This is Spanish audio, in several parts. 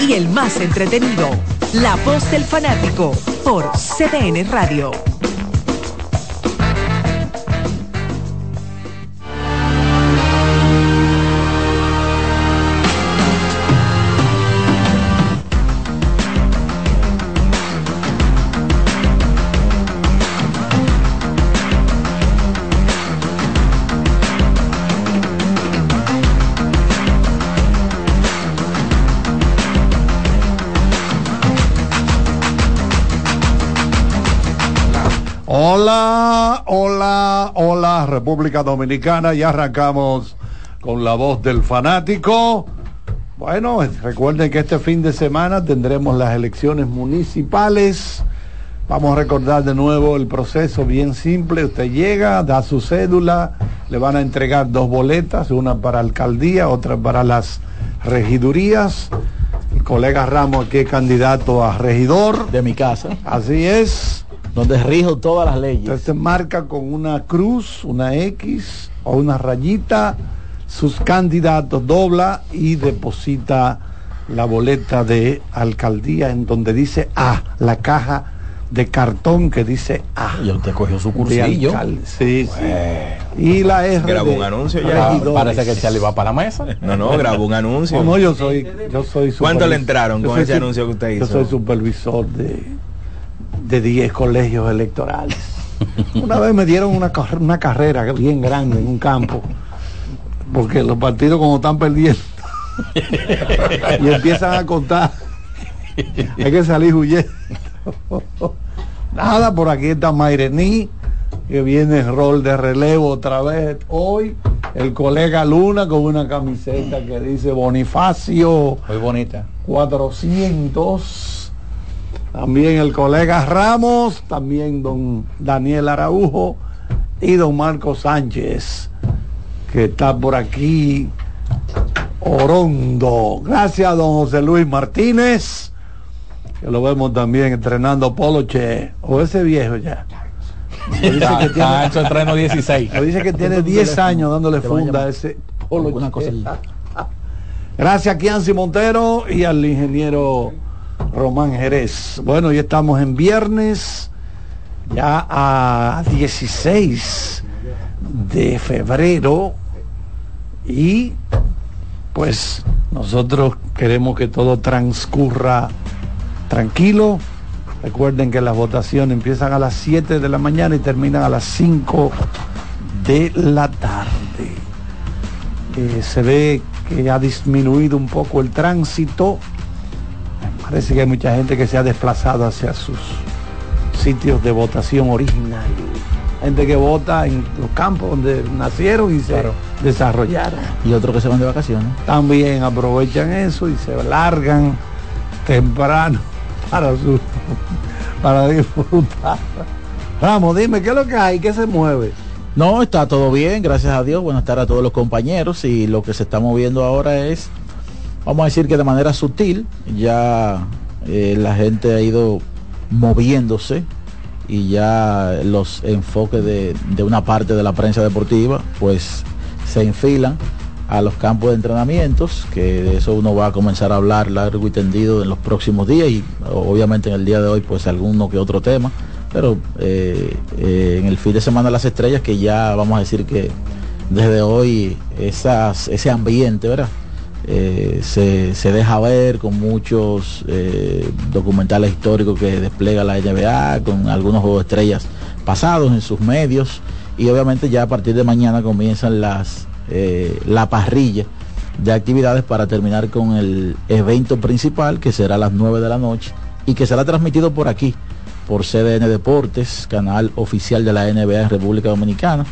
y el más entretenido. La voz del fanático por CDN Radio. República Dominicana. Ya arrancamos con la voz del fanático. Bueno, recuerden que este fin de semana tendremos las elecciones municipales. Vamos a recordar de nuevo el proceso bien simple. Usted llega, da su cédula, le van a entregar dos boletas, una para alcaldía, otra para las regidurías. El colega Ramos aquí es candidato a regidor. De mi casa. Así es donde rijo todas las leyes. Entonces marca con una cruz, una X o una rayita sus candidatos, dobla y deposita la boleta de alcaldía en donde dice A, la caja de cartón que dice A. Y usted cogió su cursillo. Sí, sí. Y la R. Grabó un anuncio ya. Parece que Charlie va para la mesa. No, no, grabó un anuncio. No, no, yo soy, yo soy ¿Cuánto le entraron con ese anuncio que usted hizo? Yo soy supervisor de de 10 colegios electorales. Una vez me dieron una, una carrera bien grande en un campo, porque los partidos como están perdiendo y empiezan a contar, hay que salir huyendo. Nada, por aquí está Mairení, que viene en rol de relevo otra vez. Hoy el colega Luna con una camiseta que dice Bonifacio. Muy bonita. 400 también el colega Ramos, también don Daniel Araujo y don Marco Sánchez, que está por aquí. Orondo. Gracias, don José Luis Martínez, que lo vemos también entrenando Poloche, o ese viejo ya. Dice que tiene, 16. Dice que tiene 10 años dándole funda a ese Poloche. Gracias a Kianci Montero y al ingeniero Román Jerez. Bueno, ya estamos en viernes, ya a 16 de febrero y pues nosotros queremos que todo transcurra tranquilo. Recuerden que las votaciones empiezan a las 7 de la mañana y terminan a las 5 de la tarde. Eh, se ve que ha disminuido un poco el tránsito Parece que hay mucha gente que se ha desplazado hacia sus sitios de votación original. Gente que vota en los campos donde nacieron y se desarrollaron. Y otros que se van de vacaciones. También aprovechan eso y se largan temprano para su para disfrutar. Ramos, dime, ¿qué es lo que hay? ¿Qué se mueve? No, está todo bien, gracias a Dios. Buenas tardes a todos los compañeros. Y lo que se está moviendo ahora es vamos a decir que de manera sutil, ya eh, la gente ha ido moviéndose y ya los enfoques de, una parte de la prensa deportiva pues se enfilan a los campos de entrenamientos, que de eso uno va a comenzar a hablar largo y tendido en los próximos días y obviamente en el día de hoy pues alguno que otro tema, pero eh, eh, en el fin de semana las estrellas que ya vamos a decir que desde hoy esas, ese ambiente, ¿verdad? Eh, se, deja ver con muchos eh, documentales históricos que despliega la NBA, con algunos estrellas pasados en sus medios y obviamente ya a partir de mañana comienzan las eh, la parrilla de actividades para terminar con el evento principal que será a las 9 de la noche y que será transmitido por aquí, por CDN Deportes, canal oficial de la NBA en República Dominicana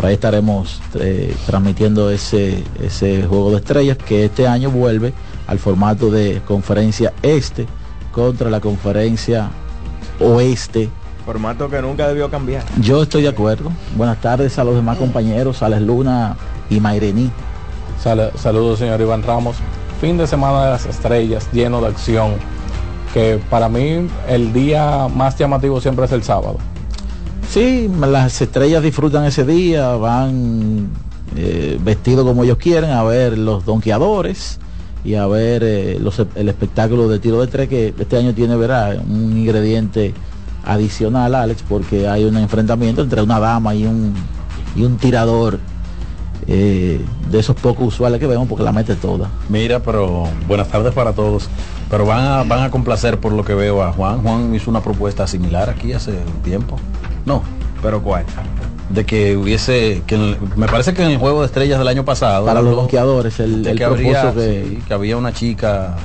por ahí estaremos eh, transmitiendo ese, ese juego de estrellas que este año vuelve al formato de conferencia este contra la conferencia oeste. Formato que nunca debió cambiar. Yo estoy de acuerdo. Buenas tardes a los demás compañeros, Alex Luna y Mairení. saludos, señor Iván Ramos. Fin de semana de las estrellas, lleno de acción. Que para mí el día más llamativo siempre es el sábado. Sí, las estrellas disfrutan ese día, van eh, vestidos como ellos quieren a ver los donkeadores y a ver eh, los, el espectáculo de tiro de tres que este año tiene, verá, un ingrediente adicional, Alex, porque hay un enfrentamiento entre una dama y un, y un tirador eh, de esos pocos usuales que vemos porque la mete toda. Mira, pero buenas tardes para todos. Pero van a, van a complacer por lo que veo a Juan. Juan hizo una propuesta similar aquí hace un tiempo. No. ¿Pero cuál? De que hubiese, que en- me parece que en el juego de estrellas del año pasado. Para los habló donkeadores, el, que, habría, propuso que sí, que había una chica.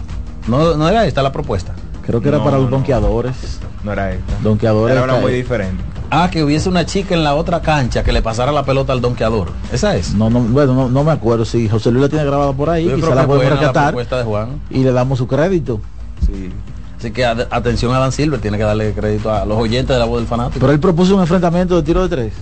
No, no era esta la propuesta. creo que era No, para los no. donkeadores. No era esta. Donkeadores. Era una muy diferente. Ah, que hubiese una chica en la otra cancha que le pasara la pelota al donkeador. Esa es. No, no, bueno, no, no me acuerdo si José Luis la tiene grabada por ahí, Yo quizá la podemos la rescatar propuesta de Juan. y le damos su crédito. Sí. Así que ad- atención a Dan Silver, tiene que darle crédito a los oyentes de la voz del fanático. Pero él propuso un enfrentamiento de tiro de tres.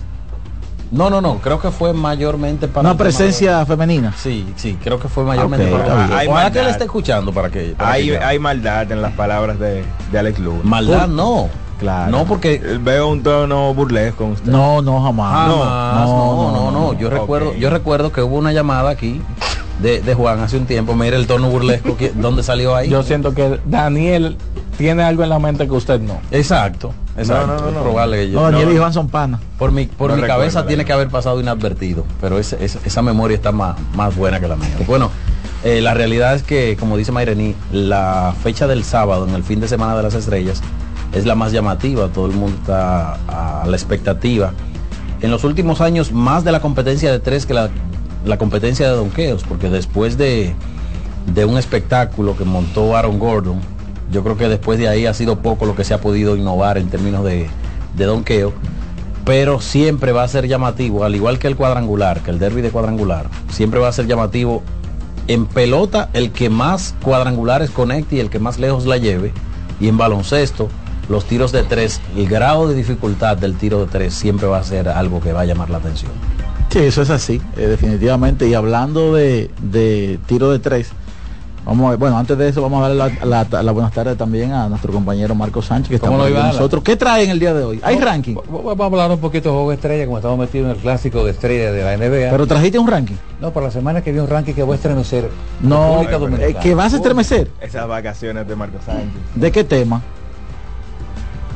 no, no, no, creo que fue mayormente para Una presencia femenina. Sí, sí, creo que fue mayormente Ok, para- Ojalá que maldad. él esté escuchando para que. para Hay, que- hay maldad en las palabras de, de Alex Lugo. Maldad no. Claro. No, porque Eh, Veo un tono burlesco usted. No, no, jamás. Jamás, no, no, no, Yo recuerdo, yo recuerdo que hubo una llamada aquí de, de Juan hace un tiempo. Mira el tono burlesco, que, ¿dónde salió ahí? Yo siento que Daniel tiene algo en la mente que usted no. Exacto, exacto. No, no, no, es no. probable que yo. No, Daniel no. y Juan son panas. Por mi, por No mi recuerdo, cabeza tiene que haber pasado inadvertido, pero esa memoria está más, más buena que la mía. Bueno, eh, la realidad es que, como dice Mayrení, la fecha del sábado, en el fin de semana de las estrellas, es la más llamativa. Todo el mundo está a la expectativa. En los últimos años, más de la competencia de tres que la, la competencia de donqueos, porque después de, de un espectáculo que montó Aaron Gordon, yo creo que después de ahí ha sido poco lo que se ha podido innovar en términos de, de donqueo pero siempre va a ser llamativo, al igual que el cuadrangular, que el derby de cuadrangular, siempre va a ser llamativo en pelota el que más cuadrangulares conecte y el que más lejos la lleve, y en baloncesto los tiros de tres, el grado de dificultad del tiro de tres siempre va a ser algo que va a llamar la atención. Sí, eso es así, eh, definitivamente. Y hablando de, de tiro de tres, vamos a ver, bueno, antes de eso vamos a darle la, la- la buenas tardes también a nuestro compañero Marco Sánchez, que está ¿Cómo por lo aquí iba con nosotros. ¿Qué trae en el día de hoy? ¿Hay ranking? Vamos a hablar un poquito de juego de estrella, como estamos metidos en el clásico de estrella de la NBA. Pero trajiste un ranking. no, para la semana que viene un ranking que voy a estremecer. No, eh, que vas a estremecer. Esas vacaciones de Marco Sánchez. ¿De qué tema?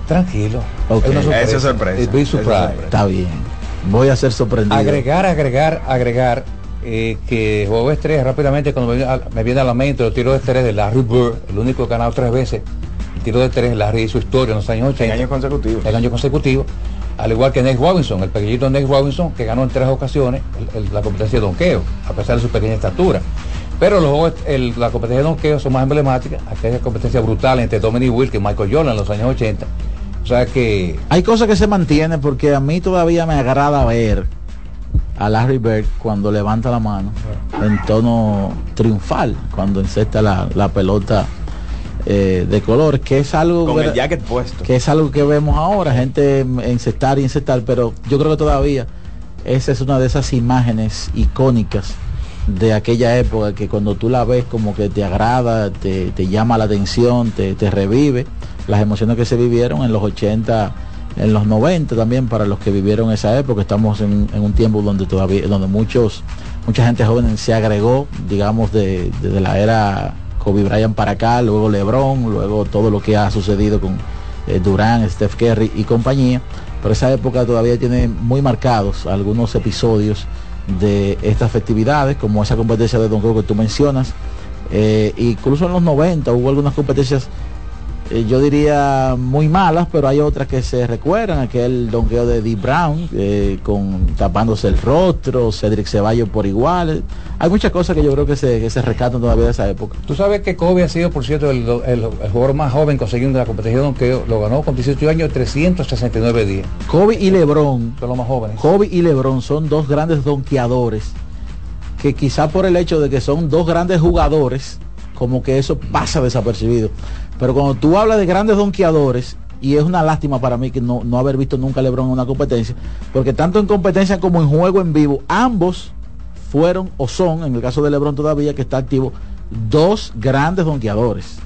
Tranquilo. Ok. Es una Eso es Eso sorpresa. Está bien. Voy a ser sorprendido. Agregar, agregar, agregar eh, que juego de estrella rápidamente cuando me viene, a, me viene a la mente los tiros de estrella de Larry Bird, el único que ha ganado tres veces. El tiro de tres, Larry hizo historia en los años 80. En años consecutivos. el año consecutivo, al igual que Nate Robinson, el pequeñito Nate Robinson, que ganó en tres ocasiones el- el- la competencia de donqueo, a pesar de su pequeña estatura. Pero los juegos, el- la competencia de donqueo son más emblemáticas, aquella competencia brutal entre Dominic Wilkes y Michael Jordan en los años 80. O sea que Hay cosas que se mantienen porque a mí todavía me agrada ver a Larry Bird cuando levanta la mano en tono triunfal, cuando encesta la, la pelota eh, de color, que es algo Con ver- el jacket puesto. que es algo que vemos ahora, gente encestar y encestar, pero yo creo que todavía esa es una de esas imágenes icónicas de aquella época que cuando tú la ves como que te agrada, te, te llama la atención, te, te revive las emociones que se vivieron en los 80, en los 90 también para los que vivieron esa época. Estamos en, un tiempo donde todavía, donde muchos, mucha gente joven se agregó, digamos, de, de la era Kobe Bryant para acá, luego LeBron, luego todo lo que ha sucedido con eh, Durán, Steph Curry y compañía. Pero esa época todavía tiene muy marcados algunos episodios de estas festividades, como esa competencia de Don que tú mencionas. Eh, incluso en los 90 hubo algunas competencias, eh, yo diría muy malas, pero hay otras que se recuerdan, aquel donqueo de Dee Brown, eh, con tapándose el rostro, Cedric Ceballos por igual. Hay muchas cosas que yo creo que se, que se rescatan todavía de esa época. tú sabes que Kobe ha sido, por cierto, el, el- el jugador más joven consiguiendo la competición de donqueo, lo ganó con 18 años 369 días. Kobe y Lebron Son los más jóvenes. Kobe y LeBron son dos grandes donkeadores que quizá por el hecho de que son dos grandes jugadores, como que eso pasa desapercibido. Pero cuando tú hablas de grandes donkeadores, y es una lástima para mí que no, no haber visto nunca a LeBron en una competencia, porque tanto en competencia como en juego en vivo, ambos fueron o son, en el caso de LeBron todavía que está activo, dos grandes donkeadores.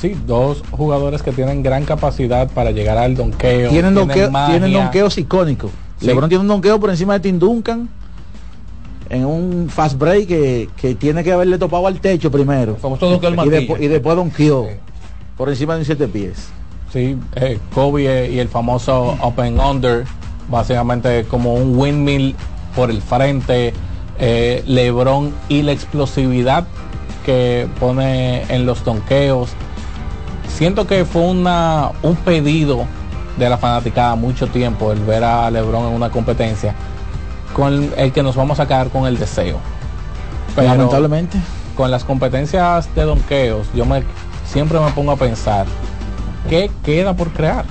Sí, dos jugadores que tienen gran capacidad para llegar al donqueo. Tienen, donkeo- magia. tienen donkeos icónicos. Sí. LeBron tiene un donqueo por encima de Tim Duncan. en un fast break que, que tiene que haberle topado al techo primero. Famoso donqueo al y, después- y después donkeó por encima de un siete pies. Sí, eh, Kobe y el famoso Open Under, básicamente como un windmill por el frente, eh, Lebron y la explosividad que pone en los donqueos. Siento que fue una, un pedido de la fanaticada mucho tiempo el ver a Lebron en una competencia con el que nos vamos a quedar con el deseo. Pero- Lamentablemente. con las competencias de donqueos, yo me siempre me pongo a pensar qué queda por crear.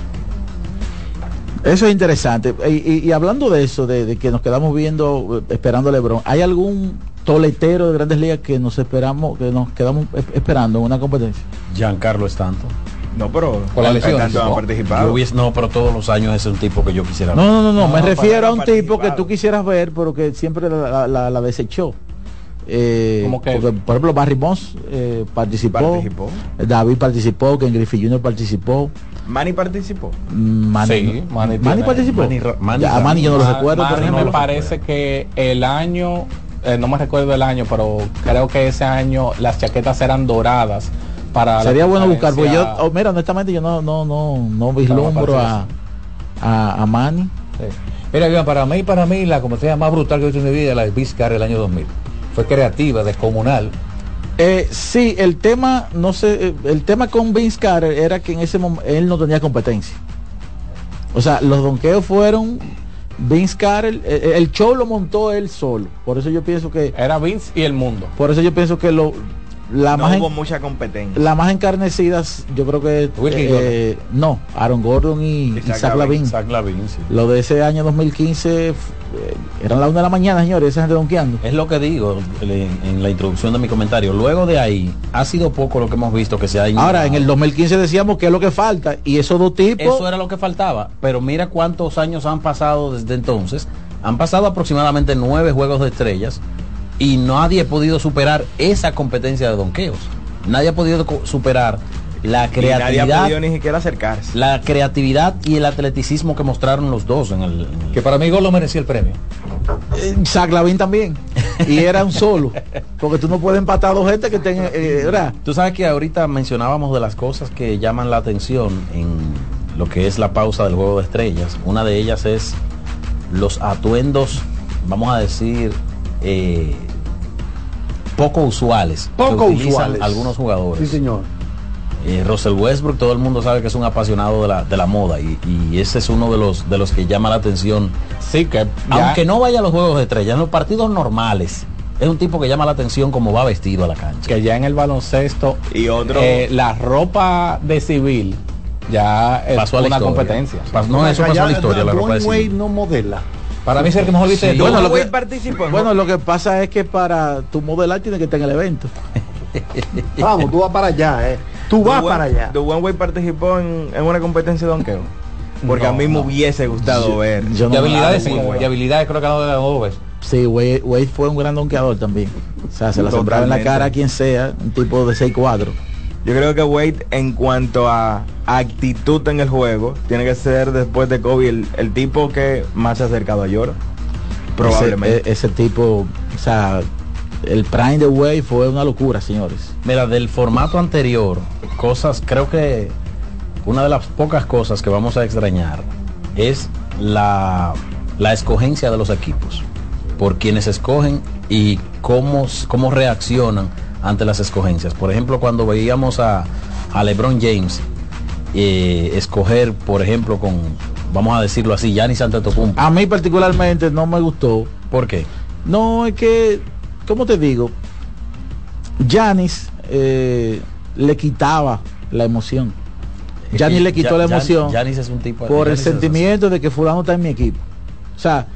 Eso es interesante. Y, y- y hablando de eso, de, de que nos quedamos viendo, eh, esperando a Lebron, ¿hay algún toletero de grandes ligas que nos esperamos, que nos quedamos esperando en una competencia? Giancarlo Stanton. No, pero Con la lesión, ¿no? participado. Hubiese- no, pero todos los años es un tipo que yo quisiera No, ver. no, no, no, No, me refiero a un tipo que tú quisieras ver, pero que siempre la, la- la- la desechó. Eh, ¿Cómo que? porque, por ejemplo, Barry Bonds eh, participó, Participó. David participó, Ken Griffey Jr. participó, Manny participó. mm, Manny, Sí, no- Manny Manny participó. Manny Manny Ya, a Manny yo no lo recuerdo, por Manny ejemplo. me parece que el año, eh, no me recuerdo el año, pero creo que ese año las chaquetas eran doradas para la Sería bueno buscar, porque yo, oh, mira, honestamente yo no, no, no, no vislumbro a, a, a Manny. Sí. Mira, para mí, para mí, la competencia más brutal que he visto en mi vida es la de Vizcar el año 2000. Fue creativa, descomunal. Eh, sí, el tema, no sé, eh, el tema con Vince Carter era que en ese momento él no tenía competencia. O sea, los donqueos fueron Vince Carter, eh, eh, el show lo montó él solo. Por eso yo pienso que, era Vince y el mundo. por eso yo pienso que lo, la no más en- hubo mucha competencia. la más encarnecidas, yo creo que eh, no, Aaron Gordon y Isaac Isaac Lavin. Lavin. Zach Lavin, sí. Lo de ese año 2015 f- eh, eran las una de la mañana, señores, esa gente donkeando. Es lo que digo en, en la introducción de mi comentario. Luego de ahí, ha sido poco lo que hemos visto que se ha Ahora, innovado. en el 2015 decíamos que es lo que falta y esos dos tipos Eso era lo que faltaba. Pero mira cuántos años han pasado desde entonces. Han pasado aproximadamente nueve juegos de estrellas y nadie ha podido superar esa competencia de donqueos. Nadie ha podido superar la Y nadie ha creatividad, podido ni siquiera acercarse. la creatividad y el atleticismo que mostraron los dos en el. en el- Que para mí Gol lo merecía el premio. Eh, Zach Lavin también. Y era un solo. Porque tú no puedes empatar a dos gente que tengan. eh, ¿verdad? Tú sabes que ahorita mencionábamos de las cosas que llaman la atención en lo que es la pausa del juego de estrellas. Una de ellas es los atuendos, vamos a decir, eh, poco usuales. Poco utilizan usuales. Algunos jugadores. Sí, señor. Eh, Russell Westbrook, todo el mundo sabe que es un apasionado de la, de la moda y, y ese es uno de los, de los que llama la atención. Sí, que ya- Aunque no vaya a los juegos de estrellas, en los partidos normales, es un tipo que llama la atención como va vestido a la cancha. que ya en el baloncesto Y otro. eh, la ropa de civil ya es Pasó a la una historia. competencia. Pas- no, eso pasó a la historia, la ropa de Dwayne civil. Wade no modela. Para mí es el que mejor viste Sí. Bueno, lo que- participó en Bueno, lo que pasa es que para tu modelar tiene que estar en el evento. Vamos, tú vas para allá, eh. Tú vas para allá. Dwayne Wade participó en, en una competencia de donqueo. Porque a No, mí me no. hubiese gustado ver. Yo no- habilidades, sí, de habilidades creo que ganó de dos veces. Sí, Wade, fue un gran donkeador también. O sea, se la sembraba en la cara a quien sea, un tipo de 6-4. Yo creo que Wade en cuanto a actitud en el juego tiene que ser después de Kobe el, el tipo que más se ha acercado a Jordan. Probablemente. Ese, ese tipo, o sea, el prime de Wade fue una locura, señores. Mira, del formato anterior, cosas, creo que una de las pocas cosas que vamos a extrañar es la, la escogencia de los equipos, por quienes escogen y cómo, cómo reaccionan ante las escogencias. Por ejemplo, cuando veíamos a, a LeBron James eh, escoger, por ejemplo, con, vamos a decirlo así, Giannis Antetokounmpo. A mí particularmente no me gustó. ¿Por qué? No, es que, ¿cómo te digo? Janis eh, le quitaba la emoción. Janis le quitó Ya- la emoción Giannis es un tipo por el Giannis sentimiento de que fulano está en mi equipo. O sea,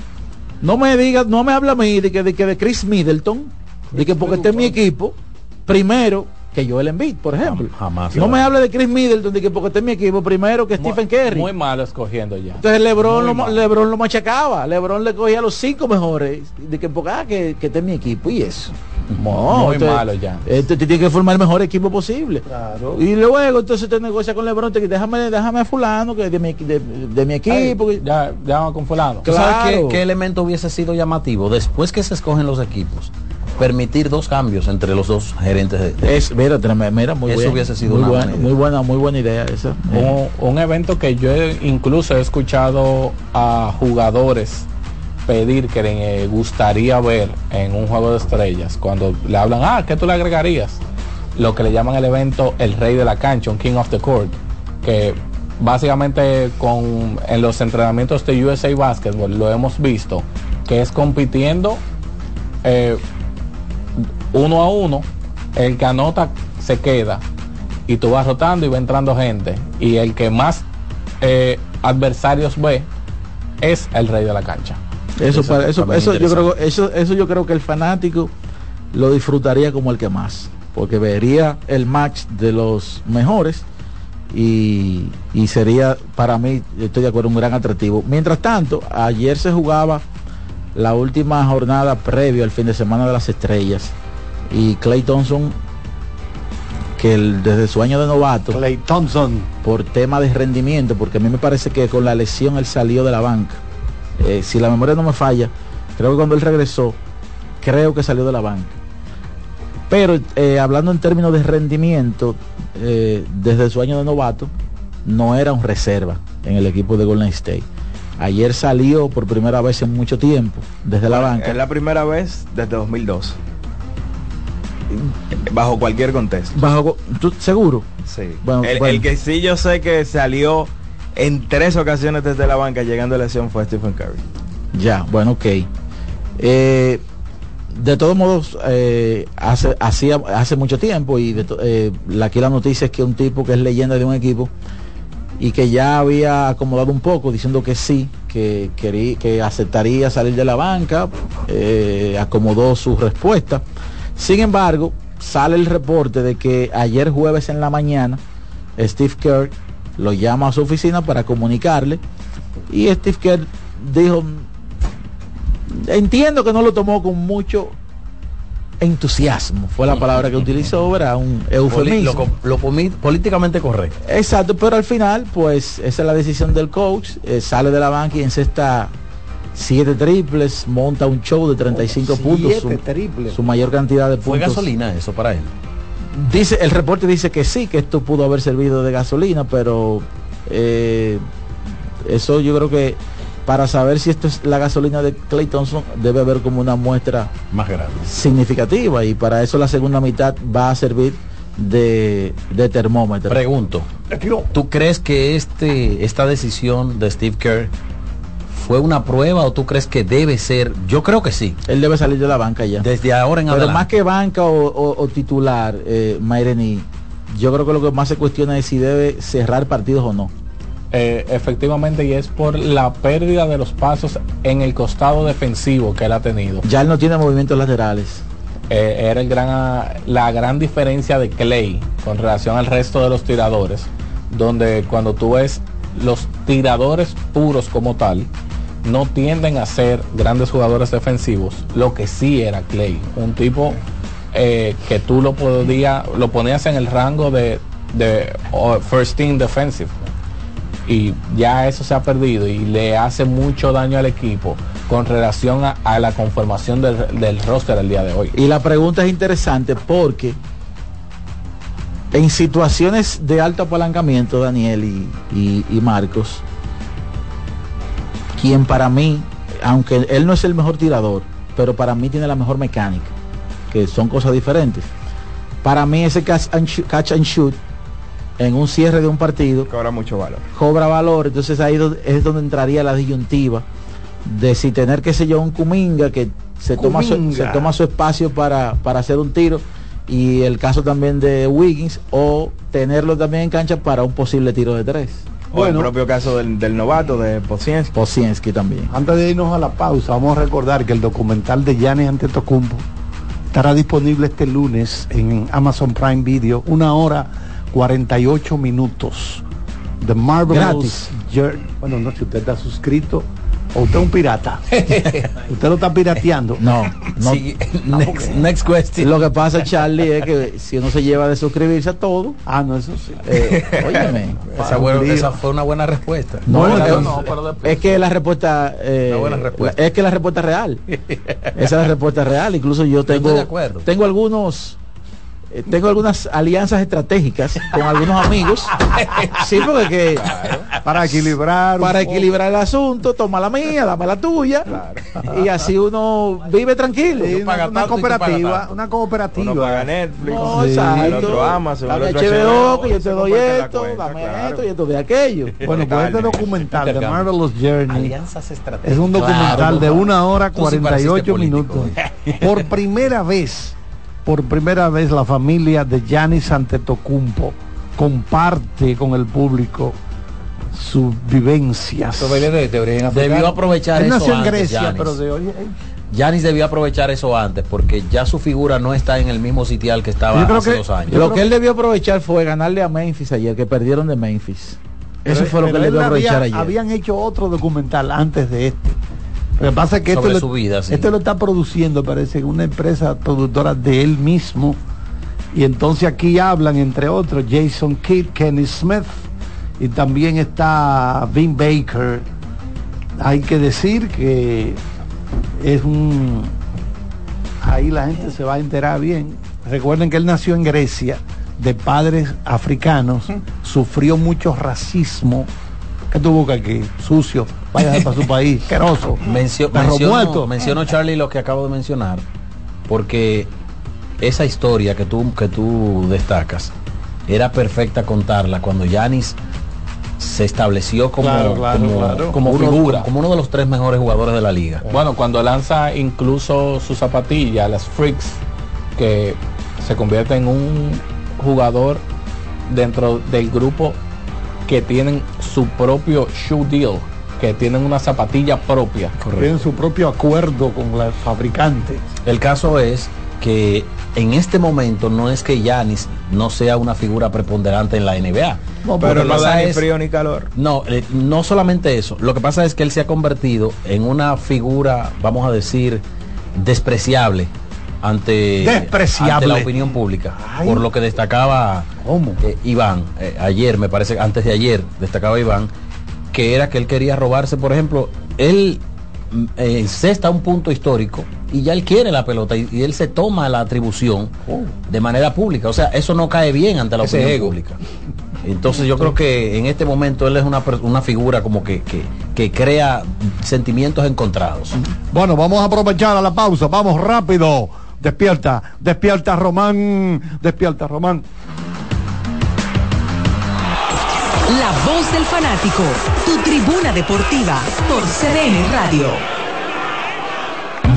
no me digas, no me habla a mí de que de, que de Chris Middleton, de que porque está en mi equipo, primero que Joel Embiid, por ejemplo. jamás. No me hable de Chris Middleton de que porque está en mi equipo, primero que Stephen Curry. Muy malo escogiendo ya. Entonces Lebron Muy lo, mal. Lebron lo machacaba. Lebron le cogía los cinco mejores. De que porque ah, que, que esté en mi equipo. Y eso. muy malo ya. Este tiene que formar el mejor equipo posible. Claro. Y luego entonces te negocia con LeBron, te déjame, déjame a fulano que de mi, de, mi equipo. ya, ya con fulano. Claro. qué, elemento hubiese sido llamativo? Después que se escogen los equipos, permitir dos cambios entre los dos gerentes de, es mira, mira muy eso hubiese sido muy buena, muy buena muy buena idea esa. Un, evento que yo incluso he escuchado a jugadores pedir que le gustaría ver en un juego de estrellas cuando le hablan ah qué tú le agregarías lo que le llaman el evento el rey de la cancha un king of the court que básicamente con en los entrenamientos de USA Basketball lo hemos visto que es compitiendo eh, uno a uno, el que anota se queda y tú vas rotando y va entrando gente y el que más eh, adversarios ve es el rey de la cancha. Eso, eso, eso, yo creo, eso, eso yo creo que el fanático lo disfrutaría como el que más, porque vería el match de los mejores y, y sería para mí, estoy de acuerdo, un gran atractivo. Mientras tanto, ayer se jugaba la última jornada previo al fin de semana de las estrellas y Clay Thompson que desde su año de novato Clay Thompson. por tema de rendimiento porque a mí me parece que con la lesión él salió de la banca. Eh, si la memoria no me falla creo que cuando él regresó creo que salió de la banca. Pero eh, hablando en términos de rendimiento eh, desde su año de novato no era un reserva en el equipo de Golden State. Ayer salió por primera vez en mucho tiempo desde la banca. es la primera vez desde 2002 Bajo cualquier contexto. Bajo, seguro? Sí. el, que sí yo sé que salió en tres ocasiones desde la banca llegando a la lesión fue Stephen Curry. Ya, bueno, ok. Eh, de todos modos, eh, hace, hacía, hace mucho tiempo y eh, aquí la noticia es que un tipo que es leyenda de un equipo y que ya había acomodado un poco diciendo que sí, que, quería, que aceptaría salir de la banca, acomodó su respuesta sin embargo, sale el reporte de que ayer jueves en la mañana, Steve Kerr lo llama a su oficina para comunicarle y Steve Kerr dijo, entiendo que no lo tomó con mucho entusiasmo, fue la palabra que utilizó, era un eufemismo. Lo, políticamente correcto. Exacto, pero al final, pues esa es la decisión del coach, eh, sale de la banca y encesta siete triples, monta un show de 35 puntos, su, su, mayor cantidad de puntos. ¿Fue gasolina eso para él? Dice, el reporte dice que sí, que esto pudo haber servido de gasolina, pero eh, eso yo creo que para saber si esto es la gasolina de Clay Thompson debe haber como una muestra más grande significativa y para eso la segunda mitad va a servir de, de termómetro. Pregunto, ¿tú crees que este, esta decisión de Steve Kerr ¿Fue una prueba o tú crees que debe ser? Yo creo que sí. Él debe salir de la banca ya. Desde ahora en Pero más que banca o, titular, eh, Maireni, yo creo que lo que más se cuestiona es si debe cerrar partidos o no. Eh, efectivamente, y es por la pérdida de los pasos en el costado defensivo que él ha tenido. Ya él no tiene movimientos laterales. Eh, era el gran, la gran diferencia de Clay con relación al resto de los tiradores, donde cuando tú ves los tiradores puros como tal, no tienden a ser grandes jugadores defensivos, lo que sí era Clay, un tipo eh, que tú lo podías, lo ponías en el rango de, first team defensive. Y ya eso se ha perdido y le hace mucho daño al equipo con relación a, la conformación del, roster el día de hoy. Y la pregunta es interesante porque en situaciones de alto apalancamiento, Daniel y Marcos, quien para mí, aunque él no es el mejor tirador, pero para mí tiene la mejor mecánica, que son cosas diferentes. Para mí ese catch and, shoot en un cierre de un partido cobra mucho valor. Cobra valor, entonces ahí es donde entraría la disyuntiva de si tener, que sé yo, un Cuminga que se toma, su, se toma su espacio para, para hacer un tiro y el caso también de Wiggins o tenerlo también en cancha para un posible tiro de tres. O el propio caso del, novato de Posiensky. Posiensky también. Antes de irnos a la pausa, vamos a recordar que el documental de Giannis Antetokounmpo estará disponible este lunes en Amazon Prime Video, una hora 48 minutos. The Marvelous Gratis. Bueno, no, si usted está suscrito ¿O usted es un pirata? ¿Usted lo está pirateando? No, no. Sí, next, next question. Lo que pasa, Charlie, es que si uno se lleva de suscribirse a todo, Ah, no, eso sí. eh, óyeme. Esa, fue una buena respuesta. No, Bueno, es- no, no, pero es que la respuesta, eh, Una buena respuesta. la- es que la respuesta es real. Esa es la respuesta real. Incluso yo tengo, acuerdo. tengo algunos, eh, tengo algunas alianzas estratégicas con algunos amigos. sí, porque que, Para equilibrar. para poco. equilibrar el asunto, toma la mía, dame la tuya, y así uno vive tranquilo. Sí, una, cooperativa, una cooperativa. Uno paga Netflix, No, Sí. exacto. el otro Amazon, el Dame otro HBO, que yo te doy esto, cuenta, dame claro. esto y esto de aquello. Bueno, pues este documental de. Marvelous Journey Alianzas estratégicas. es un documental Claro, de una hora Tú sí 48 pareciste minutos. político. Por primera vez, por primera vez la familia de Giannis Antetokounmpo comparte con el público sus vivencias. De, de origen africano. Debió aprovechar Él eso nació en antes, Grecia, Giannis. pero de origen. Yanis debió aprovechar eso antes porque ya su figura no está en el mismo sitial que estaba Yo creo hace que- dos años. Lo que él debió aprovechar fue ganarle a Memphis ayer, que perdieron de Memphis. Eso Pero- fue lo que él debió aprovechar había- ayer. Habían hecho otro documental antes de este. Lo que pasa es que esto, su lo, vida, sí. esto lo está produciendo, parece, una empresa productora de él mismo. Y entonces aquí hablan, entre otros, Jason Kidd, Kenny Smith, y también está Vin Baker. Hay que decir que es un... Ahí la gente se va a enterar bien. Recuerden que él nació en Grecia, de padres africanos, sufrió mucho racismo. ¿Qué tú buscas aquí? Sucio, vaya para su país, queroso. Mencio- menciono, menciono, Charlie lo que acabo de mencionar porque esa historia que tú, que tú destacas era perfecta contarla cuando Yanis se estableció como, Claro, claro, como, claro. Como uno, figura. como uno de los tres mejores jugadores de la liga. Bueno, cuando lanza incluso su zapatilla, las Freaks, que se convierte en un jugador dentro del grupo que tienen su propio shoe deal, que tienen una zapatilla propia. Tienen su propio acuerdo con la fabricante. El caso es que en este momento no es que Yanis no sea una figura preponderante en la NBA. No, Pero no da ni es- frío ni calor. No, eh, no solamente eso. Lo que pasa es que él se ha convertido en una figura, vamos a decir, despreciable ante, Despreciable. ante la opinión pública. Ay. Por lo que destacaba eh, Iván, eh, ayer, me parece, antes de ayer, destacaba Iván, que era que él quería robarse, por ejemplo, él mm, eh, cesta un punto histórico y ya él quiere la pelota y, y él se toma la atribución Oh. de manera pública. O sea, eso no cae bien ante la Ese opinión ego. pública. Entonces yo creo que en este momento él es una, una figura como que, que, que crea sentimientos encontrados. Bueno, vamos a aprovechar a la pausa. Vamos rápido. Despierta, despierta Román, despierta Román. La voz del fanático, tu tribuna deportiva por CDN Radio.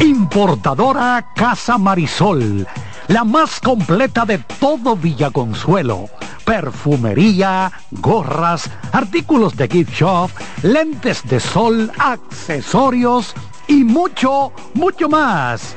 Importadora Casa Marisol, la más completa de todo Villaconsuelo. Perfumería, gorras, artículos de gift shop, lentes de sol, accesorios y mucho, mucho más.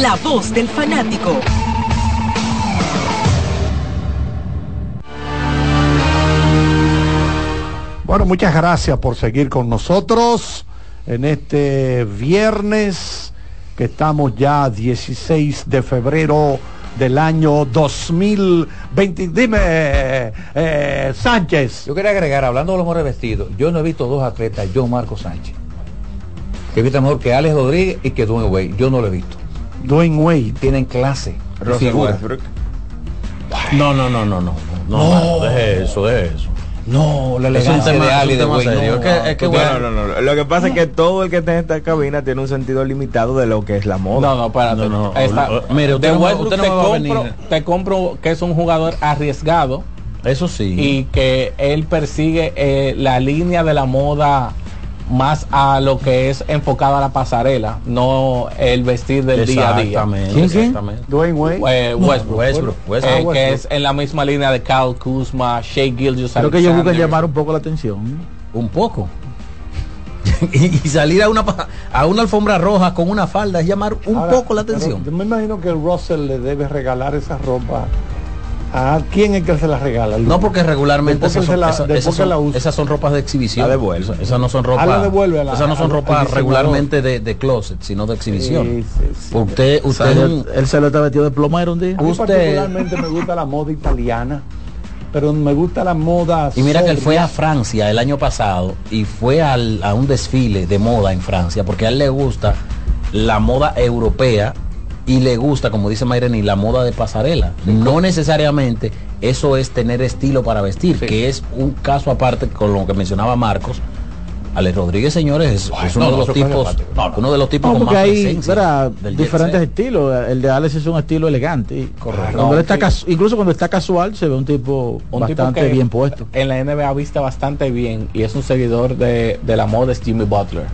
La Voz del Fanático. Bueno, muchas gracias por seguir con nosotros en este viernes que estamos ya 16 de febrero del año 2020. Dime, eh, Sánchez. Yo quería agregar, hablando de los mejores vestidos, yo no he visto dos atletas, yo Marco Sánchez, que he visto mejor que Alex Rodríguez y que Dwayne Wade. Yo no lo he visto. Dwayne Wade. Tienen clase. Figura. No, no, no, no, no. No, no. deje eso, deje eso. No, la Es un tema- de es un de serio. no. Es que- es que, No, bueno, no, no, no. Lo que pasa es que todo el que está en esta cabina tiene un sentido limitado de lo que es la moda. No, no, espérate. No, no, Esta- o- o- mire, usted compro, te compro que es un jugador arriesgado Eso sí. y que él persigue eh, la línea de la moda más a lo que es enfocado a la pasarela, no el vestir del día a día. Exactamente, ¿Quién, quién? exactamente. Dwayne Wade. Eh, Westbrook, Westbrook, Eh, Westbrook. que Westbrook. es en la misma línea de Kyle Kuzma, Shea Gilgeous Creo que ellos buscan llamar un poco la atención. Un poco. y, y salir a una pa- a una alfombra roja con una falda es llamar un Ahora, poco la atención. Yo me imagino que el Russell le debe regalar esa ropa. ¿A quién es que se la regala? No, porque regularmente esas son, se la- después esas la son- usa. esas son ropas de exhibición. La devuelve. Esas, esas no son ropas. esas no son ropas diseñador. regularmente de, de closet, sino de exhibición. Sí, sí, sí. Usted, usted, un- Él, se lo está vestido de plomero un día. A mí usted- particularmente me gusta la moda italiana, pero me gusta la moda. y mira que él fue a Francia el año pasado y fue al- a un desfile de moda en Francia porque a él le gusta la moda europea y le gusta, como dice Mayreni, la moda de pasarela. No necesariamente eso es tener estilo para vestir, que es un caso aparte con lo que mencionaba Marcos. Alex Rodríguez, señores, es, es uno no, de no, los tipos, uno de los tipos No, con porque más hay presencia verá, del jet diferentes estilos. El de Alex es un estilo elegante. Correcto. Cuando él está sí. casu- incluso cuando está casual se ve un tipo Un bastante tipo que bien puesto. En la NBA viste bastante bien y es un seguidor de, de la moda es Jimmy Butler.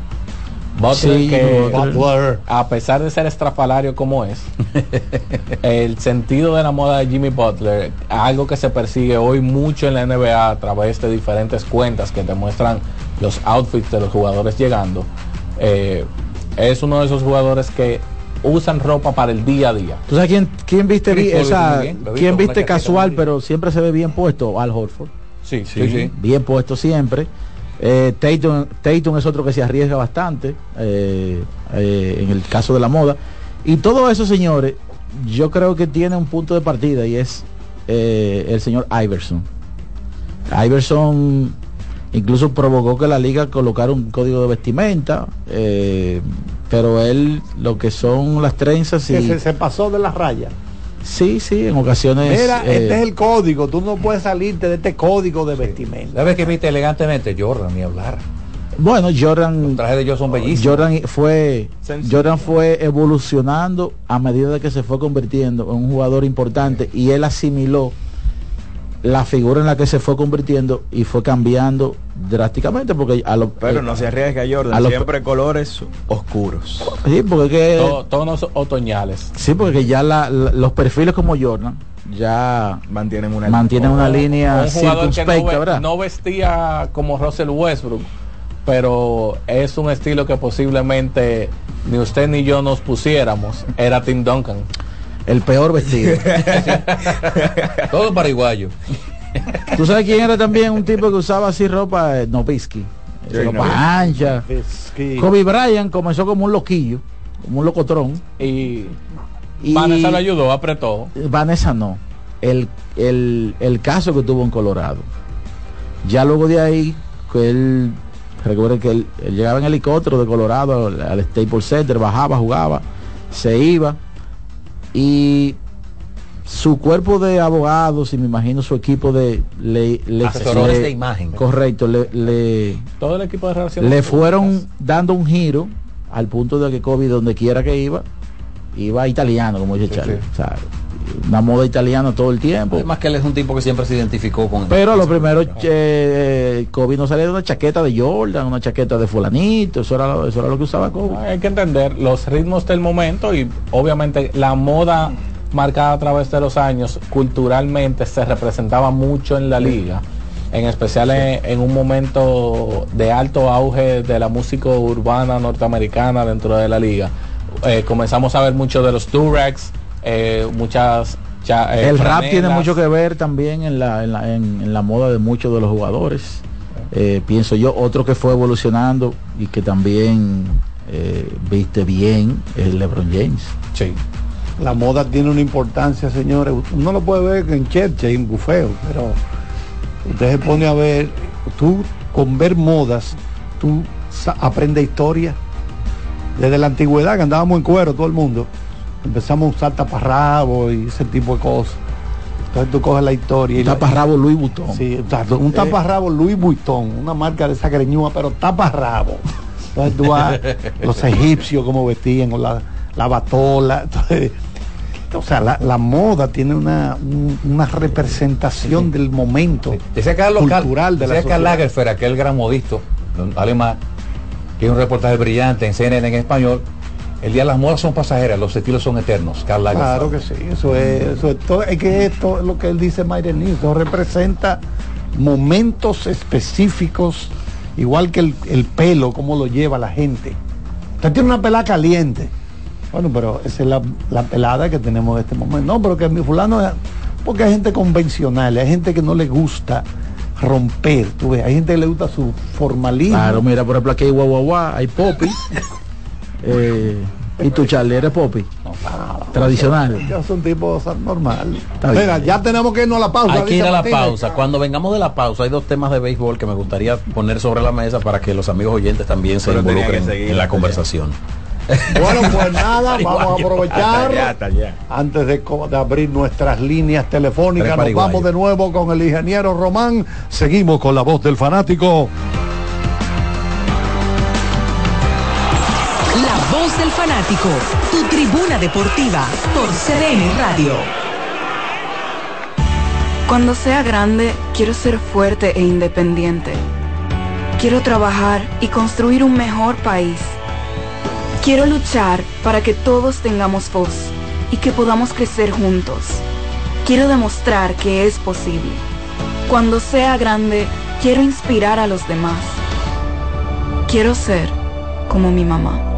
Butler Sí, que Butler. a pesar de ser estrafalario como es, el sentido de la moda de Jimmy Butler, algo que se persigue hoy mucho en la NBA a través de diferentes cuentas que te muestran los outfits de los jugadores llegando, eh, es uno de esos jugadores que usan ropa para el día a día. ¿Tú sabes quién, quién viste, Chris esa- bien, quién viste casual, pero siempre se ve bien puesto? Al Horford. Sí, sí, sí. Bien puesto siempre. Eh, Tatum, Tatum es otro que se arriesga bastante eh, eh, en el caso de la moda. Y todo eso, señores, yo creo que tiene un punto de partida y es eh, el señor Iverson. Iverson incluso provocó que la liga colocara un código de vestimenta, pero él lo que son las trenzas y se, se pasó de las rayas. Sí, sí, en ocasiones Mira, eh, este es el código. Tú no puedes salirte de este código de vestimenta. ¿Sabes que viste elegantemente? Jordan, ni hablar. Bueno, Jordan. Los trajes de ellos son bellísimos. Jordan fue Sencillo. Jordan fue evolucionando a medida de que se fue convirtiendo en un jugador importante y él asimiló la figura en la que se fue convirtiendo y fue cambiando drásticamente porque a lo Pero no se arriesga Jordan, a lo- siempre colores oscuros. sí porque que- To- tonos otoñales. sí porque ya la- la- los perfiles como Jordan ya mantienen una mantienen una línea un jugador que no vestía como Russell Westbrook, pero es un estilo que posiblemente ni usted ni yo nos pusiéramos. Era Tim Duncan. El peor vestido. Todo paraguayo. ¿Tú sabes quién era también un tipo que usaba así ropa? Eh, Novisky. Sí, ropa Nowitzki. ancha. Kobe Bryant comenzó como un loquillo, como un locotrón. Y, Vanessa lo ayudó, apretó. Vanessa no. El, el, el caso que tuvo en Colorado. Ya luego de ahí, que él, recuerden que él, él llegaba en helicóptero de Colorado al, al Staples Center, bajaba, jugaba, se iba. Y su cuerpo de abogados y me imagino su equipo de le, le- Asesores le- de imagen. correcto le, le, Todo el equipo de relaciones le públicas. fueron dando un giro al punto de que Kobe donde quiera que iba iba italiano como dice Charlie O una moda italiana todo el tiempo. Además que él es un tipo que siempre se identificó con pero lo primero eh, Kobe no salía de una chaqueta de Jordan una chaqueta de fulanito eso era, lo- eso era lo que usaba Kobe. Hay que entender los ritmos del momento y obviamente la moda marcada a través de los años culturalmente se representaba mucho en la liga, en especial en, en un momento de alto auge de la música urbana norteamericana dentro de la liga. Eh, comenzamos a ver mucho de los Durags, eh, muchas... cha- eh, el rap tiene mucho que ver también en la, en la, en- en la moda de muchos de los jugadores Eh, pienso yo otro que fue evolucionando y que también eh, viste bien es LeBron James sí La moda tiene una importancia, señores. Uno lo puede ver en Cherche, en bufeo, pero usted se pone a ver, tú con ver modas, tú aprendes historia. Desde la antigüedad que andábamos en cuero todo el mundo, empezamos a usar taparrabos y ese tipo de cosas. Entonces tú coges la historia y Un la- taparrabo Louis Vuitton. Sí, exacto, un taparrabo Louis Vuitton, una marca de esa greñúa, pero taparrabo. Entonces tú vas, los egipcios como vestían, con la, la batola. Entonces, o sea, la, la moda tiene una, un- una representación del momento Carlos cultural de la sociedad. Lagerfeld, aquel gran modisto alemán, que es un reportaje brillante en CNN en español. El día de las modas son pasajeras, los estilos son eternos. Lagerfeld. Claro que sí, eso es, eso es todo, es que esto es lo que él dice Mayrení, eso representa momentos específicos, igual que el, el pelo, cómo lo lleva la gente. Usted tiene una pelada caliente. Bueno, pero esa es la, la pelada que tenemos en este momento. No, pero que mi fulano es- porque hay gente convencional, hay gente que no le gusta romper, tú ves, hay gente que le gusta su formalismo. Claro, mira, por ejemplo aquí hay guaguaguá, hay Poppy. eh, y tu Charlie, eres Poppy. Tradicional. Ya son tipos normales. Está bien. Mira, ya tenemos que irnos a la pausa. Hay que ir dice a la Martínez. pausa. Cuando vengamos de la pausa, hay dos temas de béisbol que me gustaría poner sobre la mesa para que los amigos oyentes también se Pero involucren en la conversación. Bueno, pues nada, vamos a Hasta aprovechar allá, hasta allá. antes de, abrir nuestras líneas telefónicas. Nos vamos de nuevo con el ingeniero Román. Seguimos con la voz del fanático. Voz del fanático, tu tribuna deportiva por CDN Radio. Cuando sea grande, quiero ser fuerte e independiente. Quiero trabajar y construir un mejor país. Quiero luchar para que todos tengamos voz y que podamos crecer juntos. Quiero demostrar que es posible. Cuando sea grande, quiero inspirar a los demás. Quiero ser como mi mamá.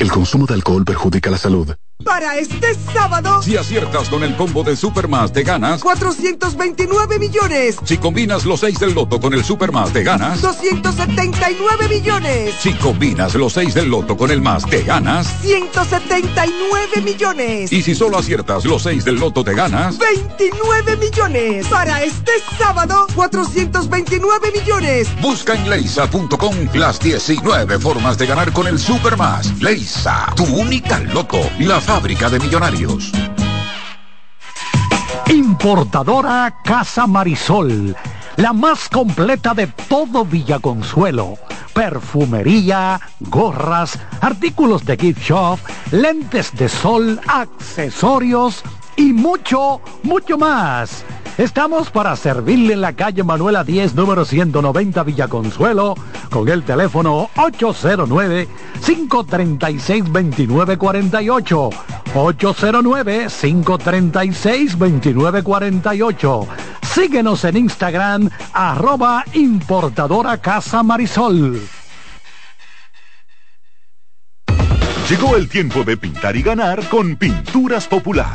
El consumo de alcohol perjudica la salud. Para este sábado, Si aciertas con el combo de Supermas, te ganas. 429 millones, Si combinas los 6 del loto con el Supermas, te ganas. 279 millones, Si combinas los 6 del loto con el más, te ganas. 179 millones, Y si solo aciertas los 6 del loto, te ganas. 29 millones. Para este sábado, 429 millones. Busca en leisa.com las 19 formas de ganar con el Supermas. Leisa, tu única loto, la fábrica de millonarios. Importadora Casa Marisol, la más completa de todo Villaconsuelo. Perfumería, gorras, artículos de gift shop, lentes de sol, accesorios y mucho, mucho más. Estamos para servirle en la calle Manuela 10, número 190 Villaconsuelo, con el teléfono 809-536-2948. 809-536-2948. Síguenos en Instagram, arroba importadora Casa Marisol. Llegó el tiempo de pintar y ganar con Pinturas Popular.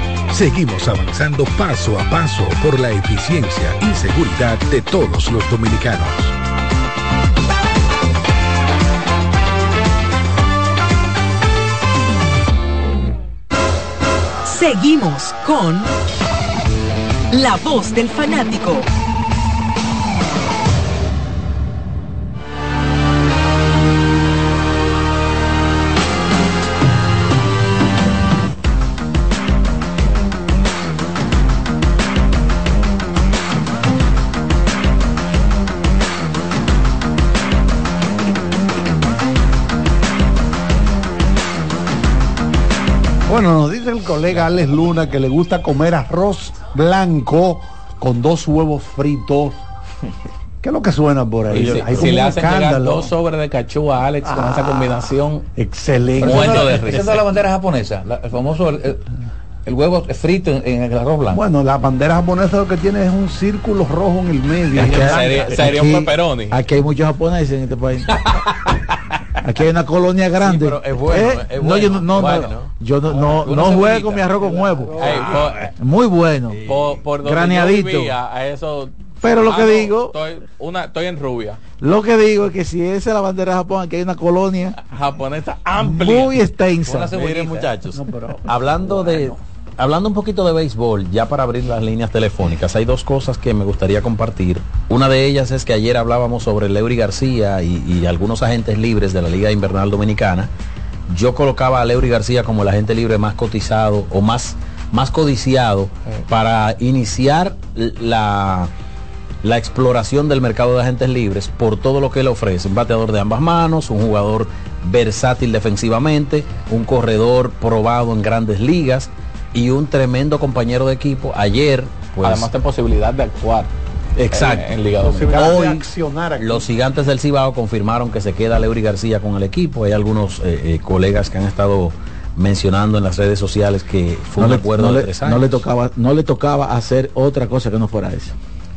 Seguimos avanzando paso a paso por la eficiencia y seguridad de todos los dominicanos. Seguimos con La Voz del Fanático. Bueno, nos dice el colega Alex Luna que le gusta comer arroz blanco con dos huevos fritos. ¿Qué es lo que suena por ahí? Si, Hay si como le hacen llegar dos sobres de cachúa a Alex con esa Ah, combinación, Excelente. muerto de Esa es risa. la bandera japonesa, la- el famoso el, el- el huevo frito en, el arroz blanco. Bueno, la bandera japonesa lo que tiene es un círculo rojo en el medio. Sería, un pepperoni. Aquí hay muchos japoneses en este país. Aquí hay una colonia grande. pero es bueno, Eh, es no, yo bueno, no, no, bueno. yo no, no, no cebollita. juego mi arroz con huevo. Por, Muy bueno. por, Graneadito. yo vivía, a eso Pero lo que Ah, no, digo- estoy, una, estoy en rubia Lo que digo es que si esa es la bandera de Japón, aquí hay una colonia japonesa amplia muy extensa. Miren muchachos, hablando de hablando un poquito de béisbol, ya para abrir las líneas telefónicas, hay dos cosas que me gustaría compartir. Una de ellas es que ayer hablábamos sobre Leury García y, y algunos agentes libres de la Liga Invernal Dominicana. Yo colocaba a Leury García como el agente libre más cotizado o más, más codiciado para iniciar la, la exploración del mercado de agentes libres por todo lo que le ofrece. Un bateador de ambas manos, un jugador versátil defensivamente, un corredor probado en grandes ligas y un tremendo compañero de equipo. Ayer, pues, además de posibilidad de actuar Exacto. en, en Liga Hoy, accionar aquí. Los gigantes del Cibao confirmaron que se queda Leury García con el equipo. Hay algunos eh, eh, colegas que han estado mencionando en las redes sociales que fue no un le, acuerdo no de le- tres no años. le tocaba no le tocaba hacer otra cosa que no fuera eso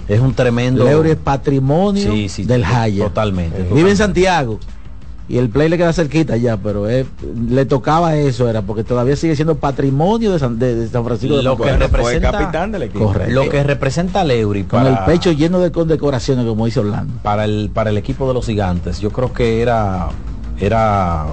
Es un tremendo. Leury es patrimonio Sí, sí, del Jaya totalmente, vive totalmente. en Santiago y el play le queda cerquita ya pero es- le tocaba eso era porque todavía sigue siendo patrimonio de San, de- de San Francisco de Lo que representa, Correcto. Lo que representa a Leury con para, el pecho lleno de condecoraciones como dice Orlando. Para el para el equipo de los gigantes, yo creo que era era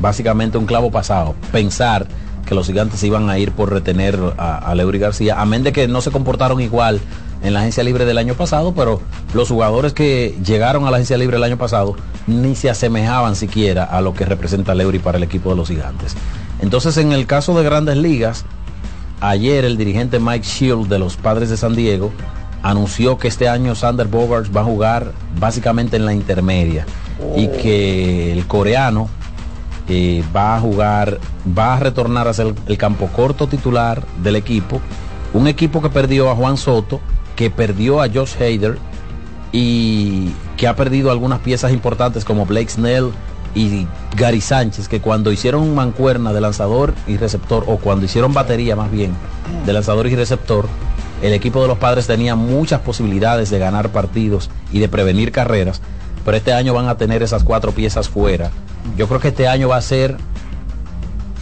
básicamente un clavo pasado pensar que los gigantes iban a ir por retener a, a Leury García, amén de que no se comportaron igual en la agencia libre del año pasado, pero los jugadores que llegaron a la agencia libre el año pasado ni se asemejaban siquiera a lo que representa Leury para el equipo de los gigantes. Entonces, en el caso de grandes ligas, ayer el dirigente Mike Shield de los Padres de San Diego anunció que este año Sander Bogarts va a jugar básicamente en la intermedia y que el coreano eh, va a jugar, va a retornar a ser el campo corto titular del equipo, un equipo que perdió a Juan Soto, que perdió a Josh Hader y que ha perdido algunas piezas importantes como Blake Snell y Gary Sánchez, que cuando hicieron mancuerna de lanzador y receptor, o cuando hicieron batería más bien de lanzador y receptor, el equipo de los padres tenía muchas posibilidades de ganar partidos y de prevenir carreras, pero este año van a tener esas cuatro piezas fuera. Yo creo que este año va a ser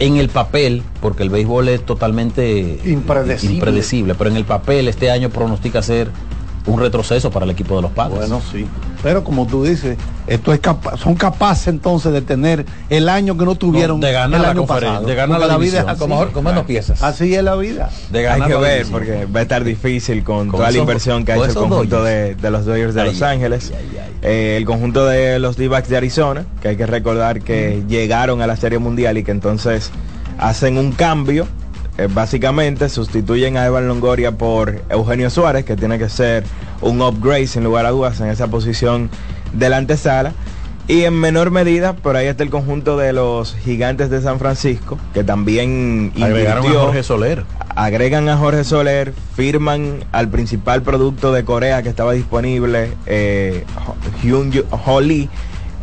en el papel, porque el béisbol es totalmente Impredecible. impredecible, pero en el papel este año pronostica ser un retroceso para el equipo de los padres. Bueno, sí. Pero como tú dices, esto es capa- son capaces entonces de tener el año que no tuvieron No, de ganar el la año pasado. de ganar la vida es así. Como, como menos piezas. Así es la vida. De Hay ganar que la ver, división. porque va a estar difícil con, Con toda la inversión que ha hecho el conjunto de, de los Dodgers de Ay, Los Ángeles. ay, ay. Eh, el conjunto de los D-backs de Arizona, que hay que recordar que llegaron a la Serie Mundial y que entonces hacen un cambio. Eh, básicamente sustituyen a Evan Longoria por Eugenio Suárez, que tiene que ser un upgrade sin lugar a dudas en esa posición de la antesala. Y en menor medida, por ahí está el conjunto de los gigantes de San Francisco, que también Agregaron a Jorge Soler. agregan a Jorge Soler, firman al principal producto de Corea que estaba disponible, eh, Hyun Ho Lee,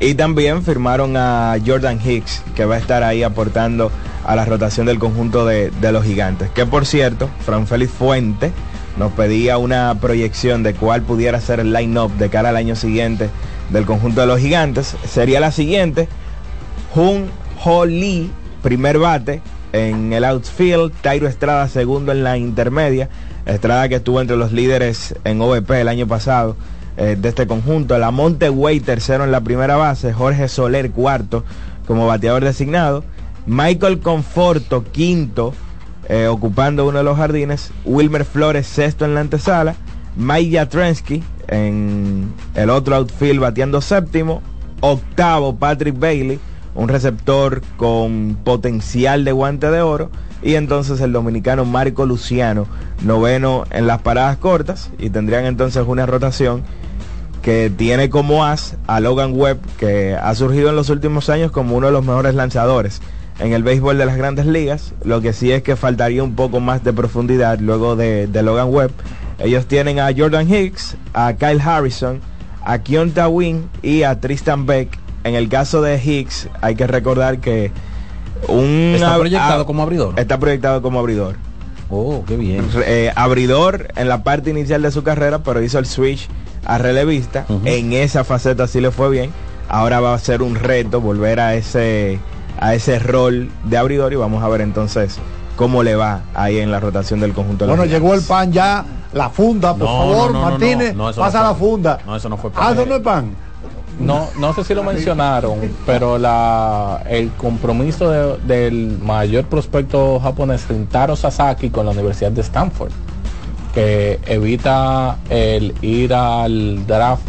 y también firmaron a Jordan Hicks, que va a estar ahí aportando a la rotación del conjunto de, de los gigantes. Que por cierto, Fran Félix Fuente nos pedía una proyección de cuál pudiera ser el line-up de cara al año siguiente del conjunto de los gigantes. Sería la siguiente. Jun Ho Lee, primer bate en el outfield, Tairo Estrada segundo en la intermedia, Estrada que estuvo entre los líderes en OVP el año pasado eh, de este conjunto, la Monte Way tercero en la primera base, Jorge Soler cuarto como bateador designado, Michael Conforto quinto eh, ocupando uno de los jardines, Wilmer Flores sexto en la antesala, Mike Yatrensky en el otro outfield bateando séptimo, octavo Patrick Bailey, un receptor con potencial de guante de oro, y entonces el dominicano Marco Luciano, noveno en las paradas cortas, y tendrían entonces una rotación que tiene como as a Logan Webb, que ha surgido en los últimos años como uno de los mejores lanzadores en el béisbol de las grandes ligas. Lo que sí es que faltaría un poco más de profundidad luego de, de Logan Webb. Ellos tienen a Jordan Hicks, a Kyle Harrison, a Kionta Wynn y a Tristan Beck. En el caso de Hicks, hay que recordar que un Está proyectado ab- como abridor. Está proyectado como abridor. Oh, qué bien. Eh, abridor en la parte inicial de su carrera, pero hizo el switch a relevista. En esa faceta sí le fue bien. Ahora va a ser un reto volver a ese a ese rol de abridor y vamos a ver entonces cómo le va ahí en la rotación del conjunto. de los Bueno, llegó el pan ya, la funda, por No, favor, no, no, Martínez, no, eso no pasa la funda. No, eso no fue Ah, ¿eso no es pan? No, no sé si lo mencionaron, pero la, el compromiso de- del mayor prospecto japonés, Rintaro Sasaki, con la Universidad de Stanford, que evita el ir al draft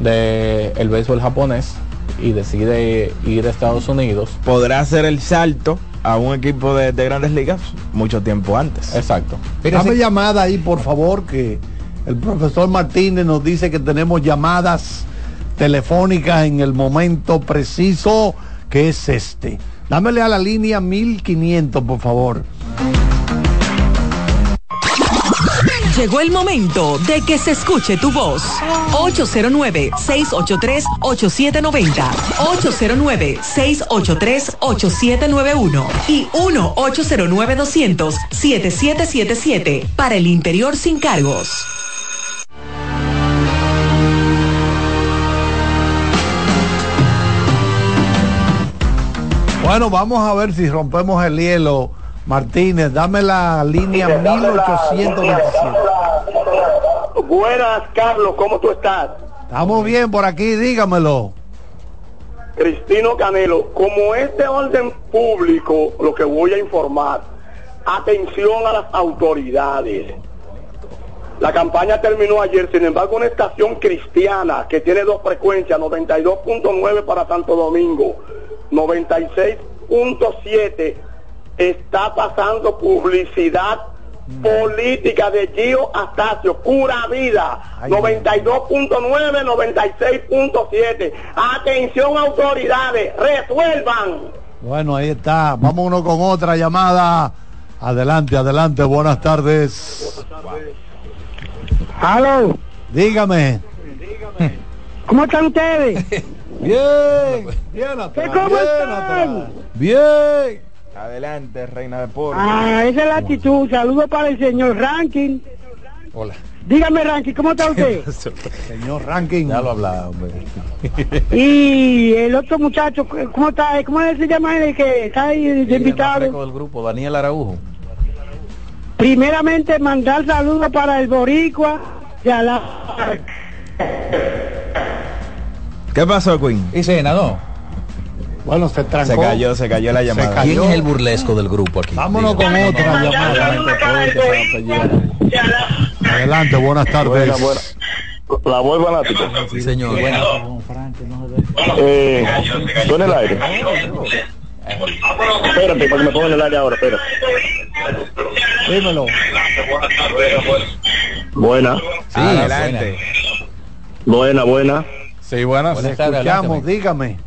del béisbol japonés y decide ir a Estados Unidos. Podrá hacer el salto a un equipo de, de grandes ligas mucho tiempo antes. Exacto. Dame llamada ahí, por favor, que el profesor Martínez nos dice que tenemos llamadas telefónicas en el momento preciso que es este. Dámele a la línea 1500, por favor. Llegó el momento de que se escuche tu voz. 809-683-8790. 809-683-8791. Y 1-809-200-7777. Para el interior sin cargos. Bueno, vamos a ver si rompemos el hielo. Martínez, dame la línea 1827. Buenas, Carlos, ¿cómo tú estás? Estamos bien por aquí, dígamelo. Cristino Canelo, como este orden público, lo que voy a informar, atención a las autoridades. La campaña terminó ayer, sin embargo, una estación cristiana que tiene dos frecuencias, 92.9 para Santo Domingo, 96.7 está pasando publicidad política de Gio Astacio, pura vida, 92.9, 96.7. Atención autoridades, resuelvan. Bueno, ahí está. Vámonos con otra llamada. Adelante, adelante. Buenas tardes. Aló. Dígame. ¿Cómo están ustedes? Bien, bien atrás, ¿Cómo bien están? atrás. Bien. Adelante, reina de porro. Ah, esa es la actitud. Saludos para el señor Ranking. Hola. Dígame, Ranking, ¿cómo está usted? Señor Ranking. Ya lo hablaba, hombre. y el otro muchacho, ¿cómo está? ¿Cómo se llama el que está ahí de Sí, el invitado? del grupo, Daniel Araujo. Primeramente, mandar saludos para el Boricua de Ala- ¿Qué pasó, Queen? Y cena, ¿no? Bueno, se trancó. Se cayó, se cayó la llamada. ¿Quién es el burlesco del grupo aquí? Vámonos con otra llamada. Adelante, buenas tardes. La voz fanático. Sí, señor. Eh, ¿tú en el aire? Espérate, para que me pongan en el aire ahora, espérate. Dímelo. Buena, Sí, adelante. buena, buena. Sí, buenas. Buenas tardes, Escuchamos, dígame.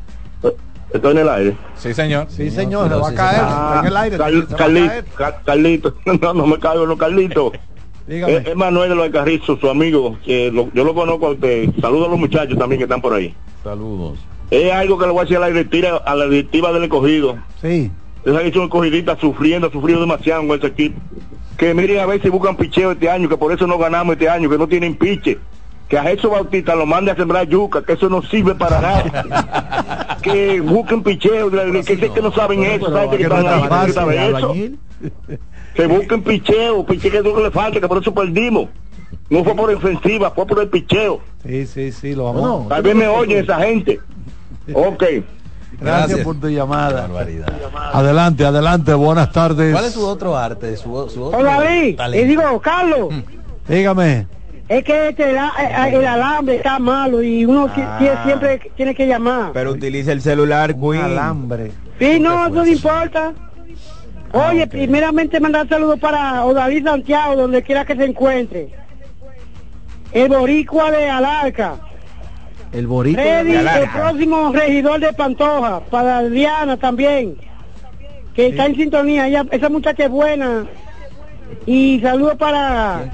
Estoy en el aire. Sí, señor. Sí, señor, se va a caer. en el aire. Car- se va a Carli- caer. Car- Carlito, no, no me caigo, no, Carlito. Dígame. Es, es Manuel de los Carrizo, su amigo, que lo- yo lo conozco a usted. Saludos a los muchachos también que están por ahí. Saludos. Es algo que le voy a decir a la directiva, a la directiva del escogido. Sí. Esa que son escogidistas sufriendo, ha sufrido demasiado con ese equipo. Que miren a ver si buscan picheo este año, que por eso no ganamos este año, que no tienen piche. Que a Jesús Bautista lo mande a sembrar yuca, que eso no sirve para nada. que busquen picheo, que, que, que, que no saben eso, ¿saben que Que no eso? Que busquen picheo, picheo que es lo que le falta, que por eso perdimos. No fue por ofensiva, fue por el picheo. Sí, sí, sí, lo vamos. Tal vez me oyen esa gente. Ok. Gracias, Gracias. por tu llamada. Adelante, adelante, buenas tardes. ¿Cuál es su otro arte? Su, su otro Hola, David. talento? Y digo, Carlos, Dígame. Es que este, la- eh, el alambre está malo y uno Ah. siempre tiene que llamar. Pero utiliza el celular, Queen. alambre. Sí, no, eso no importa. Oye, primeramente mandar saludos para Odavid Santiago, donde quiera que se encuentre. El boricua de Alarca. El boricua. Freddy, de el Alarca. próximo regidor de Pantoja. Para Diana también. Que está en sintonía. Ella- esa muchacha es buena. Y saludos para.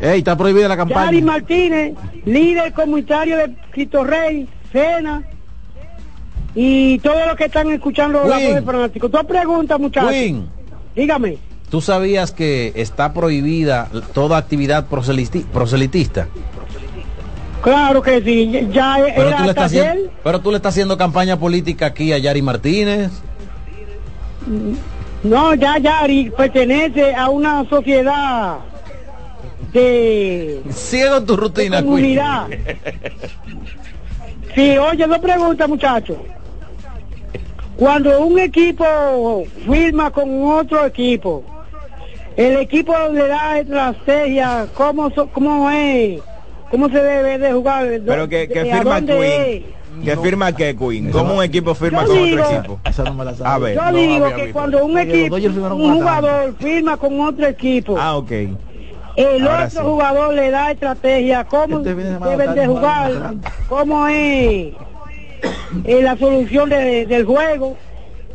Ey, está prohibida la campaña. Martínez, líder comunitario de Cristo Rey, Cena. Y todos los que están escuchando la voz del fanático. Tú preguntas, muchachos. Dígame. ¿tú sabías que está prohibida toda actividad proseliti- proselitista? Claro que sí. Ya Pero era tú, le hasta estás ayer. haciendo, pero tú le estás haciendo campaña política aquí a Yari Martínez. No, ya Yari pertenece a una sociedad de Sigue tu rutina, de comunidad. Sí, oye, dos preguntas, muchachos. Cuando un equipo firma con otro equipo, el equipo le da estrategia, ¿cómo, so- cómo es? ¿Cómo se debe de jugar? Pero que, que ¿De a firma dónde ¿Qué firma qué, Queen? ¿Cómo un equipo firma con digo- otro equipo? Esa no me la A ver. Yo No, digo que visto. cuando un equipo, un jugador firma con otro equipo, Ah, ok. el ahora otro sí. jugador le da estrategia, cómo Este deben de jugar, cómo es eh, la solución de- del juego.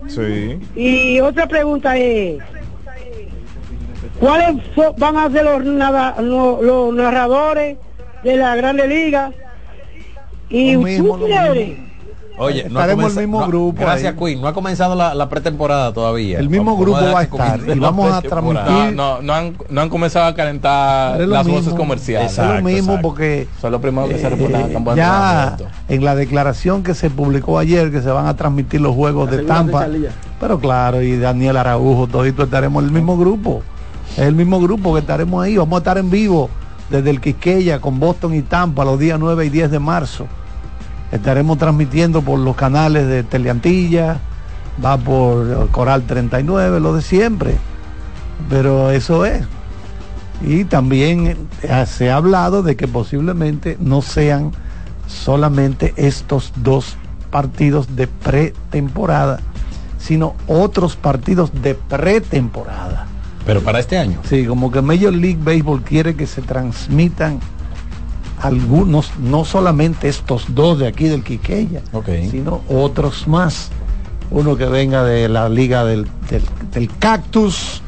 Sí. Y otra pregunta es, ¿cuáles van a ser los, los narradores de la Grande Liga? Y Lo mismo, tú lo quieres, Oye, no ha Estaremos el mismo no, grupo Gracias, ahí. Queen. No ha comenzado la, la pretemporada todavía. El mismo grupo va a estar y vamos a transmitir- No, no, no han, no han comenzado a calentar las mismo. voces comerciales. Es lo mismo porque Son los primeros que se reportan campo de ya en la declaración que se publicó ayer que se van a transmitir los juegos de Tampa pero claro y Daniel Araujo todito estaremos en el mismo grupo es el mismo grupo que estaremos ahí vamos a estar en vivo desde el Quisqueya con Boston y Tampa los días 9 y 10 de marzo. Estaremos transmitiendo por los canales de Teleantilla va por Coral 39 lo de siempre. Pero eso es. Y también eh, se ha hablado de que posiblemente no sean solamente estos dos partidos de pretemporada, sino otros partidos de pretemporada. Pero para este año. Sí, como que Major League Baseball quiere que se transmitan algunos, no solamente estos dos de aquí del Quiqueya, Ok. sino otros más. Uno que venga de la liga del, del, del cactus,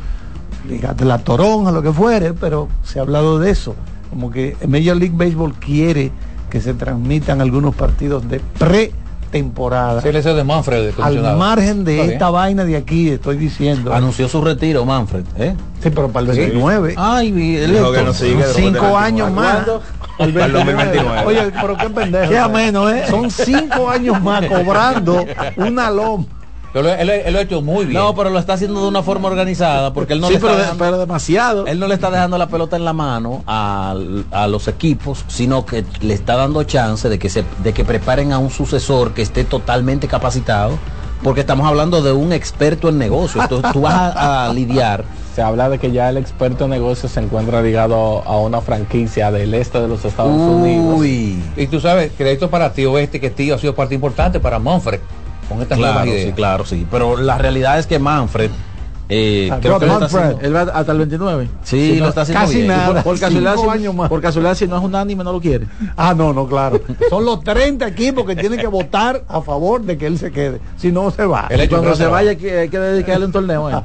liga de la toronja, lo que fuere, pero se ha hablado de eso. Como que Major League Baseball quiere que se transmitan algunos partidos de pretemporada. Sí, el de Manfred, de Al margen de Está bien. esta vaina de aquí, estoy diciendo. Anunció su retiro, Manfred. ¿eh? Sí, pero para el Sí. 29. Ay, Dijo que no sigue, cinco años 29. más. Al 2029. Oye, pero qué pendejo. Qué ameno, ¿eh? Son cinco años más cobrando una loma. Pero él, él lo ha hecho muy bien. No, pero lo está haciendo de una forma organizada porque él no Sí, le está pero dejando, pero demasiado. Él no le está dejando la pelota en la mano a, a los equipos, sino que le está dando chance de que se de que preparen a un sucesor que esté totalmente capacitado, porque estamos hablando de un experto en negocios. Tú, tú vas a, a lidiar Se habla de que ya el experto en negocios se encuentra ligado a una franquicia del este de los Estados Unidos. Y tú sabes, crédito para tío este, que tío ha sido parte importante para Manfred, con estas Claro, nuevas sí, claro, sí. Pero la realidad es que Manfred eh, Ah, creo que lo está él va hasta el 29. Sí, Si lo está haciendo casi bien. nada. Por- Por, casualidad, si, años más. por casualidad, si no es unánime, no lo quiere. Ah, no, no, claro. Son los 30 equipos que tienen que votar a favor de que él se quede. Si no, se va. Cuando se vaya, hay que, hay que dedicarle un torneo. ¿eh?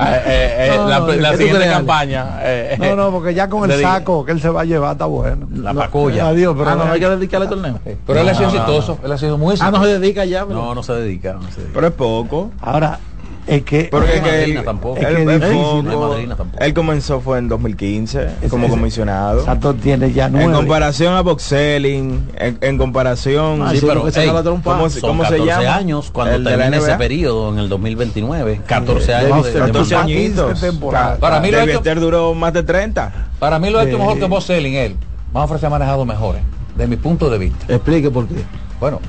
Eh, eh, eh, No, la no, la ¿qué tú siguiente campaña. eh, No, no, porque ya con el saco que él se va a llevar está bueno. La No, pacoya. Adiós, pero ah, no, no hay que dedicarle torneo. Pero él ha sido No, no, exitoso, él ha sido muy Ah, exitoso. no se dedica ya. No, no se dedica. No se dedica. Pero es poco. Ahora, es que. Porque es que él, tampoco. Es que él es difícil, poco. tampoco. Él comenzó fue en 2015 como ese- comisionado. Sato tiene ya En nueve. comparación a Box Selling, en, en comparación... Ah, sí, pero que se ey, de ¿cómo, Son cómo 14 se llama? años cuando El de termine ese periodo en el 2029. 14 años de, de 14 mandato. añitos. Para mí lo hecho- duró más de 30. Para mí lo ha hecho mejor que Bob Selling, él. Manfred se ha manejado mejor, ¿eh? de mi punto de vista. Explique por qué. Bueno,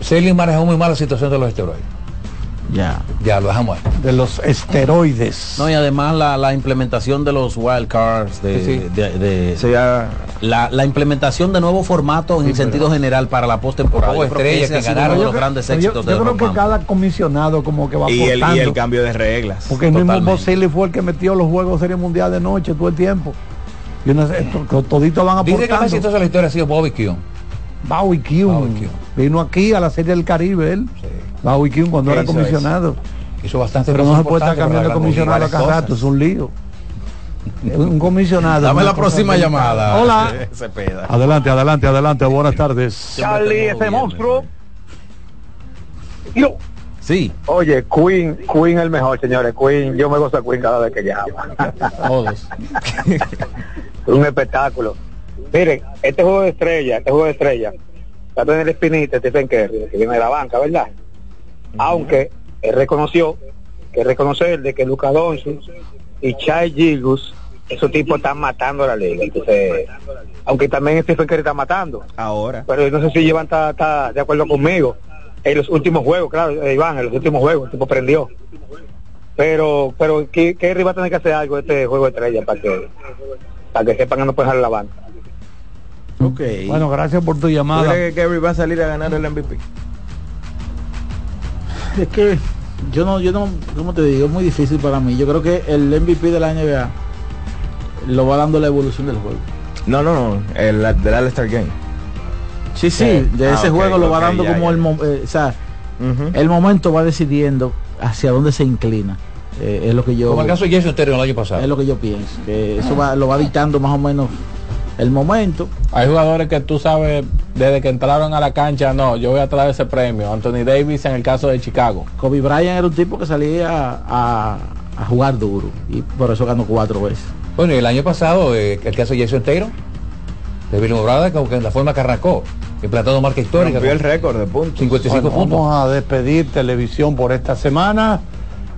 Selling manejó muy mal la situación de los esteroides. Ya. Ya, lo dejamos ahí. De los esteroides. No, y además la, la implementación de los wild cards, de, Sí, sí. de- de- ya- la, la implementación de nuevos formatos en sentido general para la postemporada. Yo que estrellas que ganaron. Yo los grandes yo- éxitos yo, de creo que cada comisionado como que va y, el, y el cambio de reglas. Porque el mismo. Boselli fue el que metió los juegos Serie Mundial de noche todo el tiempo. Y una, to- toditos van Dice que más exitoso de la historia ha sido Bobby Kuhn. Bowie Kuhn. Vino aquí a la Serie del Caribe él. Sí. Bowie Kuhn cuando ¿Qué era comisionado. Hizo bastante Pero no se puede estar cambiando de comisionado a cada rato, es un lío. Es un comisionado. Dame la próxima llamada. Hola. Adelante, adelante, adelante. Buenas tardes. Charlie, ese monstruo. Yo, Sí. oye, Queen, Queen el mejor, señores. Queen, yo me gozo a Queen cada vez que llama. Todos. un espectáculo. Miren, este juego de estrella, este juego de estrella, va a tener espinita Stephen Curry, que viene de la banca, ¿verdad? Aunque él reconoció, que reconocer de que Luca Doncic y Chai Gilgus, esos tipos están matando a la liga. Entonces, aunque también Stephen Curry está matando. Ahora. Pero yo no sé si Iván está, está de acuerdo conmigo. En los últimos juegos, claro, eh, Iván, en los últimos juegos, el tipo prendió. Pero, pero ¿qué, Kerry va a tener que hacer algo este juego de estrella para que, para que sepan que no puede dejar la banca. Ok. Bueno, gracias por tu ¿Tú llamada. crees que Kerry va a salir a ganar el MVP? Es que yo no, yo no, ¿cómo te digo? Es muy difícil para mí. Yo creo que el MVP de la NBA lo va dando la evolución del juego. No, no, no. El del All-Star Game. Sí, sí, Eh, de ah, ese juego lo va dando ya, como ya. el, mo- eh, o sea, el momento va decidiendo hacia dónde se inclina. Eh, es lo que yo. Como el caso de Jason Terry el año pasado. Es lo que yo pienso. Que eso va, lo va dictando más o menos el momento. Hay jugadores que tú sabes, desde que entraron a la cancha, no, yo voy a traer ese premio. Anthony Davis en el caso de Chicago. Kobe Bryant era un tipo que salía a, a jugar duro y por eso ganó cuatro veces. Bueno, y el año pasado, eh, el caso de Jason Taylor, de Brother, como que en la forma que arrancó, implantando marca histórica. Rompió el récord de puntos. 55 Bueno, puntos. Vamos a despedir televisión por esta semana,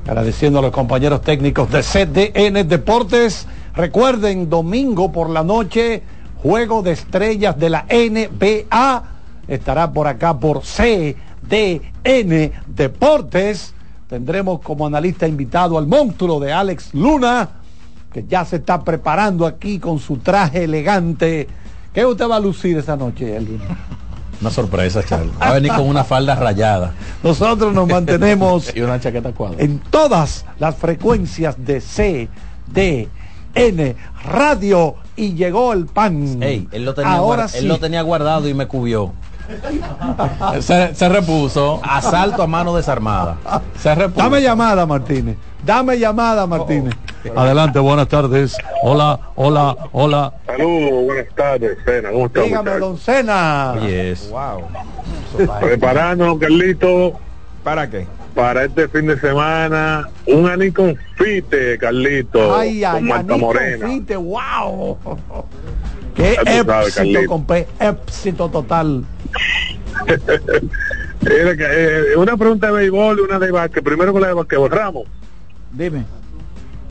agradeciendo a los compañeros técnicos de CDN Deportes. Recuerden, domingo por la noche, juego de estrellas de la NBA. Estará por acá por CDN Deportes. Tendremos como analista invitado al monstruo de Alex Luna, que ya se está preparando aquí con su traje elegante. ¿Qué usted va a lucir esa noche, Elvin? Una sorpresa, Charles. Va a venir con una falda rayada. Nosotros nos mantenemos Y una chaqueta cuadra. en todas las frecuencias de CDN Radio y llegó el pan. Ey, él lo tenía, Ahora sí. él lo tenía guardado y me cubió. Se, se repuso. Asalto a mano desarmada. Se repuso. Dame llamada, Martínez. Dame llamada, Martínez. Adelante, buenas tardes. Hola, hola, hola. Saludos, buenas tardes, Cena. ¿Cómo estás? Dígame, don Cena. Yes. Wow. Preparándonos, Carlito, ¿Para qué? Para este fin de semana. Un aní confite, Carlito, Ay, ay, con Marta Morena. Confite, wow. Qué sabes, éxito, con P, éxito total. Eh, una pregunta de béisbol y una de básquet. Primero con la de básquet, Ramos. Dime.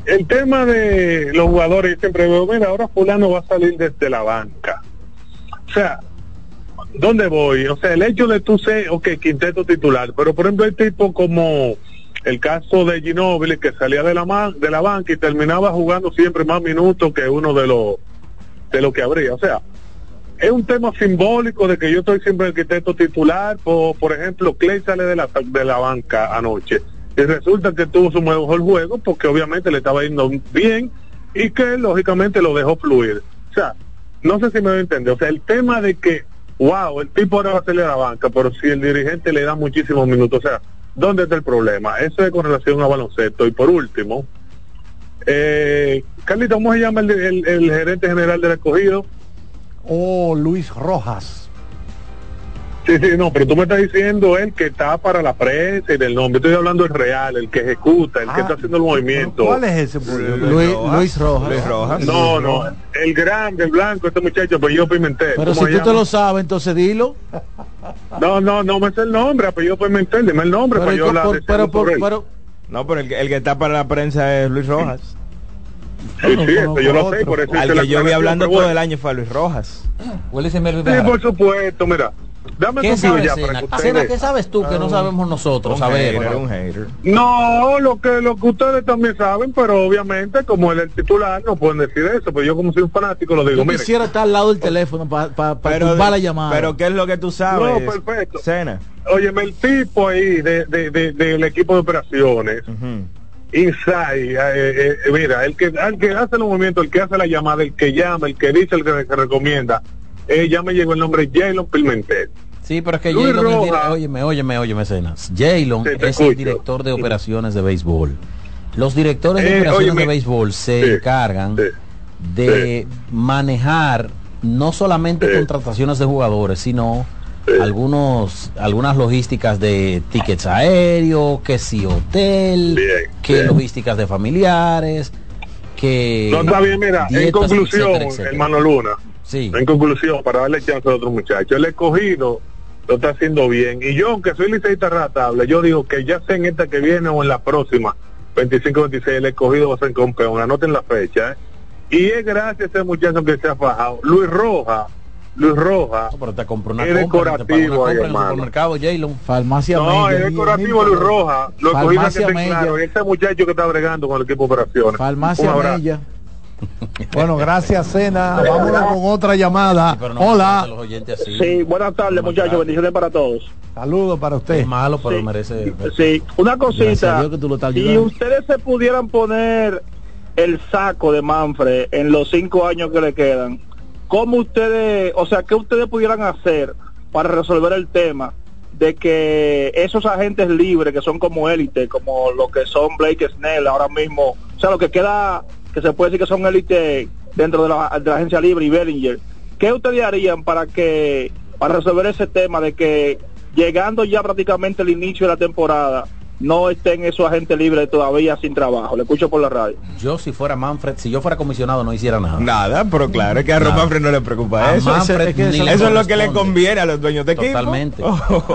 El tema de los jugadores, siempre veo, mira, ahora fulano va a salir desde la banca. O sea, ¿dónde voy? O sea, el hecho de tú ser, ok, quinteto titular, pero por ejemplo hay tipo como el caso de Ginóbili que salía de la, ma- de la banca y terminaba jugando siempre más minutos que uno de los de lo que habría. O sea, es un tema simbólico de que yo estoy siempre el quinteto titular. Por, por ejemplo, Clay sale de la, de la banca anoche y resulta que tuvo su mejor juego porque obviamente le estaba yendo bien y que lógicamente lo dejó fluir. O sea, no sé si me voy a entender. O sea, el tema de que, wow, el tipo ahora va a salir a la banca, pero si el dirigente le da muchísimos minutos, o sea, ¿dónde está el problema? Eso es con relación a baloncesto. Y por último, eh, Carlito, ¿cómo se llama el, el- gerente general del escogido? Oh, Luis Rojas. Sí, sí, no, pero tú me estás diciendo el que está para la prensa y del nombre. Estoy hablando del real, el que ejecuta, el que Ah, está haciendo el movimiento. ¿Cuál es ese? Luis, Luis Rojas. Luis Rojas. No, no, el grande, el blanco, este muchacho, apellido Pimentel. Pero ¿Cómo si tú te lo sabes, entonces dilo. No, no, no me sé el nombre, apellido Pimentel, dime el nombre Pero, para yo por- ese pero, por- él. pero- No, pero el, que- el que está para la prensa es Luis Rojas. Sí, sí, eso yo lo sé, por eso Al la que yo vi hablando todo bueno. el año fue Luis Rojas. Huele ese Melvin Sí, por supuesto, mira. Dame ¿Qué sabes, ya para que ustedes... ¿qué sabes tú que no sabemos nosotros? Un A ver. hater, un hater. No, lo que lo que ustedes también saben, pero obviamente como él es el titular no pueden decir eso, pero yo como soy un fanático lo digo, Yo mire. quisiera estar al lado del teléfono para Pero, tumbar la llamada. pero ¿qué es lo que tú sabes? No, perfecto. Cena. Óyeme, el tipo ahí de, de, de- del equipo de operaciones, Inside, eh, eh, mira, el que, el que hace los movimientos, el que hace la llamada, el que llama, el que dice, el que, que recomienda, eh, ya me llegó el nombre Jalen Pimentel. Sí, pero es que Jalen es óyeme, óyeme, óyeme, Cenas. Jalen es el director de operaciones de béisbol. Los directores de Eh, operaciones óyeme. de béisbol se Sí, encargan de manejar no solamente contrataciones de jugadores, sino algunos algunas logísticas de tickets aéreos, que si hotel, que logísticas de familiares, que No está bien, mira, en conclusión, etcétera, etcétera. hermano Luna, Sí. en conclusión, para darle chance a otros muchachos, el escogido lo está haciendo bien. Y yo, aunque soy liceísta ratable, yo digo que ya sea en esta que viene o en la próxima, 25-26, el escogido va a ser campeón. Anoten la fecha, ¿eh? Y es gracias a ese muchacho que se ha fajado. Luis Roja, Luis Roja, pero te compró una es compra, te pagó una decorativo ahí, en el hermano. supermercado, Jalen. Farmacia No, Mella. es decorativo Luis Roja. Lo escogido que claro. Y ese muchacho que está bregando con el equipo de operaciones. Farmacia. Mella. Bueno, gracias, Cena. Vámonos con otra llamada. Hola. Sí, buenas tardes muchachos, bendiciones para todos. Saludos para usted. Es malo, pero Sí. merece. Sí, una cosita. Dios que tú lo estás Si ustedes se pudieran poner el saco de Manfred en los cinco años que le quedan, ¿cómo ustedes, o sea, qué ustedes pudieran hacer para resolver el tema de que esos agentes libres que son como élite, como lo que son Blake Snell ahora mismo, o sea, lo que queda, que se puede decir que son élite dentro de la, de la agencia libre y Bellinger, ¿qué ustedes harían para que, para resolver ese tema de que llegando ya prácticamente el inicio de la temporada, no estén esos agentes libres todavía sin trabajo. Le escucho por la radio. Yo si fuera Manfred, si yo fuera comisionado no hiciera nada. Nada, pero claro, es que a Nada. Manfred no le preocupa A eso. Manfred eso, es lo que le conviene a los dueños de equipo. Totalmente.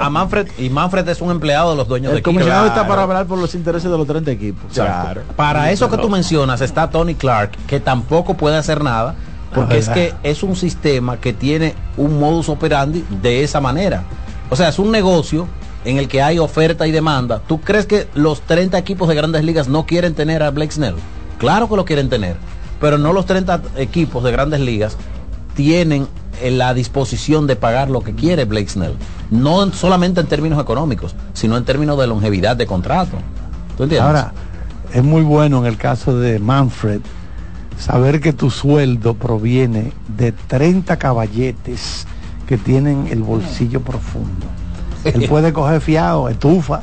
A Manfred, y Manfred es un empleado de los dueños de El equipo. comisionado está Claro. para hablar por los intereses de los 30 equipos. Exacto. Para eso que tú mencionas está Tony Clark, que tampoco puede hacer nada, porque es que es un sistema que tiene un modus operandi de esa manera. O sea, es un negocio en el que hay oferta y demanda. ¿Tú crees que los 30 equipos de grandes ligas no quieren tener a Blake Snell? Claro que lo quieren tener, pero no los 30 equipos de grandes ligas tienen eh, la disposición de pagar lo que quiere Blake Snell. No en- solamente en términos económicos, sino en términos de longevidad de contrato. ¿Tú entiendes? Ahora, es muy bueno en el caso de Manfred saber que tu sueldo proviene de 30 caballetes que tienen el bolsillo profundo. Él puede coger fiado, estufa,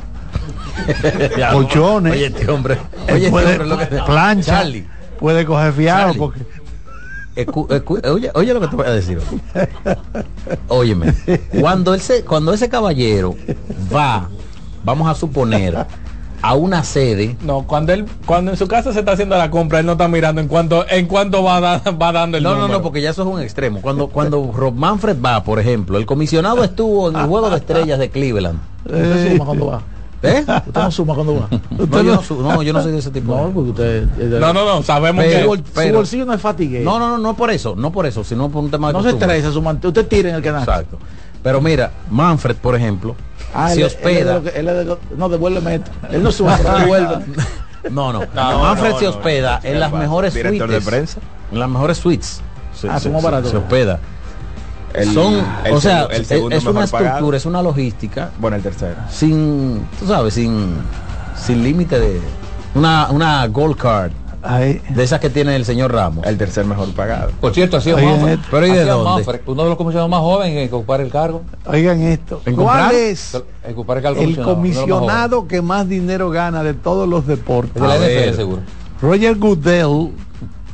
colchones. Oye, este hombre. Oye, este hombre, lo que plancha, Charlie. puede coger fiado Charlie. porque Escu- escu- oye, oye lo que te voy a decir. Óyeme, cuando ese, cuando ese caballero va, vamos a suponer, a una sede. No, cuando él, cuando en su casa se está haciendo la compra, él no está mirando en cuánto, en cuánto va, da- va dando el No, no, número. no, porque ya eso es un extremo. Cuando, cuando Rob Manfred va, por ejemplo, el comisionado estuvo en el juego de estrellas de Cleveland. Usted suma cuando va. ¿Eh? Usted no suma cuando va. No, yo no, su- no, yo no soy de ese tipo. No, porque usted. eh, No, no, no, sabemos su, que- bol- su bolsillo no es fatigue. No, no, no, no por eso, no por eso, sino por un tema de No se estresa, su man- usted tira en el canal. Exacto. Pero mira, Manfred, por ejemplo, Ah, se él- hospeda. él él no, devuélveme esto. Él no devuelve. No, no. No, Manfred no, se hospeda no, en las mejores director suites. de prensa. En las mejores suites. Se, Ah, se- se- baratos. se hospeda. El- Son, el o sea, el es- una pagado. estructura, es una logística Bueno, el tercero. sin, tú sabes, sin, sin límite de una, una gold card de esas que tiene el señor Ramos. El tercer mejor pagado. Por cierto, así es Oigan Manfred. Pero ¿y de Así es dónde? Manfred, uno de los comisionados más jóvenes en ocupar el cargo. Oigan esto. ¿En ¿Cuál comprar? es En ocupar el cargo el más comisionado que más dinero gana de todos los deportes? De la A NFL ver. seguro. Roger Goodell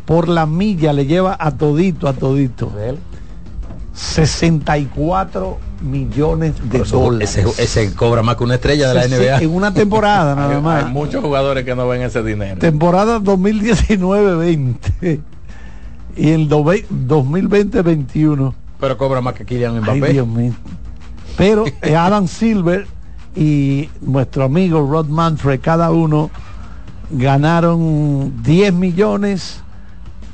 por la milla le lleva a todito, a todito. 64 millones de Eso- dólares. ese, ese cobra más que una estrella de la NBA. En una temporada nada Hay más. muchos jugadores que no ven ese dinero. Temporada 2019-20. Y el 2020-21. Pero cobra más que Kylian Ay, Mbappé. Dios mío. Pero Adam Silver y nuestro amigo Rod Manfred, cada uno ganaron 10 millones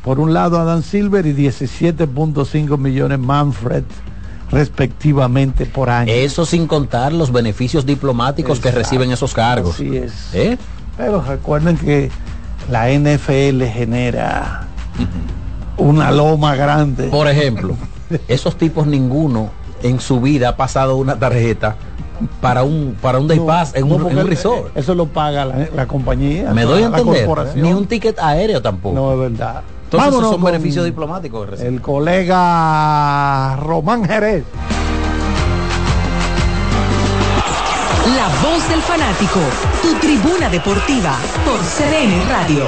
por un lado Adam Silver y 17.5 millones Manfred respectivamente por año. Eso sin contar los beneficios diplomáticos que reciben esos cargos. Así es. ¿Eh? Pero recuerden que la NFL genera una loma grande. Por ejemplo, esos tipos ninguno en su vida ha pasado una tarjeta para un para un day No, pass en no, un, en un resort. Eso lo paga la, la compañía. Me doy a la entender. corporación. Ni un ticket aéreo tampoco. No, es verdad. Entonces esos Vámonos son beneficios diplomáticos. que. El colega Román Jerez. La voz del fanático, tu tribuna deportiva por CDN Radio.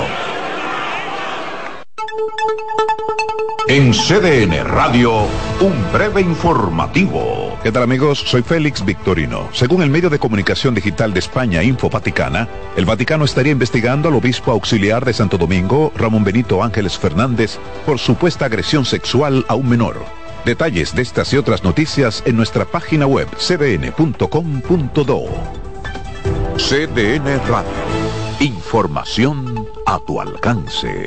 En CDN Radio, un breve informativo. ¿Qué tal amigos? Soy Félix Victorino. Según el medio de comunicación digital de España, Info Vaticana, el Vaticano estaría investigando al obispo auxiliar de Santo Domingo, Ramón Benito Ángeles Fernández, por supuesta agresión sexual a un menor. Detalles de estas y otras noticias en nuestra página web cdn.com.do. CDN Radio. Información a tu alcance.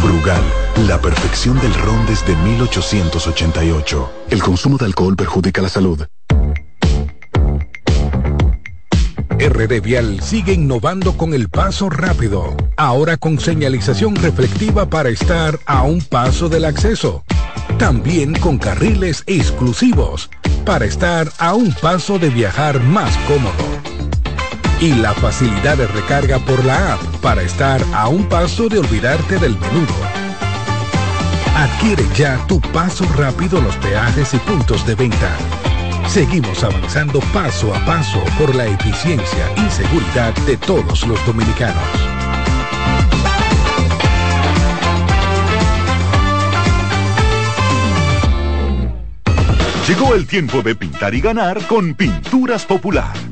Brugal, la perfección del ron desde 1888. El consumo de alcohol perjudica la salud. RD Vial sigue innovando con el paso rápido, ahora con señalización reflectiva para estar a un paso del acceso. También con carriles exclusivos, para estar a un paso de viajar más cómodo y la facilidad de recarga por la app para estar a un paso de olvidarte del menudo. Adquiere ya tu paso rápido los peajes y puntos de venta. Seguimos avanzando paso a paso por la eficiencia y seguridad de todos los dominicanos. Llegó el tiempo de pintar y ganar con Pinturas Popular.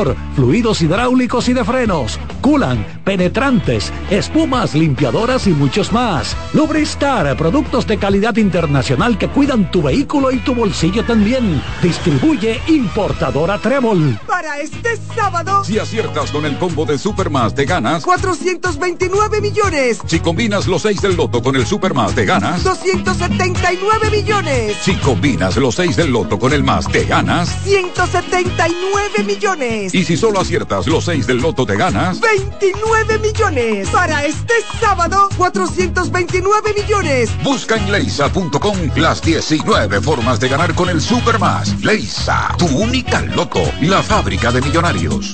fluidos hidráulicos y de frenos, culan, penetrantes, espumas, limpiadoras y muchos más. Lubristar, productos de calidad internacional que cuidan tu vehículo y tu bolsillo también. Distribuye importadora Trébol. Para este sábado, Si aciertas con el combo de Supermas, te ganas. 429 millones. Si combinas los 6 del loto con el Supermas, te ganas. 279 millones. Si combinas los 6 del loto con el más, te ganas. 179 millones. Y si solo aciertas los 6 del loto, te ganas. 29 millones. Para este sábado, 429 millones. Busca en leisa.com las 19 formas de ganar con el Supermas. Leisa, tu única loto, la fábrica de millonarios.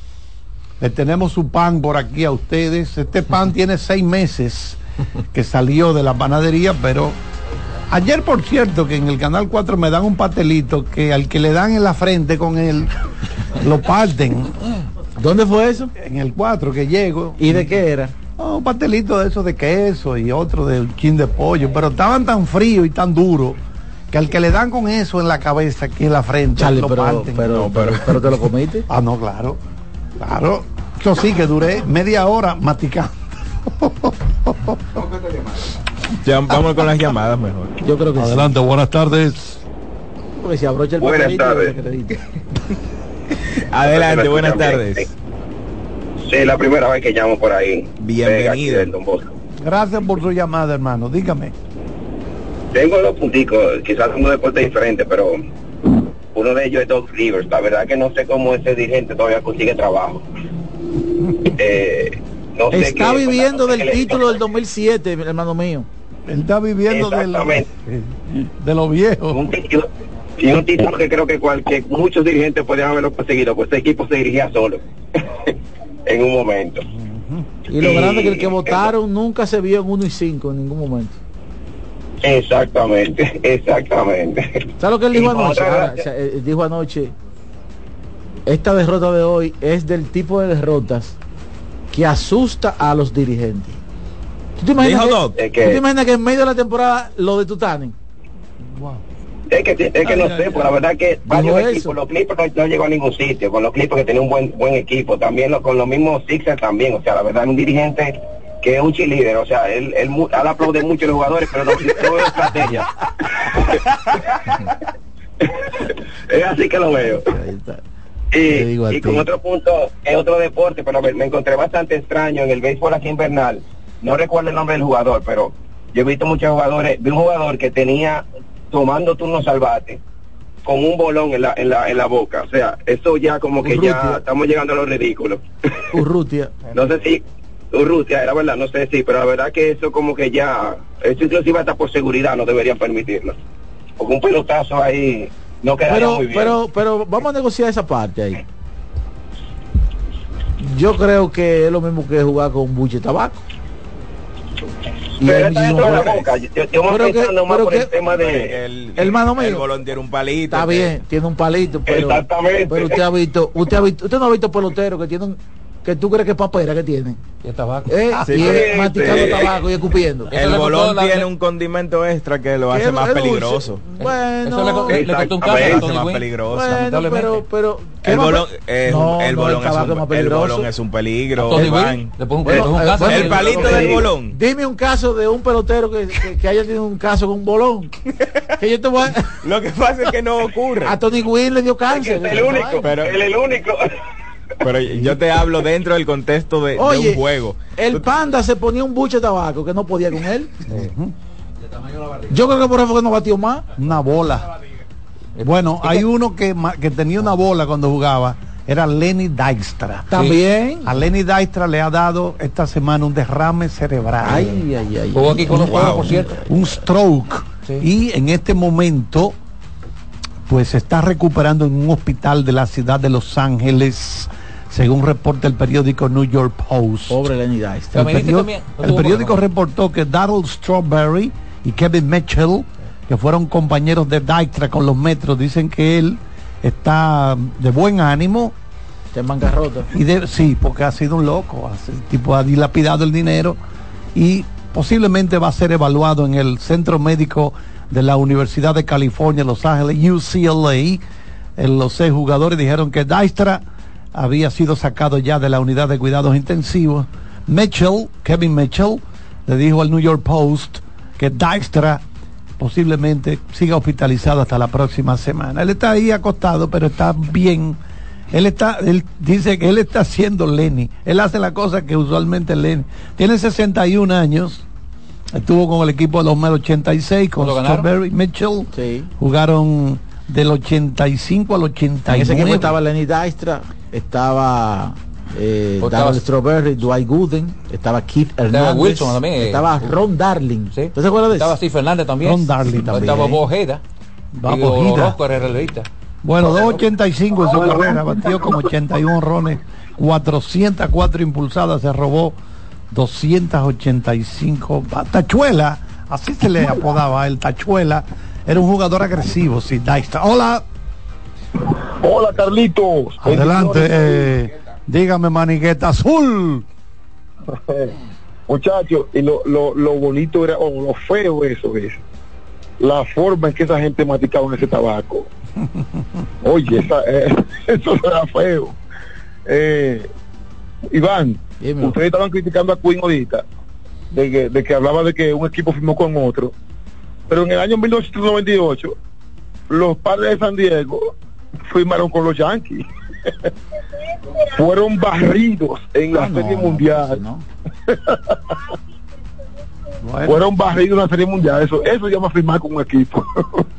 Le tenemos su pan por aquí a ustedes. Este pan tiene seis meses que salió de la panadería, pero ayer, por cierto, que en el Canal 4 me dan un pastelito que al que le dan en la frente con él, lo parten. ¿Dónde fue eso? En el 4 que llego. ¿Y de qué era? Oh, un pastelito de esos de queso y otro de chin de pollo, pero estaban tan fríos y tan duros que al que le dan con eso en la cabeza, aquí en la frente, Chale, lo pero, parten. pero, pero, pero te lo comiste. Ah, no, claro. Claro. Yo sí que duré media hora masticando. Ya, vamos con las llamadas mejor. Yo creo que Adelante, buenas tardes. Porque si abrocha el Buenas papelito, tardes. Adelante, ¿Me buenas tardes. Sí, la primera vez que llamo por ahí. Bienvenido. De aquí del Don Bosco. Gracias por su llamada, hermano. Dígame. Tengo dos punticos, quizás son dos deportes diferentes, pero uno de ellos es Doug Rivers. La verdad que no sé cómo ese dirigente todavía consigue trabajo. Eh, no sé Está qué- viviendo no sé del título del 2007, mi hermano mío. Él está viviendo de lo, Exactamente. de lo viejo. Un título, y un título que creo que, cual- que muchos dirigentes podrían haberlo conseguido, pues este equipo se dirigía solo en un momento. Y lo Y- grande que el que votaron nunca se vio en 1 y 5 en ningún momento. Exactamente, exactamente. ¿Sabes lo que él dijo Y anoche? otra- Ahora, o sea, él dijo anoche, esta derrota de hoy es del tipo de derrotas que asusta a los dirigentes. ¿Tú te imaginas, Dijo que. Es tú que- te imaginas que en medio de la temporada lo de Tutanen? Es que, es que no sé, pues la verdad que varios equipos, los Clippers no, no llegó a ningún sitio, con los Clippers que tenían un buen buen equipo, también lo- con los mismos Sixers también, o sea, la verdad, un dirigente que es un cheerleader, o sea, él, él, él aplaude mucho a los jugadores, pero no, no veo estrategia. es así que lo veo. Te digo Y, con otro punto, es otro deporte, pero me, me encontré bastante extraño en el béisbol aquí invernal. No recuerdo el nombre del jugador, pero yo he visto muchos jugadores, vi un jugador que tenía tomando turno salvate con un bolón en la, en la, en la boca. O sea, eso ya como que ya estamos llegando a lo ridículo. Urrutia. No sé si Urrutia era verdad, no sé si, pero la verdad que eso como que ya, eso inclusive hasta por seguridad no deberían permitirlo. Porque un pelotazo ahí no quedaría Pero, muy bien. pero, pero vamos a negociar esa parte ahí. Yo creo que es lo mismo que jugar con un buche de tabaco. Pero hay está dentro de la muchísimos- boca. Yo, yo, yo me Pero que- pensando más pero por que- el tema de... El, Hermano mío. El bolón tiene un palito. Está que- bien, tiene un palito, pero, Exactamente. pero usted ha visto, usted ha visto, usted no ha visto peloteros que tienen, que tú crees que es papera que tienen. Y el tabaco. Eh, Sí, y pero- es masticando sí. tabaco y escupiendo. El bolón la- tiene un condimento extra que lo hace es- más es peligroso. Bueno, Eso le, le costó un caso Lo a más peligroso. bueno, pero, pero ¿qué El bolón, es, No, el, no, bolón el tabaco es es más un, el bolón es un peligro. Gwynn le pongo un, Bueno, pongo un eh, caso. El palito del bolón. Dime un caso de un pelotero que, que, que haya tenido un caso con un bolón. que yo te voy a... Lo que pasa es que no ocurre. A Tony Gwynn le dio cáncer. Es el único, Pero- él es el único. Pero yo te hablo dentro del contexto de, un juego. el panda se ponía un buche de tabaco que no podía con él. Yo creo que por eso fue que no batió más. Una bola. Bueno, hay uno que, que tenía una bola cuando jugaba, era Lenny Dijkstra. También. A Lenny Dijkstra le ha dado esta semana un derrame cerebral. Ay, ay, ay. Aquí con Wow. juegos, por cierto. un stroke. Sí. Y en este momento, pues se está recuperando en un hospital de la ciudad de Los Ángeles, según reporta el periódico New York Post. Pobre Lenny Dijkstra. El, Caminito perió- también, no el periódico problema. reportó que Darrell Strawberry y Kevin Mitchell, que fueron compañeros de Dijkstra con los metros, dicen que él está de buen ánimo Está en bancarrota. y de, sí, porque ha sido un loco, el tipo ha dilapidado el dinero y posiblemente va a ser evaluado en el centro médico de la Universidad de California, Los Ángeles, UCLA. En los seis jugadores dijeron que Dijkstra había sido sacado ya de la unidad de cuidados intensivos. Mitchell, Kevin Mitchell, le dijo al New York Post que Dijkstra posiblemente siga hospitalizado hasta la próxima semana. Él está ahí acostado, pero está bien. Él está, él dice que él está haciendo Lenny. Él hace la cosa que usualmente Lenny. Tiene 61 años. Estuvo con el equipo de los Mel 86 con. Strawberry Mitchell. Sí. Jugaron del 85 al 89. En ese equipo estaba Lenny Dijkstra, estaba eh, Estaba- Strawberry, Dwight Gooden, estaba Keith Hernández, Wilson también, eh. estaba Ron Darling. Sí. ¿Usted se acuerda de Estaba? Steve Fernández también. Ron Darling también. Estaba Bojeda. El. Bueno, 2.85 en su carrera, batió con 81 honrones, 404 impulsadas, se robó 285. ba- Tachuela, así se le apodaba él, Tachuela, era un jugador agresivo, sí, Dijkstra. Hola, Hola, Carlitos. adelante, eh, dígame, manigueta azul. Muchachos, y lo, lo, lo bonito era, o lo feo eso es, la forma en que esa gente masticaba en ese tabaco. Oye, esa, eh, eso era feo. Eh, Iván, Dime. ustedes estaban criticando a Queen ahorita, de que, de que hablaba de que un equipo firmó con otro, pero en el año 1998, los padres de San Diego firmaron con los Yankees. Fueron barridos en la Ah, no, Serie Mundial. no. Bueno, fueron barridos en la Serie Mundial. Eso, eso llama firmar con un equipo.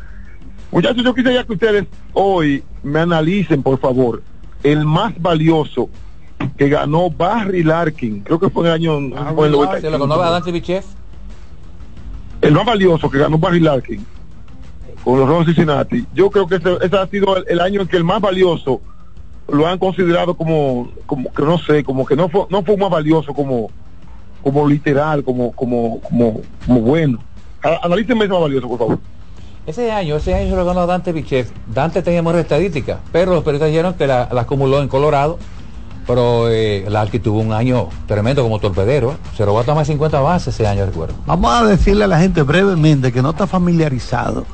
Muchachos, yo quisiera que ustedes hoy me analicen, por favor, el más valioso que ganó Barry Larkin. Creo que fue en el año fue el Se lo 95. conoce a Dante Bichef. El más valioso que ganó Barry Larkin con los Rojos Cincinnati. Yo creo que ese, ese ha sido el, año en que el más valioso lo han considerado como, como que no sé, como que no fue, no fue más valioso como, como literal, como, como, como, bueno. Analícenme ese más valioso, por favor. Ese año, ese año se lo ganó Dante Bichef. Dante tenía mejor estadística, pero los periodistas dijeron que la acumuló en Colorado. Pero eh, Larky tuvo un año tremendo como torpedero. Se robó hasta más de 50 bases ese año, recuerdo. Vamos a decirle a la gente brevemente que no está familiarizado.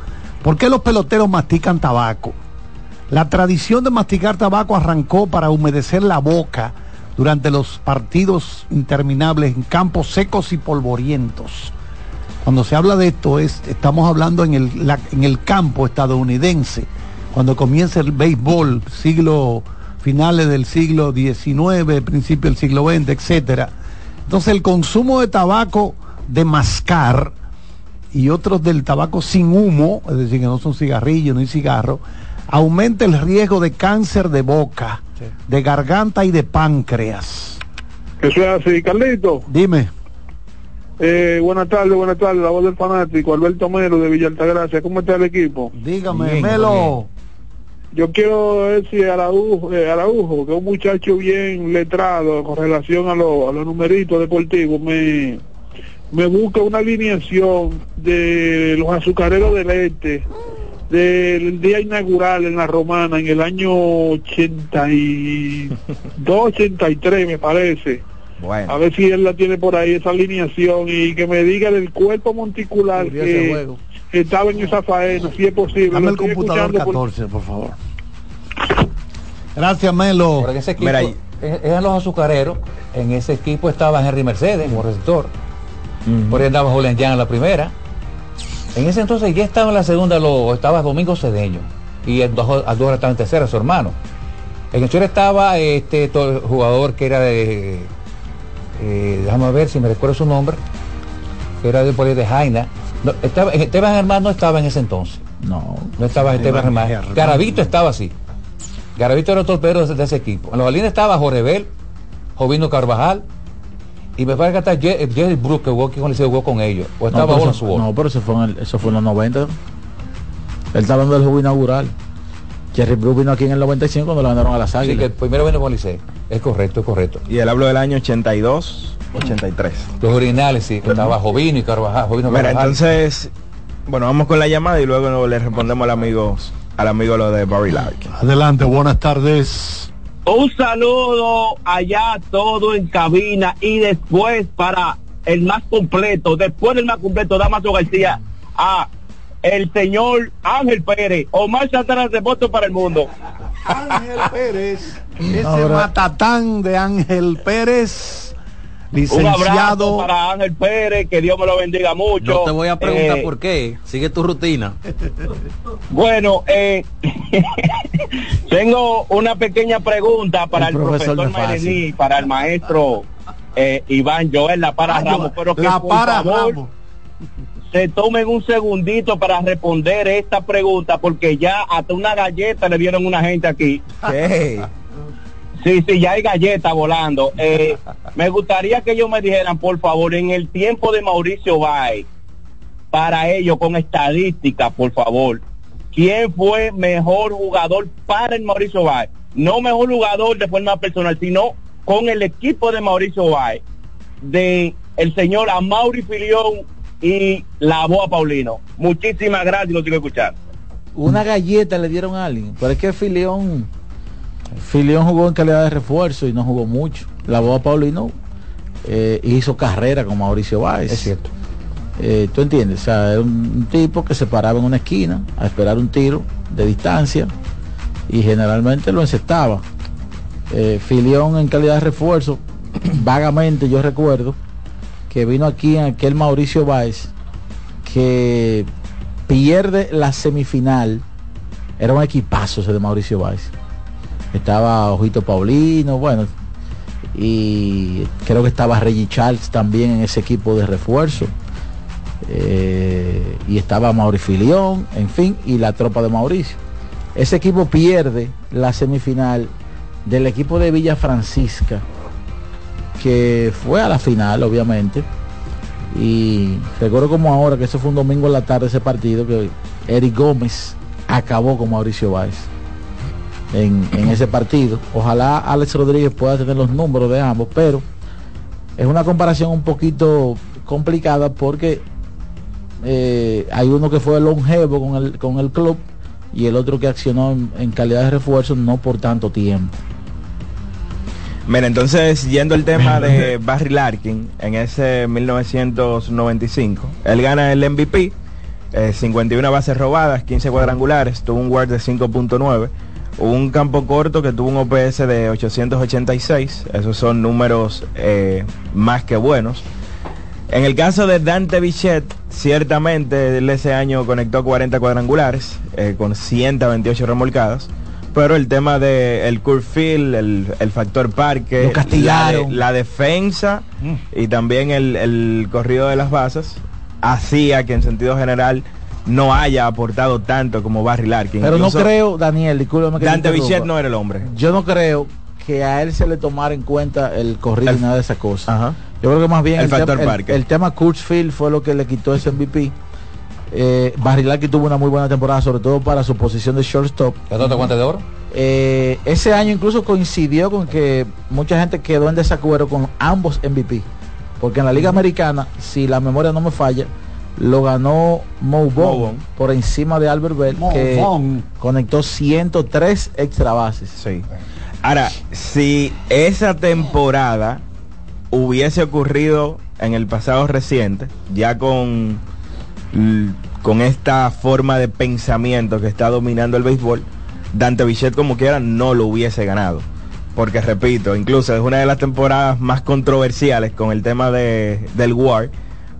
¿Por qué los peloteros mastican tabaco? La tradición de masticar tabaco arrancó para humedecer la boca durante los partidos interminables en campos secos y polvorientos. Cuando se habla de esto, es, estamos hablando en el, en el campo estadounidense, cuando comienza el béisbol, siglo finales del siglo XIX, principio del siglo XX, etcétera. Entonces el consumo de tabaco de mascar y otros del tabaco sin humo, es decir, que no son cigarrillos ni cigarros, aumenta el riesgo de cáncer de boca, de garganta y de páncreas. Eso es así, Carlito. Dime. Eh, buenas tardes, buenas tardes, la voz del fanático, Alberto Melo de Villa Altagracia. ¿Cómo está el equipo? Dígame, Bien, Melo. Yo quiero decir a Araujo, eh, Araujo, que es un muchacho bien letrado con relación a, lo- a los numeritos deportivos, me, me busca una alineación de los azucareros del este del día inaugural en la Romana en el año 82, 83 me parece. Bueno. A ver si él la tiene por ahí, esa alineación, y que me diga del cuerpo monticular que. Estaba en esa faena, si es posible. Dame el computador escuchando por- 14, por favor. Gracias, Melo. Pero en ese equipo, Mira, e- eran los azucareros, en ese equipo estaba Henry Mercedes como receptor, por ahí andaba Julián Jan en la primera. En ese entonces ya estaba en la segunda, lo, estaba Domingo Cedeño, y Andorra estaba en tercera, su hermano. En el short estaba este jugador que era de, eh, déjame ver si me recuerdo su nombre, que era de por ahí de Jaina. No, estaba, Esteban Germán no estaba en ese entonces. No. No estaba Esteban Esteban Germán. Germán. Garavito estaba así. Garavito era el torpedero de, de ese equipo. En los balines estaba Jorebel, Jovino Carvajal, y me parece que hasta Je- Jerry Brook que jugó aquí con, el jugó con ellos. O No, estaba pero Bola eso, no, pero eso fue, en el- eso fue en los 90. Él está hablando del juego inaugural. Jerry Brook vino aquí en el 95 cuando le mandaron a las Así águilas. que primero vino con Licey. Es correcto, es correcto. Y él habló del año 82, 83. Los originales, sí, que estaba Jovino y Carvajal. Jovino Mira, Carvajal. entonces, bueno, vamos con la llamada y luego le respondemos al amigo, al amigo lo de Barry Larkin. Adelante, buenas tardes. Un saludo allá todo en cabina y después para el más completo, después del más completo, Damaso García, a el señor Ángel Pérez, Omar Santana de voto para el mundo. Ángel Pérez, ese Ahora- matatán de Ángel Pérez, Un abrazo licenciado. para Ángel Pérez, que Dios me lo bendiga mucho. No te voy a preguntar Eh, por qué. Sigue tu rutina. Bueno, eh, tengo una pequeña pregunta para El el, profesor profesor, para el maestro eh, Iván Joel La Para Ah, Ramos, pero que La por Para favor Ramos. se tomen un segundito para responder esta pregunta, porque ya hasta una galleta le dieron una gente aquí. Sí, sí, ya hay galleta volando. Eh, me gustaría que ellos me dijeran, por favor, en el tiempo de Mauricio Bay, para ellos con estadística, por favor, ¿quién fue mejor jugador para el Mauricio Bay? No mejor jugador de forma personal, sino con el equipo de Mauricio Bay, de el señor Amaury Filión y la Boa Paulino. Muchísimas gracias, lo sigo escuchando. Una galleta le dieron a alguien. Pero es que Filión, Filión jugó en calidad de refuerzo y no jugó mucho. La boda Paulino eh, hizo carrera con Mauricio Báez. Es cierto. Eh, ¿Tú entiendes? O sea, era un, un tipo que se paraba en una esquina a esperar un tiro de distancia y generalmente lo encestaba. Eh, Filión en calidad de refuerzo, vagamente yo recuerdo que vino aquí en aquel Mauricio Báez que pierde la semifinal. Era un equipazo ese de Mauricio Báez. Estaba Ojito Paulino, bueno, y creo que estaba Reggie Charles también en ese equipo de refuerzo. Eh, y estaba Mauricio Filión, en fin, y la tropa de Mauricio. Ese equipo pierde la semifinal del equipo de Villa Francisca, que fue a la final, obviamente. Y recuerdo como ahora que eso fue un domingo en la tarde ese partido que Eric Gómez acabó con Mauricio Báez en, en ese partido. Ojalá Alex Rodríguez pueda tener los números de ambos, pero es una comparación un poquito complicada porque eh, hay uno que fue longevo con el, con el club y el otro que accionó en, en calidad de refuerzo no por tanto tiempo. Mira, entonces, yendo al tema de Barry Larkin, en ese 1995, él gana el MVP, eh, 51 bases robadas, 15 cuadrangulares, tuvo un WAR de 5.9, un campo corto que tuvo un OPS de 886, esos son números eh, más que buenos. En el caso de Dante Bichette, ciertamente él ese año conectó 40 cuadrangulares eh, con 128 remolcadas. Pero el tema de el curve field, el, el factor parque. La, de- la defensa y también el, el corrido de las bases hacía que en sentido general no haya aportado tanto como Barry Larkin. Pero Incluso no creo, Daniel, discúlpame que te Dante. Bichette no era el hombre. Yo no creo que a él se le tomara en cuenta el corrido y nada de esas cosas. Ajá. Yo creo que más bien El el, factor tem- el- el tema Kurzfield fue lo que le quitó ese MVP. Eh, Barry Larkin tuvo una muy buena temporada, sobre todo para su posición de shortstop. ¿Ganó guante de oro? Eh, ese año incluso coincidió con que mucha gente quedó en desacuerdo con ambos MVP. Porque en la Liga Americana, si la memoria no me falla, lo ganó Mo Vaughn. por encima de Albert Bell, Mo que conectó 103 extra bases. Sí. Ahora, si esa temporada hubiese ocurrido en el pasado reciente, ya con, con esta forma de pensamiento que está dominando el béisbol, Dante Bichette como quiera no lo hubiese ganado. Porque repito, incluso es una de las temporadas más controversiales con el tema de, del WAR,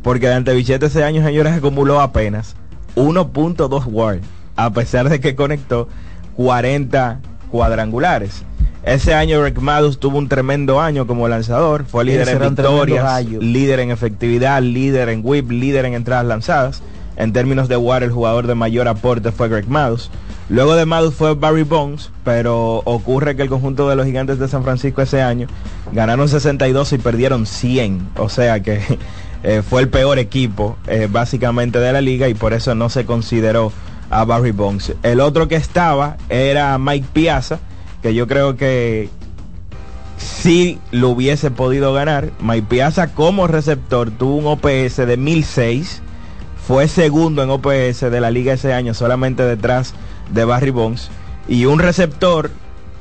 porque Dante Bichette ese año, señores, acumuló apenas 1.2 WAR, a pesar de que conectó 40 cuadrangulares. Ese año Rick Maddox tuvo un tremendo año como lanzador, fue líder en victorias, líder en efectividad, líder en whip, líder en entradas lanzadas. En términos de WAR, el jugador de mayor aporte fue Greg Maddux. Luego de Maddux fue Barry Bonds, pero ocurre que el conjunto de los gigantes de San Francisco ese año ganaron 62 y perdieron 100. O sea que eh, fue el peor equipo eh, básicamente de la liga y por eso no se consideró a Barry Bonds. El otro que estaba era Mike Piazza, que yo creo que si lo hubiese podido ganar. Mike Piazza como receptor tuvo un OPS de 1006. Fue segundo en OPS de la liga ese año, solamente detrás de Barry Bonds. Y un receptor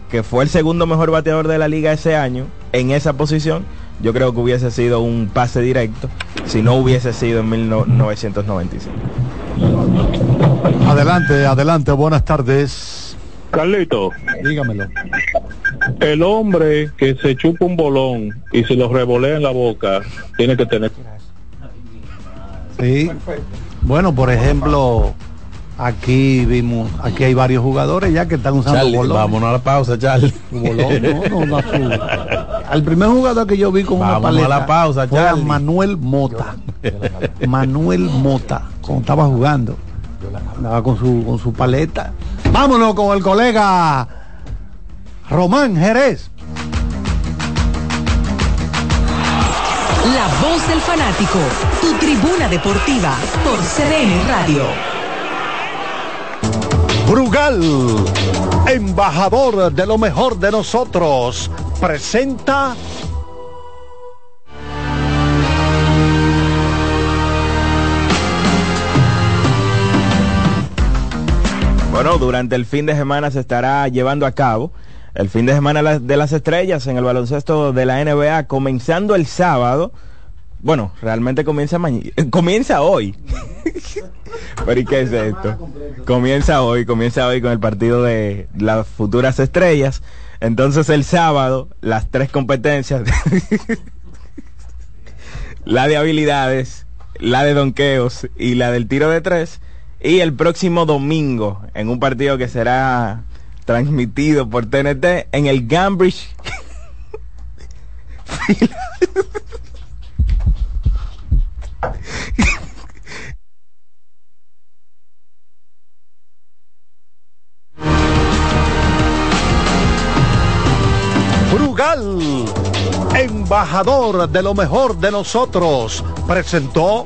que fue el segundo mejor bateador de la liga ese año en esa posición, yo creo que hubiese sido un pase directo si no hubiese sido en 1995. Adelante, adelante, buenas tardes. Carlito, Dígamelo. el hombre que se chupa un bolón y se lo revolea en la boca tiene que tener. Sí. Bueno, por ejemplo, aquí vimos, aquí hay varios jugadores ya que están usando Charlie, bolón. vámonos a la pausa, Charlie. Bolón, no, no, no, azul. Al primer jugador que yo vi con una Vámonos paleta a la pausa, fue a. Manuel Mota. Manuel Mota, cuando estaba jugando. Andaba con su, con su paleta. Vámonos con el colega Román Jerez. La voz del fanático, tu tribuna deportiva por CDN Radio. Brugal, embajador de lo mejor de nosotros, presenta Bueno, durante el fin de semana se estará llevando a cabo el fin de semana de las estrellas en el baloncesto de la NBA, comenzando el sábado. Bueno, realmente comienza mañana, comienza hoy. Pero ¿y qué es esto? Comienza hoy, comienza hoy con el partido de las futuras estrellas. Entonces el sábado, las tres competencias, la de habilidades, la de donqueos y la del tiro de tres. Y el próximo domingo, en un partido que será transmitido por TNT en el Gambridge. Brugal, embajador de lo mejor de nosotros, presentó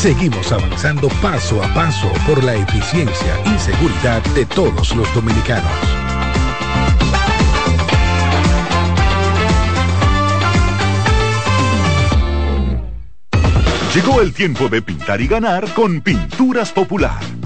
Seguimos avanzando paso a paso por la eficiencia y seguridad de todos los dominicanos. Llegó el tiempo de pintar y ganar con Pinturas Popular.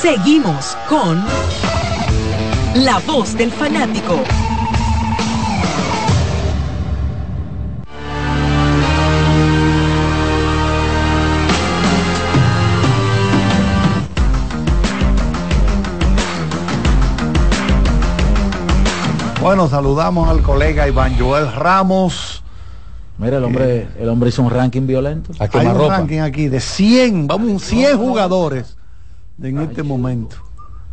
Seguimos con La Voz del Fanático. Bueno, saludamos al colega Iván Joel Ramos. Mira, el hombre, el hombre hizo un ranking violento. Hay un ranking aquí de 100, vamos, 100 jugadores en este momento.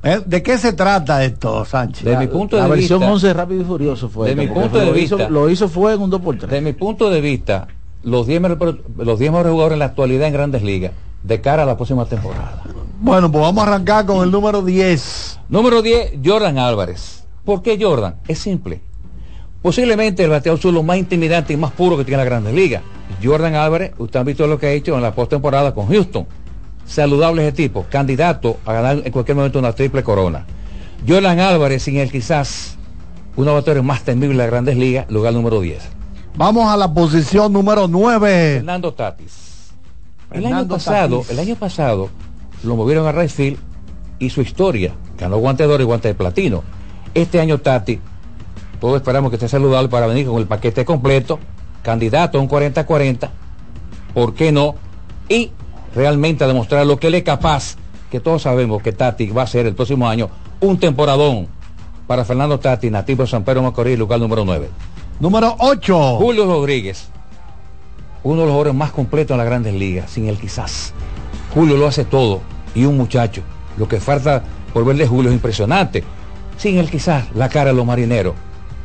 Eh, ¿De qué se trata esto, Sánchez? De mi punto de la vista. versión 11 rápido y furioso fue. De mi punto de lo vista. Hizo, lo hizo fue en un 2x3. De mi punto de vista, los 10 mejores, los 10 mejores jugadores en la actualidad en grandes ligas, de cara a la próxima temporada. Bueno, pues vamos a arrancar con el número 10. Número 10, Jordan Álvarez. ¿Por qué Jordan? Es simple. Posiblemente el bateador zurdo más intimidante y más puro que tiene la Grandes Ligas. Jordan Álvarez, usted ha visto lo que ha hecho en la postemporada con Houston. Saludable ese tipo, candidato a ganar en cualquier momento una triple corona. Jordan Álvarez, sin él quizás uno de los bateadores más temibles de las Grandes Ligas, lugar número 10. Vamos a la posición número 9. Fernando Tatis. El año pasado, Tatis. el año pasado lo movieron a right field y su historia ganó guante de oro y guante de platino. Este año Tati, todos esperamos que esté saludable para venir con el paquete completo, candidato a un 40-40, ¿por qué no? Y realmente a demostrar lo que él es capaz, que todos sabemos que Tati va a ser el próximo año un temporadón para Fernando Tati, nativo de San Pedro Macorís, lugar número 9. Número 8. Julio Rodríguez, uno de los jugadores más completos en las grandes ligas, sin él quizás. Julio lo hace todo y un muchacho. Lo que falta por ver de Julio es impresionante. Sin él quizás la cara de los marineros.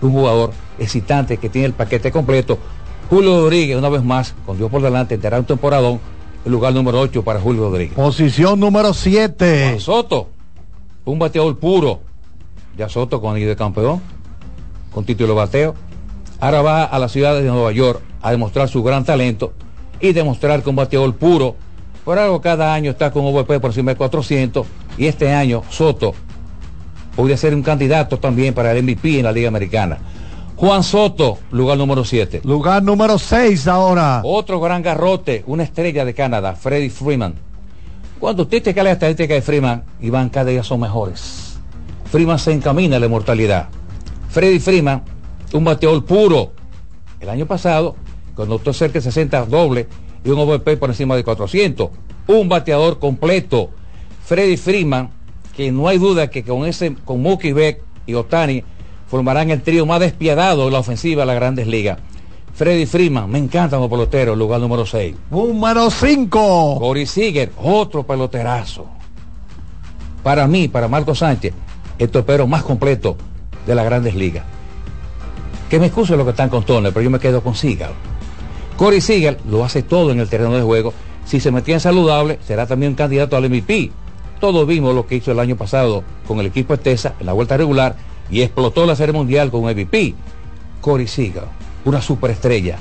Un jugador excitante que tiene el paquete completo. Julio Rodríguez, una vez más, con Dios por delante, tendrá un temporadón. El lugar número 8 para Julio Rodríguez. Posición número 7. Juan Soto, un bateador puro. Ya Soto con el de campeón, con título de bateo. Ahora va a la ciudad de Nueva York a demostrar su gran talento y demostrar que un bateador puro. Por algo cada año está con OVP por encima de 400 y este año Soto podría ser un candidato también para el MVP en la Liga Americana. Juan Soto, lugar número 7. Lugar número 6 ahora. Otro gran garrote, una estrella de Canadá, Freddy Freeman. Cuando usted te cae la estadística de Freeman, Iván cada día son mejores. Freeman se encamina a la inmortalidad. Freddy Freeman, un bateador puro. El año pasado, cuando usted cerca de 60 doble y un OVP por encima de 400. Un bateador completo. Freddy Freeman, que no hay duda que con ese, con Mookie Beck y Otani, formarán el trío más despiadado de la ofensiva de las grandes ligas. Freddy Freeman, me encantan los peloteros, lugar número 6. Número 5. Cory Seager, otro peloterazo. Para mí, para Marco Sánchez, el topero más completo de las grandes ligas. Que me excuse lo que están con Turner, pero yo me quedo con Seager. Corey Seager lo hace todo en el terreno de juego. Si se metía en saludable, será también un candidato al MVP. Todos vimos lo que hizo el año pasado con el equipo Estesa en la vuelta regular y explotó la serie mundial con un MVP. Corey Seager, una superestrella,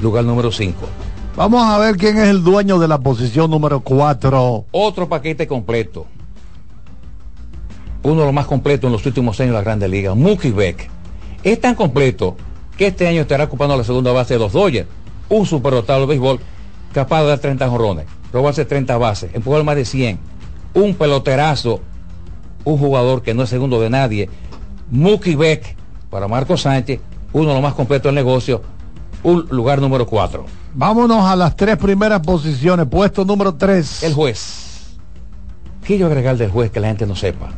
lugar número 5. Vamos a ver quién es el dueño de la posición número 4. Otro paquete completo. Uno de los más completos en los últimos años de la Grande Liga. Mookie Beck. Es tan completo que este año estará ocupando la segunda base de los Dodgers. Un superdotado de béisbol capaz de dar 30 jorrones, robarse 30 bases, empujar más de 100. Un peloterazo, un jugador que no es segundo de nadie. Mookie Beck para Marco Sánchez, uno de los más completos del negocio, un lugar número 4. Vámonos a las tres primeras posiciones. Puesto número 3. El juez. ¿Qué yo agregar del juez que la gente no sepa?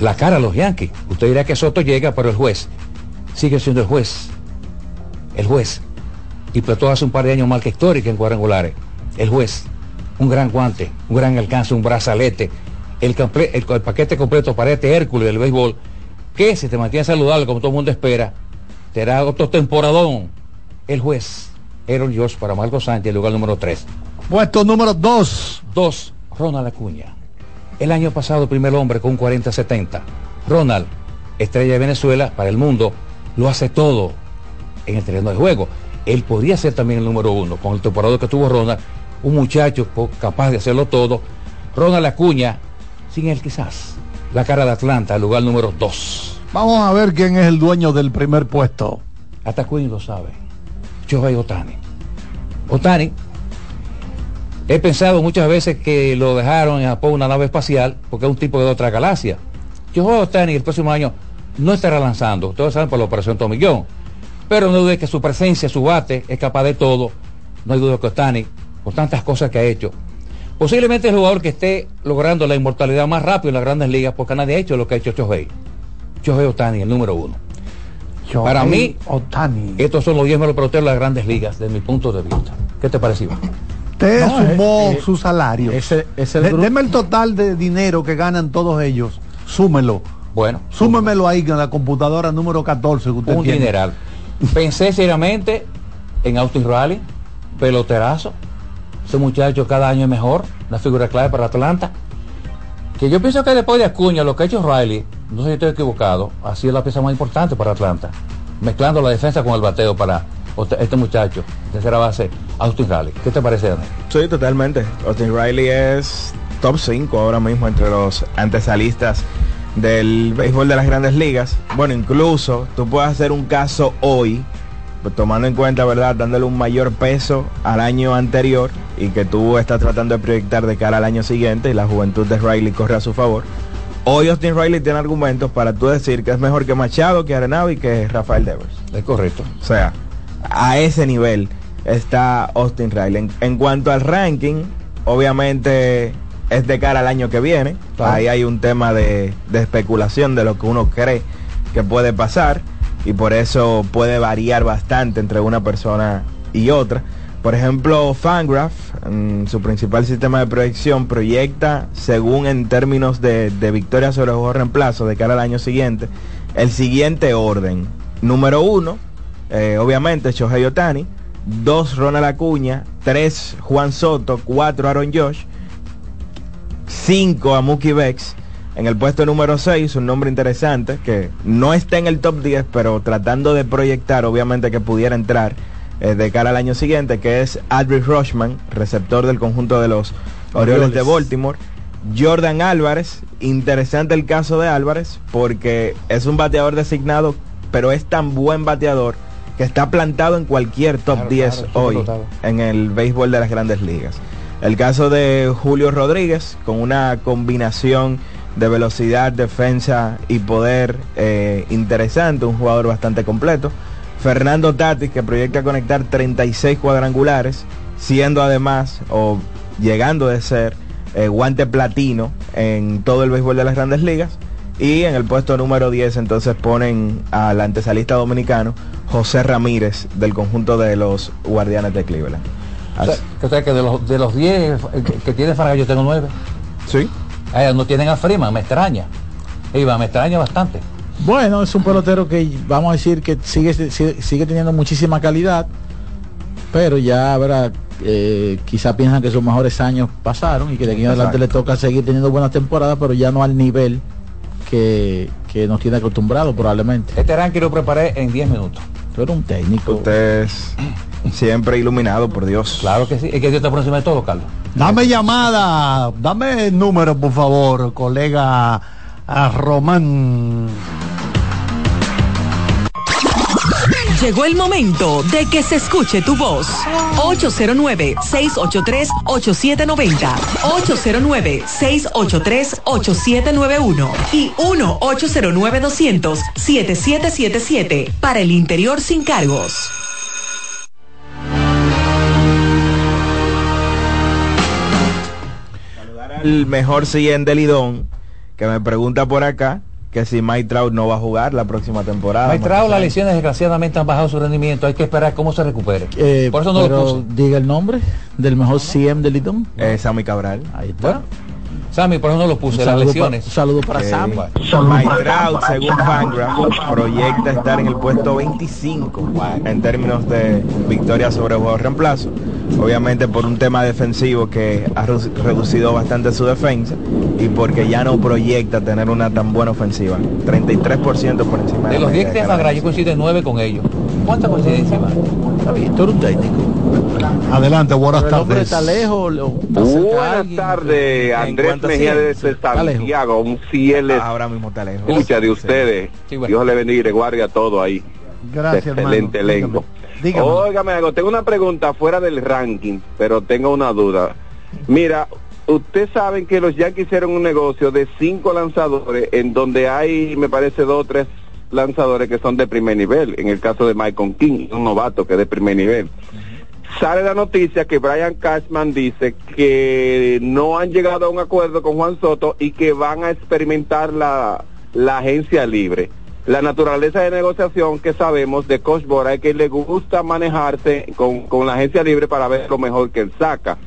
La cara a los Yankees. Usted dirá que Soto llega, pero el juez sigue siendo el juez. El juez. Y todo hace un par de años marca histórica en cuadrangulares. El juez. Un gran guante, un gran alcance, un brazalete. El, el, el paquete completo para este Hércules del béisbol. Que si te mantiene saludable, como todo el mundo espera, será otro temporadón. El juez. Aaron George para Marco Sánchez, lugar número 3. Puesto número 2. 2. Ronald Acuña. El año pasado, primer hombre con un 40-70. Ronald, estrella de Venezuela para el mundo, lo hace todo en el terreno de juego. Él podría ser también el número uno, con el temporada que tuvo Ronald, un muchacho capaz de hacerlo todo. Ronald Acuña, sin él quizás. La cara de Atlanta, el lugar número 2. Vamos a ver quién es el dueño del primer puesto. Hasta Acuña lo sabe. Shohei Otani. Otani, he pensado muchas veces que lo dejaron en Japón una nave espacial porque es un tipo de otra galaxia. Shohei Otani el próximo año no estará lanzando, ustedes saben por la operación Tomillón. Pero no dude que su presencia, su bate, es capaz de todo. No hay duda que Otani, por tantas cosas que ha hecho, posiblemente el jugador que esté logrando la inmortalidad más rápido en las grandes ligas porque nadie ha hecho lo que ha hecho Shohei. Shohei Otani, el número uno. Para mí, Otani. estos son los 10 mejores peloteros de las grandes ligas, desde mi punto de vista. ¿Qué te pareció? Usted No, sumó eh, su salario. ese- es el De- grupo- deme el total de dinero que ganan todos ellos. Súmelo. Bueno, Súmemelo ahí en la computadora número 14 que usted un tiene. dineral. Pensé seriamente en Austin Riley, peloterazo. Ese muchacho cada año es mejor, una figura clave para Atlanta. Que yo pienso que después de Acuña, lo que ha hecho Riley, no sé si estoy equivocado, ha sido la pieza más importante para Atlanta. Mezclando la defensa con el bateo para este muchacho, tercera base, Austin Riley. ¿Qué te parece, Daniel? Sí, totalmente. Austin Riley es top 5 ahora mismo entre los antesalistas del béisbol de las grandes ligas. Bueno, incluso tú puedes hacer un caso hoy, pues, tomando en cuenta, ¿verdad? Dándole un mayor peso al año anterior y que tú estás tratando de proyectar de cara al año siguiente y la juventud de Riley corre a su favor. Hoy Austin Riley tiene argumentos para tú decir que es mejor que Machado, que Arenado y que Rafael Devers. Es correcto. O sea, a ese nivel está Austin Riley. En, en cuanto al ranking, obviamente es de cara al año que viene. Claro. Ahí hay un tema de, de especulación de lo que uno cree que puede pasar y por eso puede variar bastante entre una persona y otra. Por ejemplo, Fangraph, en su principal sistema de proyección, proyecta, según en términos de, victoria sobre juego reemplazo de cara al año siguiente, el siguiente orden. Número uno, eh, obviamente, Shohei Otani. Dos, Ronald Acuña. Tres, Juan Soto. Cuatro, Aaron Josh. Cinco, a Mookie Becks. En el puesto número 6, un nombre interesante que no está en el top 10, pero tratando de proyectar, obviamente que pudiera entrar eh, de cara al año siguiente, que es Aldrich Rushman, receptor del conjunto de los Orioles de. Baltimore. Jordan Álvarez, interesante el caso de Álvarez, porque es un bateador designado pero es tan buen bateador que está plantado en cualquier top Claro, 10 claro, hoy en el béisbol de las grandes ligas. El caso de Julio Rodríguez, con una combinación de velocidad, defensa y poder eh, interesante, un jugador bastante completo. Fernando Tatis, que proyecta conectar 36 cuadrangulares, siendo además o llegando de ser eh, guante platino en todo el béisbol de las grandes ligas. Y en el puesto número 10 entonces ponen al antesalista dominicano José Ramírez del conjunto de los Guardianes de Cleveland. Que, o sea, que de los de los 10 eh, que, que tiene Farga yo tengo 9. Sí. No tienen a Freeman, me extraña. Iba, me extraña bastante. Bueno, es un pelotero que vamos a decir que sigue, sigue, sigue teniendo muchísima calidad, pero ya habrá, eh, quizá piensan que sus mejores años pasaron y que de aquí en adelante le toca seguir teniendo buenas temporadas, pero ya no al nivel que, que nos tiene acostumbrado probablemente. Este ranking lo preparé en 10 minutos. Tú eres un técnico. Usted es siempre iluminado por Dios. Claro que sí, es que Dios está por encima de todo, Carlos. Dame llamada, dame el número, por favor, colega a Román. Llegó el momento de que se escuche tu voz. 809-683-8790. 809-683-8791. Y 1-809-200-7777. Para el interior sin cargos. El mejor 100 de Lidón, que me pregunta por acá que si Mike Trout no va a jugar la próxima temporada. Mike Trout, las lesiones desgraciadamente han bajado su rendimiento, hay que esperar cómo se recupere. Eh, por eso no lo pero puse. diga el nombre del mejor CM de Lidón. Eh, Sammy Cabral. Ahí está. Bueno, Sammy, por eso no lo puse, las lesiones. pa- saludo para Eh, Sammy. Mike Trout, según Fangraphs, proyecta estar en el puesto 25 en términos de victoria sobre juego de reemplazo. Obviamente por un tema defensivo que ha redu- reducido bastante su defensa y porque ya no proyecta tener una tan buena ofensiva. 33% por encima De la los 10 media que de tiene cada Fagra, yo coincido en 9 con ellos. ¿Cuánta coincidencia más? Está bien, tú eres un técnico. Adelante, buenas Pero tardes. está lejos. lo- está cerca de Buenas tardes, ¿En Andrés Mejía desde. Santiago, un fiel Ah, ahora mismo está lejos. escucha de ustedes. Sí, bueno. Dios le bendiga y le guarde a todo ahí. Gracias. Excelente elenco. Óigame algo, tengo una pregunta fuera del ranking, pero tengo una duda. Mira, ustedes saben que los Yankees hicieron un negocio de cinco lanzadores en donde hay, me parece, dos o tres lanzadores que son de primer nivel. En el caso de Michael King, un novato que es de primer nivel. Sale la noticia que Brian Cashman dice que no han llegado a un acuerdo con Juan Soto y que van a experimentar la, la agencia libre. La naturaleza de negociación que sabemos de Coach Bora es que le gusta manejarse con, con la agencia libre para ver lo mejor que él saca.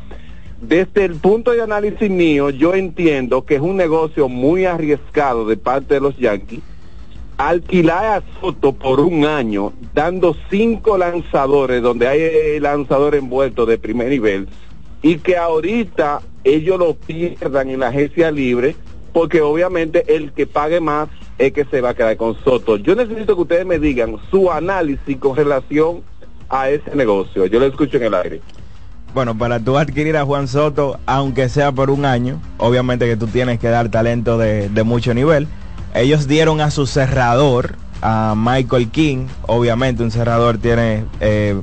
Desde el punto de análisis mío, yo entiendo que es un negocio muy arriesgado de parte de los Yankees alquilar a Soto por un año, dando cinco lanzadores, donde hay eh, lanzadores envueltos de primer nivel, y que ahorita ellos lo pierdan en la agencia libre, porque obviamente el que pague más es que se va a quedar con Soto. Yo necesito que ustedes me digan su análisis con relación a ese negocio. Yo lo escucho en el aire. Bueno, para tú adquirir a Juan Soto, aunque sea por un año, obviamente que tú tienes que dar talento de, de mucho nivel. Ellos dieron a su cerrador, a Michael King, obviamente un cerrador tiene, eh,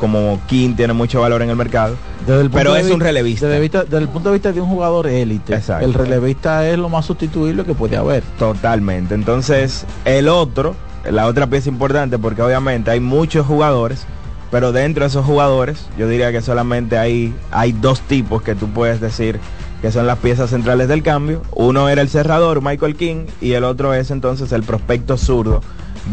como King tiene mucho valor en el mercado, Desde el punto pero es un relevista. Desde, vista- desde el punto de vista de un jugador élite, Exacto. el relevista es lo más sustituible que puede haber. Totalmente. Entonces, el otro, la otra pieza importante, porque obviamente hay muchos jugadores, pero dentro de esos jugadores, yo diría que solamente hay, hay dos tipos que tú puedes decir que son las piezas centrales del cambio. Uno era el cerrador, Michael King, y el otro es entonces el prospecto zurdo,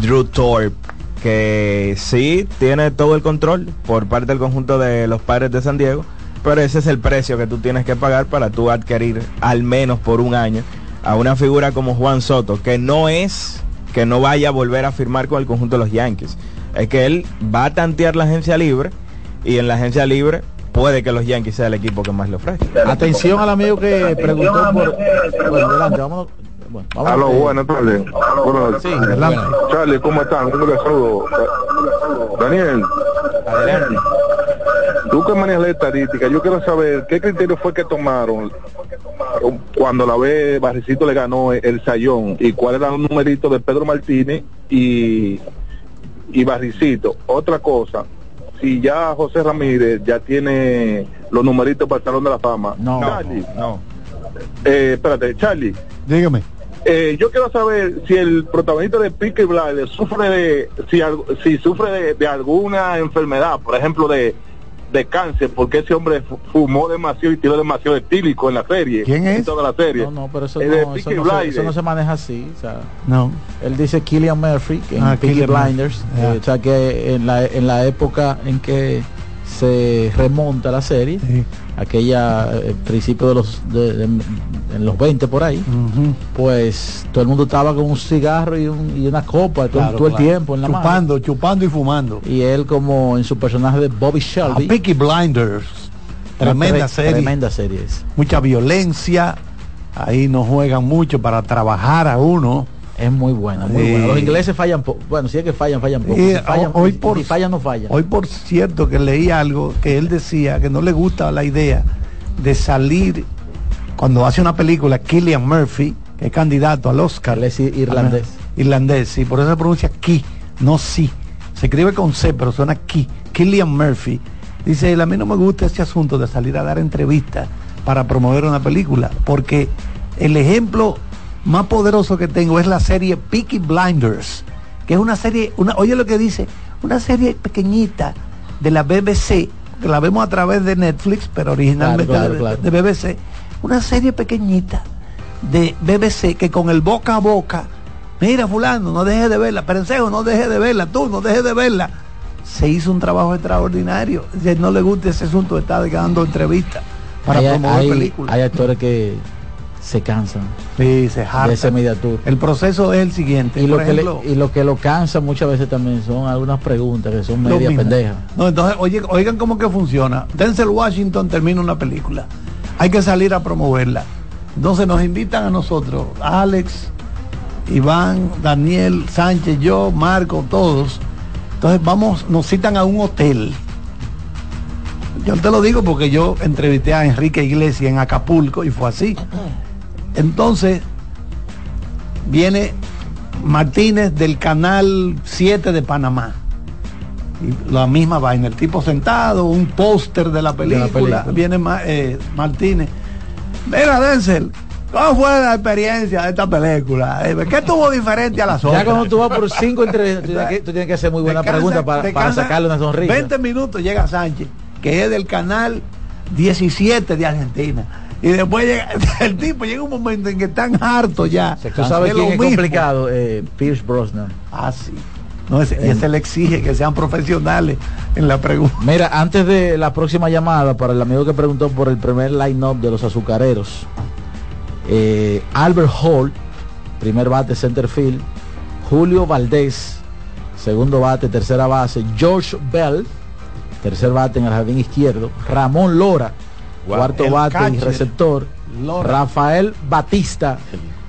Drew Thorpe, que sí tiene todo el control por parte del conjunto de los padres de San Diego, pero ese es el precio que tú tienes que pagar para tú adquirir al menos por un año a una figura como Juan Soto, que no es que no vaya a volver a firmar con el conjunto de los Yankees. Es que él va a tantear la agencia libre y en la agencia libre puede que los Yankees sea el equipo que más le ofrezca. Atención al amigo que preguntó por... Bueno, adelante, vámonos. Bueno, vamos Aló, eh, buenas tardes. Bueno, Sí, adelante. Charlie, ¿cómo están? Un saludo. Daniel, Adelante. tú que manejas la estadística, yo quiero saber qué criterio fue que tomaron cuando la ve Barricito le ganó el sayón y cuál era el numerito de Pedro Martínez y, y Barricito. Otra cosa, si ya José Ramírez ya tiene los numeritos para el Salón de la Fama. No, Charlie, no. eh, espérate, Charlie. Dígame. Eh, yo quiero saber si el protagonista de Peaky Blinders sufre de si, si sufre de, de alguna enfermedad, por ejemplo de, de cáncer, porque ese hombre fu- fumó demasiado y tiró demasiado etílico en la serie. ¿Quién En es? toda la serie. No, no, pero eso, no, eso, no se, Blinders. eso no se maneja así. O sea, No. él dice Killian Murphy que en Ah, Peaky. Blinders. Eh, o sea que en la, en la época en que se remonta la serie, aquella eh, principio de los de, de- en los 20 por ahí, pues todo el mundo estaba con un cigarro y, un- y una copa todo, Claro, todo el tiempo en la mano. chupando, chupando y fumando. Y él como en su personaje de Bobby A Shelby. Peaky Blinders. Tremenda tre- serie. Tremenda serie. Mucha violencia. Ahí no juegan mucho para trabajar a uno. Es muy buena, muy Sí. buena. Los ingleses fallan poco. Bueno, si es que fallan, fallan poco. Y, Si fallan, hoy si- por si fallan, no fallan. Hoy por cierto que leí algo que él decía que no le gusta la idea de salir cuando hace una película Killian Murphy, que es candidato al Oscar. Él es irlandés. Ajá, Irlandés, sí, por eso se pronuncia Ki, no sí. Se escribe con C, pero suena Ki. Killian Murphy. Dice, él, a mí no me gusta ese asunto de salir a dar entrevistas para promover una película, porque el ejemplo más poderoso que tengo es la serie Peaky Blinders, que es una serie, una, oye lo que dice, una serie pequeñita de la BBC, que la vemos a través de Netflix, pero originalmente Claro, claro, de, claro. de BBC, una serie pequeñita de BBC que con el boca a boca, mira fulano, no dejes de verla, Perencejo, no dejes de verla, tú no dejes de verla. Se hizo un trabajo extraordinario. Si no le gusta ese asunto estar dando entrevistas para hay, promover hay- películas. hay actores que se cansan Sí, se de hartan. ese media tour. El proceso es el siguiente. Y lo, que le- y lo que lo cansa muchas veces también son algunas preguntas que son media pendejas. No, entonces, oye, oigan cómo que funciona. Denzel Washington termina una película. Hay que salir a promoverla. Entonces nos invitan a nosotros, Alex, Iván, Daniel, Sánchez, yo, Marco, todos. Entonces vamos, nos citan a un hotel. Yo te lo digo porque yo entrevisté a Enrique Iglesias en Acapulco y fue así. Entonces, viene Martínez del canal 7 de Panamá. Y la misma vaina, el tipo sentado, un póster de la película, película. viene eh, Martínez. Mira, Denzel, ¿cómo fue la experiencia de esta película? Eh, ¿Qué tuvo diferente a las otras? Ya cuando tú vas por cinco entrevistas, tú tienes que, tú tienes que hacer muy buena cansa- pregunta para, para sacarle una sonrisa. 20 minutos llega Sánchez, que es del canal 17 de Argentina. Y después llega, el tipo llega un momento en que están hartos ya. Tú sabes quién es mismo. complicado, eh, Pierce Brosnan. Ah, sí. No, ese, y ese le exige que sean profesionales en la pregunta. Mira, antes de la próxima llamada, para el amigo que preguntó por el primer line-up de los azucareros, eh, Albert Hall, primer bate center field, Julio Valdés, segundo bate, tercera base, George Bell, tercer bate en el jardín izquierdo, Ramón Lora, Wow. cuarto El bate y receptor, Lora. Rafael Batista,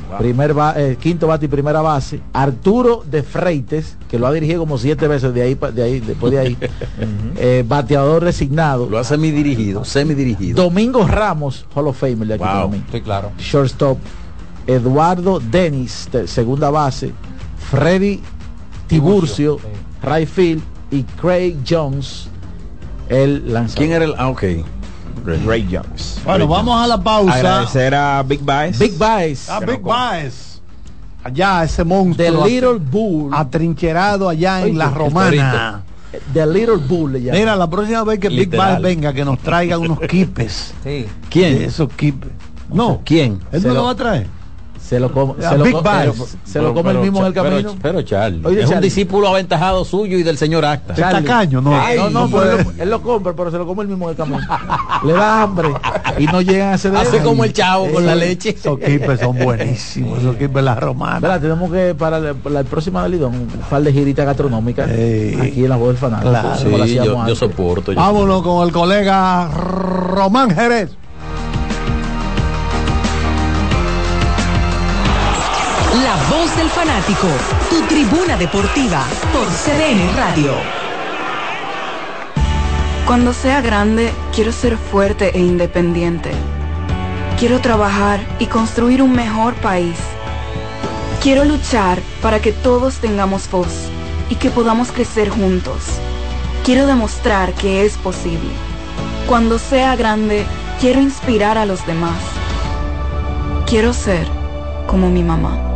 Wow. primer ba- eh, quinto bate y primera base, Arturo de Freites, que lo ha dirigido como siete veces de ahí, de ahí después de ahí, eh, bateador designado. Lo ha semidirigido, semidirigido. Domingo Ramos, Hall of Famer de aquí Wow. también. Sí, claro. Shortstop, Eduardo Dennis, te- segunda base, Freddy Tiburcio, right field y Craig Jones, el lanzador. ¿Quién era el.? Ah, ok. Ray Jones. Bueno, vamos a la pausa. Agradecer a Big Baez. Big Baez. Ah, Big. Allá ese monstruo. The Little Bull. Atrincherado allá en la romana. The Little Bull le llaman. Mira, la próxima vez que Big. Baez venga, que nos traiga unos kipes. Sí. ¿Quién? Esos kipes. No, ¿Quién? él no lo- lo va a traer. Se lo come, A se lo, Big se come el mismo en el camino. Pero, Charlie. Oye, es un discípulo aventajado suyo y del señor Acta. Es tacaño, no. Ay, no, no, pero él, lo- él lo compra, pero se lo come el mismo en el camino. Le da hambre y no llegan a ese Hace como el chavo con la leche. Esos kipes son buenísimos. Esos kipes la romana. Verá, tenemos que para la, para la próxima de Lidón un par de giritas gastronómicas Ey. aquí en la voz del fanático. Claro. Sí, yo, soporto. yo Vámonos con el colega Román Jerez. La voz del fanático, tu tribuna deportiva por CDN Radio. Cuando sea grande, quiero ser fuerte e independiente. Quiero trabajar y construir un mejor país. Quiero luchar para que todos tengamos voz y que podamos crecer juntos. Quiero demostrar que es posible. Cuando sea grande, quiero inspirar a los demás. Quiero ser como mi mamá.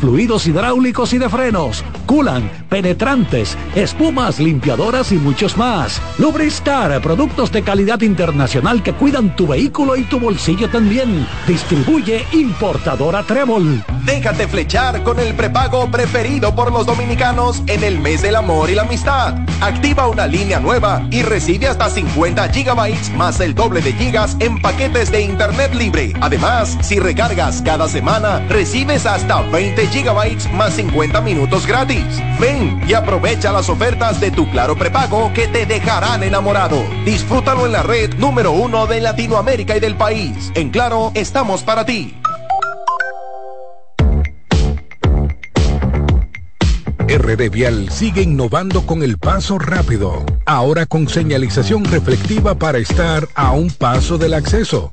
fluidos hidráulicos y de frenos, culan, penetrantes, espumas, limpiadoras y muchos más. Lubristar, productos de calidad internacional que cuidan tu vehículo y tu bolsillo también. Distribuye importadora Trébol. Déjate flechar con el prepago preferido por los dominicanos en el mes del amor y la amistad. Activa una línea nueva y recibe hasta 50 gigabytes más el doble de gigas en paquetes de internet libre. Además, si recargas cada semana, recibes hasta 20 gigabytes más 50 minutos gratis. Ven y aprovecha las ofertas de tu Claro prepago que te dejarán enamorado. Disfrútalo en la red número uno de Latinoamérica y del país. En Claro, estamos para ti. RD Vial sigue innovando con el paso rápido, ahora con señalización reflectiva para estar a un paso del acceso.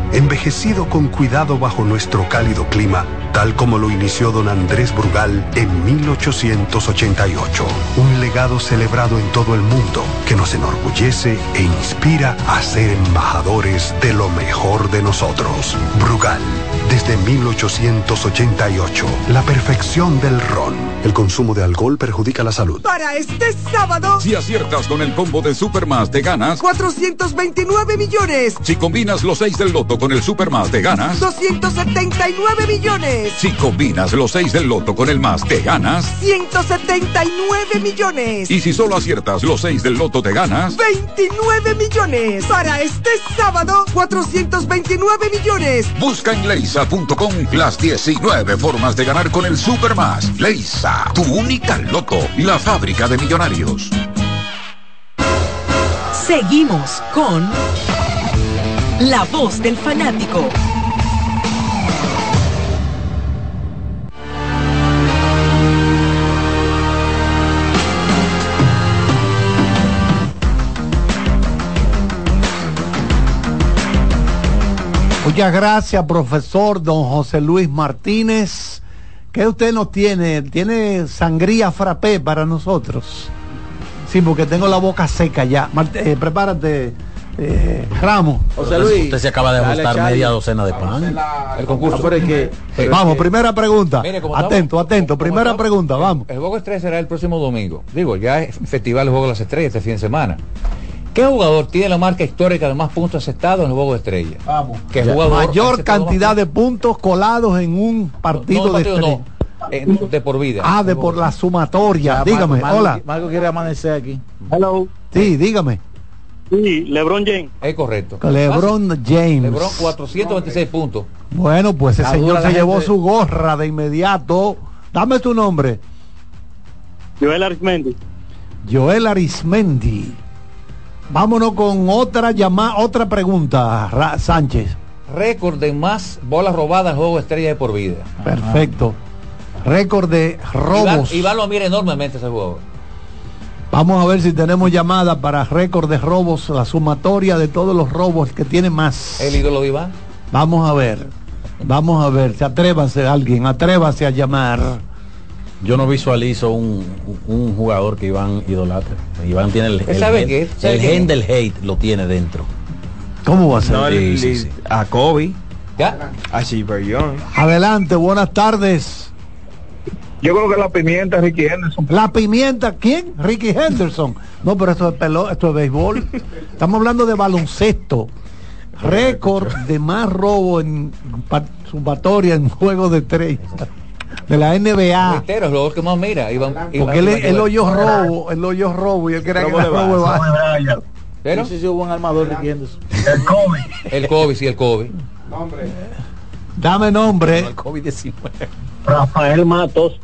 envejecido con cuidado bajo nuestro cálido clima, tal como lo inició don Andrés Brugal en 1888. Un legado celebrado en todo el mundo que nos enorgullece e inspira a ser embajadores de lo mejor de nosotros. Brugal, desde 1888, la perfección del ron. El consumo de alcohol perjudica la salud. Para este sábado, Si aciertas con el combo de Supermas, te ganas. 429 millones, Si combinas los 6 del loto con el Supermas, te ganas. 279 millones, Si combinas los 6 del loto con el más, te ganas. 179 millones, Y si solo aciertas los 6 del loto, te ganas. 29 millones. Para este sábado, 429 millones. Busca en leisa.com las 19 formas de ganar con el Supermas. Leisa, tu única loto, la fábrica de millonarios. Seguimos con La Voz del Fanático. Muchas gracias, profesor don José Luis Martínez. ¿Qué usted nos tiene? ¿Tiene sangría frappé para nosotros? Sí, porque tengo la boca seca ya. Eh, prepárate, eh, Ramos. Usted, usted se acaba de ajustar media docena de pan. El concurso. Ah, pero es que- Pero vamos, primera pregunta. Mire, atento, estamos- atento. como Primera estamos- pregunta, vamos. El juego estrella será el próximo domingo. Digo, ya es festival del juego de las estrellas este fin de semana. ¿Qué jugador tiene la marca histórica de más puntos aceptados en el juego de estrellas? Vamos. ¿Qué jugador Mayor cantidad de puntos colados en un partido No, no, de estrella. no. en- de por vida. Ah, de por la sumatoria. dígame, Marco, hola. Marco quiere amanecer aquí. Hello. Sí, dígame. Sí, LeBron James. Es correcto. LeBron James. LeBron 426 puntos. Bueno, pues ese señor se llevó su gorra de inmediato. Dame tu nombre. Joel Arismendi. Joel Arismendi. Vámonos con otra llamada, otra pregunta, Ra- Sánchez. Récord de más bolas robadas en juego estrella de por vida. Perfecto. Récord de robos. Iván, Iván lo mira enormemente ese juego. Vamos a ver si tenemos llamada para récord de robos, la sumatoria de todos los robos que tiene más. El ídolo de Iván. Vamos a ver. Vamos a ver. Se atrévase alguien, atrévase a llamar. Yo no visualizo un, un jugador que Iván idolatra. Iván tiene el, ¿Él el sabe gen- qué? ¿Sabe el quién gen del hate lo tiene dentro. ¿Cómo va a ser? No, Sí, el- sí, sí. a Kobe, ¿Ya? a Silver Young. Adelante, buenas tardes. Yo creo que la pimienta Ricky Henderson. La pimienta, ¿quién? Ricky Henderson. No, pero esto es pelo, esto es béisbol. Estamos hablando de baloncesto. Récord de más robo en sumatoria en juego de tres de la NBA. Reitero, es lo que más mira. Iván, Iván- Porque él, Iván- él oyó robo, él oyó robo y él quería que era robo base. Pero Sí, sí, hubo un armador Ricky Henderson. el Kobe, sí, el Kobe. Dame nombre. COVID-19. Rafael Matos.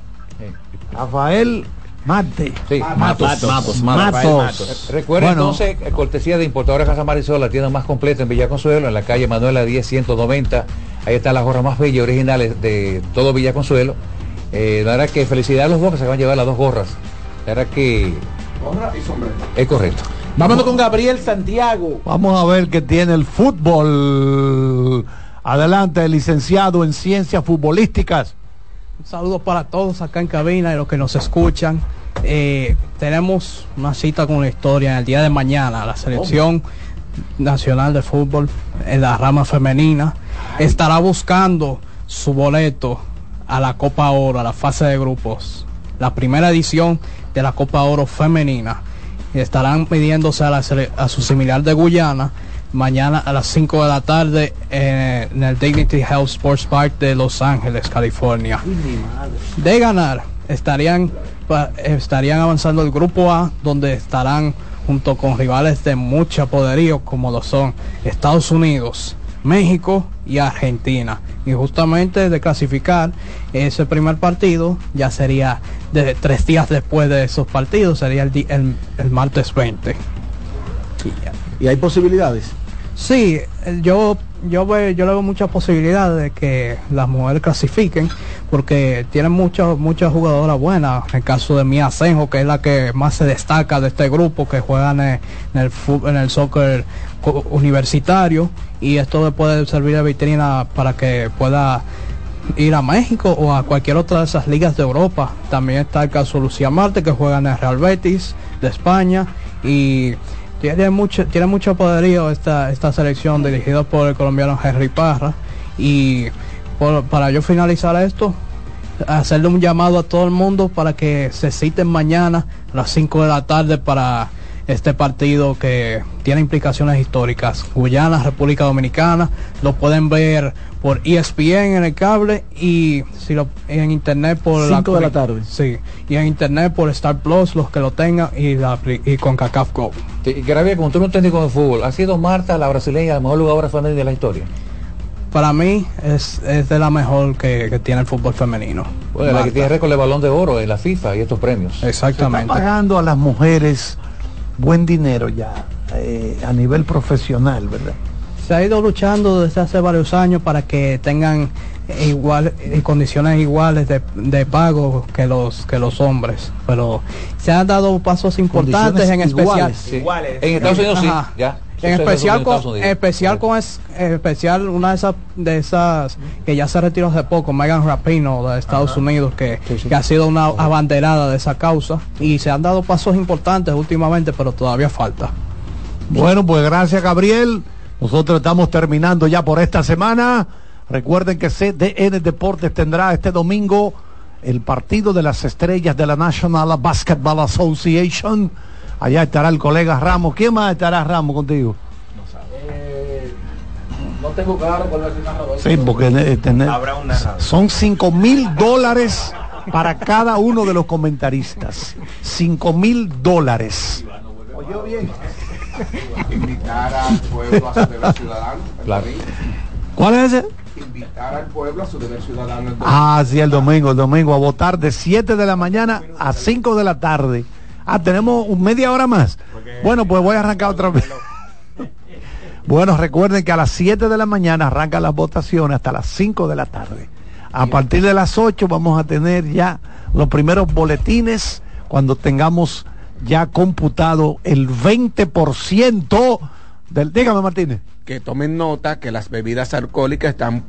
Rafael Mate. Sí, Matos, Matos, Matos. Matos. Recuerda Bueno. entonces, eh, cortesía de Importadora Casa Marisol, la tienda más completa en Villa Consuelo, en la calle Manuela 10 190. Ahí están las gorras más bellas y originales de todo Villa Consuelo. Eh, la verdad que felicidad a los dos que se van a llevar las dos gorras. La verdad que es correcto. Vámonos con Gabriel Santiago. Vamos a ver qué tiene el fútbol. Adelante, el licenciado en ciencias futbolísticas. Un saludo para todos acá en cabina y los que nos escuchan. Eh, tenemos una cita con la historia en el día de mañana. La selección nacional de fútbol en la rama femenina estará buscando su boleto a la Copa Oro, a la fase de grupos. La primera edición de la Copa Oro femenina. Estarán midiéndose a, a su similar de Guyana mañana a las 5 de la tarde en, en el Dignity Health Sports Park de Los Ángeles, California. De ganar, estarían, estarían avanzando el grupo A, donde estarán junto con rivales de mucha poderío como lo son Estados Unidos, México y Argentina. Y justamente de clasificar ese primer partido ya sería de tres días después de esos partidos, sería el, el- el martes 20. ¿Y hay posibilidades? Sí, yo yo ve- yo le veo muchas posibilidades de que las mujeres clasifiquen porque tienen muchas muchas jugadoras buenas. En el caso de Mia Senjo, que es la que más se destaca de este grupo, que juegan en, en el en el soccer universitario y esto le puede servir de vitrina para que pueda ir a México o a cualquier otra de esas ligas de Europa. También está el caso de Lucía Marte, que juega en el Real Betis de España y tiene mucho, tiene mucho poderío esta, esta selección dirigida por el colombiano Henry Parra. Y para yo finalizar esto, hacerle un llamado a todo el mundo para que se citen mañana a las 5 de la tarde para este partido que tiene implicaciones históricas. Guyana, República Dominicana, lo pueden ver por ESPN en el cable y si lo en internet por Cinco de la tarde. Sí, y en internet por Star Plus los que lo tengan y la y con CACAF Go. Sí, como tú eres un técnico de fútbol, ¿ha sido Marta la brasileña la mejor jugadora femenina de la historia? Para mí es, es de la mejor que, que tiene el fútbol femenino. Bueno, la que tiene récord de balón de oro en la FIFA y estos premios. Exactamente. Pagando a las mujeres buen dinero ya eh, a nivel profesional, ¿verdad? Se ha ido luchando desde hace varios años para que tengan igual en condiciones iguales de, de pago que los que los hombres, pero se han dado pasos importantes en especial Sí. En Estados Unidos sí, ya. En especial con, en especial con es, en especial una de esas de esas que ya se retiró hace poco, Megan Rapino de Estados Unidos, que, que ha sido una abanderada de esa causa y se han dado pasos importantes últimamente, pero todavía falta. Bueno, pues gracias Gabriel. Nosotros estamos terminando ya por esta semana. Recuerden que CDN Deportes tendrá este domingo el partido de las estrellas de la National Basketball Association. Allá estará el colega Ramos. ¿Quién más estará Ramos contigo? No tengo claro cuál va a ser el narrador. Sí, porque eh, tener- Habrá un narrador. son cinco mil dólares para cada uno de los comentaristas. 5 mil dólares. Oyó bien. Invitar al pueblo a su deber ciudadano. ¿Cuál es ese? Invitar al pueblo a su deber ciudadano. Ah, sí, el domingo, el domingo, a votar de 7 de la mañana a 5 de la tarde. Ah, tenemos media hora más. Bueno, pues voy a arrancar otra vez. Bueno, recuerden que a las 7 de la mañana arrancan las votaciones hasta las 5 de la tarde. A partir de las 8 vamos a tener ya los primeros boletines cuando tengamos ya computado el 20% del... Dígame, Martínez. Que tomen nota que las bebidas alcohólicas están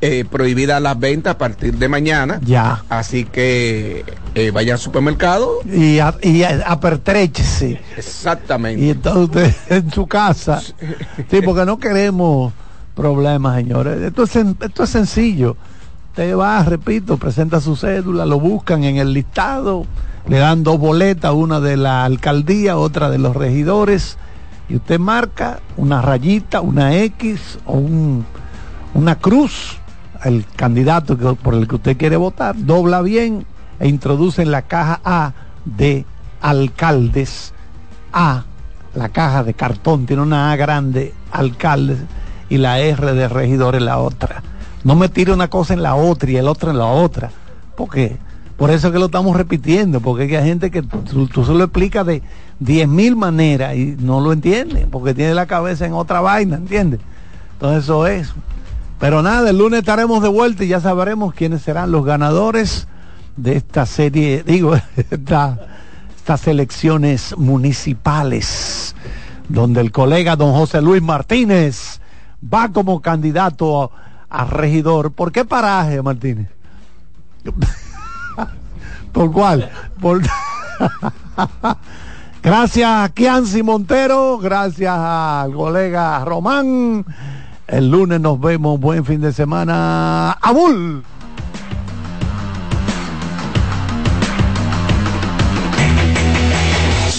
eh, prohibidas las ventas a partir de mañana. Ya. Así que eh, vaya al supermercado. Y, a, y a- apertréchese. Exactamente. Y entonces en su casa. Sí, porque no queremos problemas, señores. Esto es, esto es sencillo. Usted va, repito, presenta su cédula, lo buscan en el listado, le dan dos boletas, una de la alcaldía, otra de los regidores, y usted marca una rayita, una X o un- una cruz, el candidato que- por el que usted quiere votar, dobla bien e introduce en la caja A de alcaldes a, la caja de cartón tiene una A grande, alcaldes, y la R de regidor en la otra. No me tire una cosa en la otra y el otro en la otra. ¿Por qué? Por eso es que lo estamos repitiendo, porque hay gente que tú, tú se lo explicas de diez mil maneras y no lo entiende, porque tiene la cabeza en otra vaina, ¿entiendes? Entonces eso es. Pero nada, el lunes estaremos de vuelta y ya sabremos quiénes serán los ganadores de esta serie, digo, esta, estas elecciones municipales, donde el colega don José Luis Martínez va como candidato a, a regidor. ¿Por qué paraje, Martínez? ¿Por cuál? Por... gracias a Kianci Montero, gracias al colega Román. El lunes nos vemos. Buen fin de semana. ¡Abul!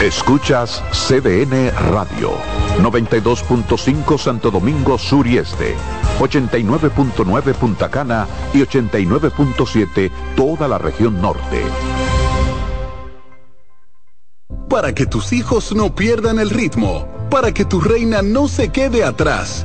Escuchas CDN Radio, 92.5 Santo Domingo Sur y Este, 89.9 Punta Cana y 89.7 toda la región norte. Para que tus hijos no pierdan el ritmo, para que tu reina no se quede atrás,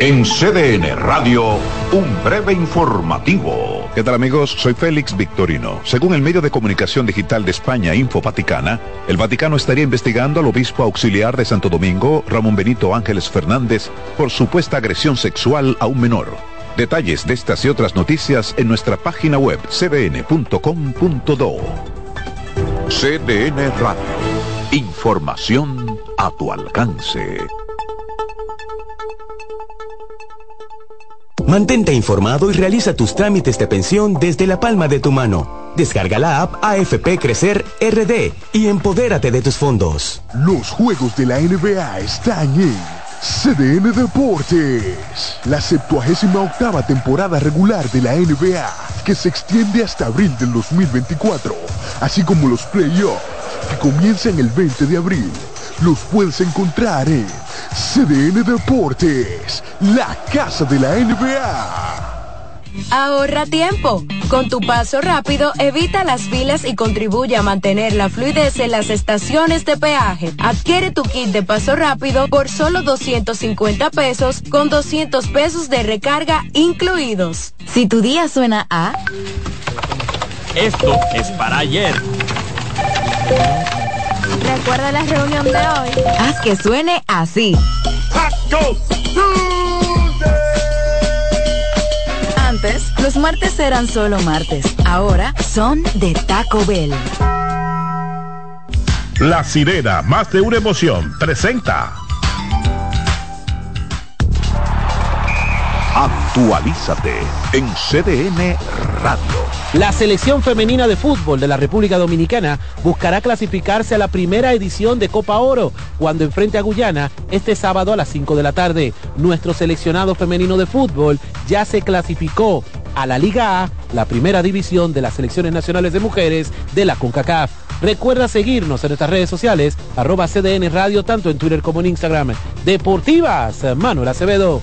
En CDN Radio, un breve informativo. ¿Qué tal amigos? Soy Félix Victorino. Según el medio de comunicación digital de España, Info Vaticana, el Vaticano estaría investigando al obispo auxiliar de Santo Domingo, Ramón Benito Ángeles Fernández, por supuesta agresión sexual a un menor. Detalles de estas y otras noticias en nuestra página web cdn.com.do. CDN Radio. Información a tu alcance. Mantente informado y realiza tus trámites de pensión desde la palma de tu mano. Descarga la app AFP Crecer RD y empodérate de tus fondos. Los juegos de la NBA están en CDN Deportes. La 78 octava temporada regular de la NBA, que se extiende hasta abril del 2024, así como los playoffs, que comienzan el 20 de abril. Los puedes encontrar en CDN Deportes, la casa de la NBA. Ahorra tiempo. Con tu paso rápido, evita las filas y contribuye a mantener la fluidez en las estaciones de peaje. Adquiere tu kit de paso rápido por solo 250 pesos con 200 pesos de recarga incluidos. Si tu día suena a... Esto es para ayer. Recuerda la reunión de hoy. Haz que suene así. Antes, los martes eran solo martes. Ahora son de Taco Bell. La sirena, más de una emoción, presenta. Actualízate en CDN Radio. La selección femenina de fútbol de la República Dominicana buscará clasificarse a la primera edición de Copa Oro cuando enfrente a Guyana este sábado a las 5 de la tarde. Nuestro seleccionado femenino de fútbol ya se clasificó a la Liga A, la primera división de las selecciones nacionales de mujeres de la CONCACAF. Recuerda seguirnos en nuestras redes sociales, arroba CDN Radio, tanto en Twitter como en Instagram. Deportivas, Manuel Acevedo.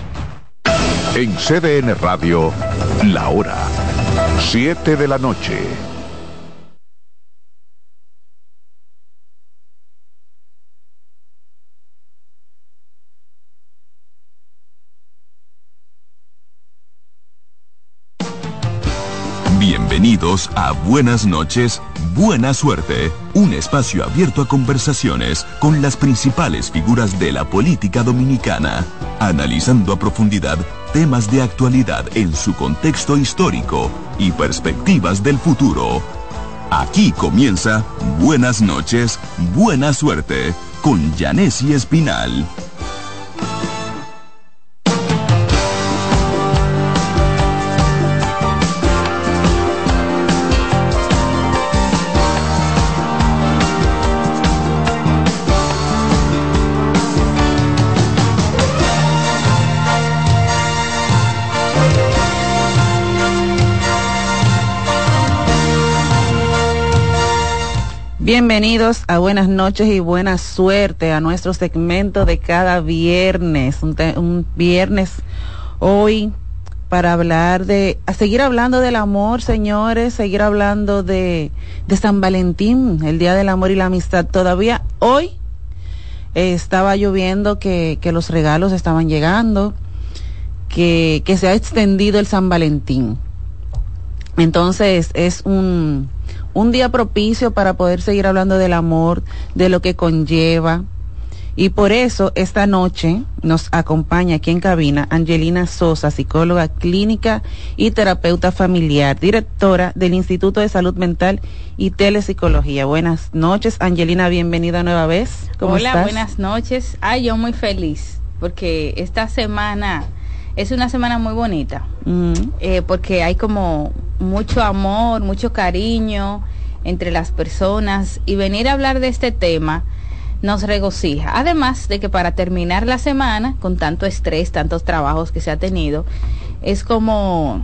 En CDN Radio, la hora 7 de la noche. Bienvenidos a Buenas noches, Buena Suerte, un espacio abierto a conversaciones con las principales figuras de la política dominicana, analizando a profundidad temas de actualidad en su contexto histórico y perspectivas del futuro. Aquí comienza Buenas noches, Buena Suerte con Janessi Espinal. Bienvenidos a Buenas noches y buena suerte a nuestro segmento de cada viernes, un, viernes hoy para hablar de, a seguir hablando del amor, señores, seguir hablando de, San Valentín, el Día del Amor y la Amistad. Todavía hoy eh, estaba lloviendo que, los regalos estaban llegando, que se ha extendido el San Valentín. Entonces es un, un día propicio para poder seguir hablando del amor, de lo que conlleva. Y por eso esta noche nos acompaña aquí en cabina Angelina Sosa, psicóloga clínica y terapeuta familiar, directora del Instituto de Salud Mental y Telepsicología. Buenas noches, Angelina, bienvenida nueva vez. ¿Cómo Hola, estás? buenas noches. Ay, yo muy feliz porque esta semana es una semana muy bonita Mm, eh, porque hay como mucho amor, mucho cariño entre las personas y venir a hablar de este tema nos regocija. Además de que para terminar la semana, con tanto estrés, tantos trabajos que se ha tenido, es como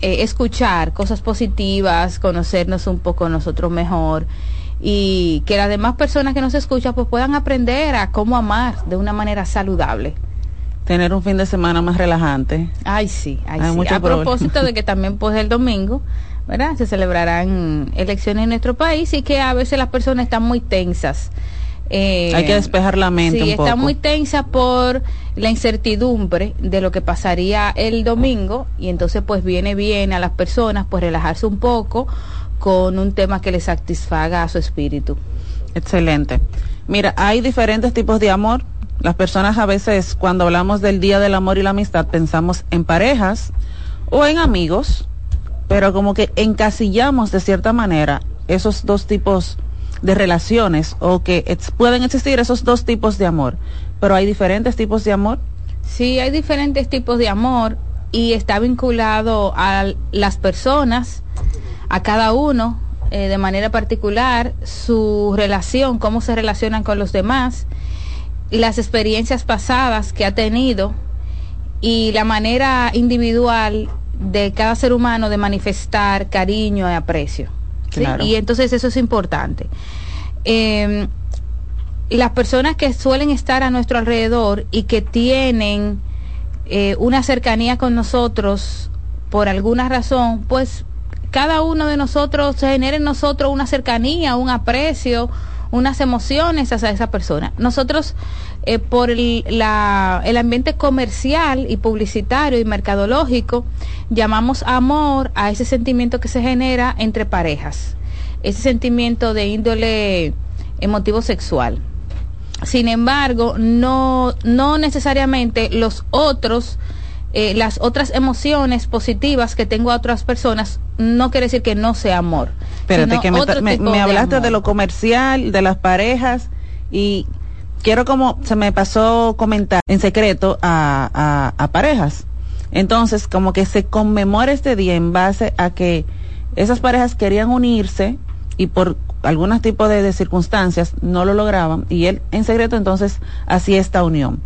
eh, escuchar cosas positivas, conocernos un poco nosotros mejor y que las demás personas que nos escuchan pues puedan aprender a cómo amar de una manera saludable. Tener un fin de semana más relajante. Ay, sí, ay, Hay sí. mucho A problema. propósito de que también pues el domingo, ¿verdad? Se celebrarán elecciones en nuestro país y que a veces las personas están muy tensas. Eh, Hay que despejar la mente Sí, un está muy tensa por la incertidumbre de lo que pasaría el domingo y entonces pues viene bien a las personas pues relajarse un poco con un tema que les satisfaga a su espíritu. Excelente. Mira, hay diferentes tipos de amor. Las personas a veces cuando hablamos del Día del Amor y la Amistad pensamos en parejas o en amigos, pero como que encasillamos de cierta manera esos dos tipos de relaciones o que pueden existir esos dos tipos de amor, pero hay diferentes tipos de amor. Sí, hay diferentes tipos de amor y está vinculado a las personas, a cada uno eh, de manera particular, su relación, cómo se relacionan con los demás, las experiencias pasadas que ha tenido y la manera individual de cada ser humano de manifestar cariño y aprecio. ¿sí? Claro. Y entonces eso es importante. eh, las personas que suelen estar a nuestro alrededor y que tienen eh, una cercanía con nosotros por alguna razón, pues cada uno de nosotros genera en nosotros una cercanía, un aprecio, unas emociones hacia esa persona. Nosotros, eh, por el, el ambiente comercial y publicitario y mercadológico, llamamos amor a ese sentimiento que se genera entre parejas, ese sentimiento de índole emotivo sexual. Sin embargo, no, no necesariamente los otros, eh, las otras emociones positivas que tengo a otras personas, no quiere decir que no sea amor. Espérate, que me, hablaste de lo comercial, de las parejas y quiero como se me pasó comentar en secreto a, a, a parejas. Entonces, como que se conmemora este día en base a que esas parejas querían unirse y por algunos tipos de, de circunstancias no lo lograban y él en secreto entonces hacía esta unión.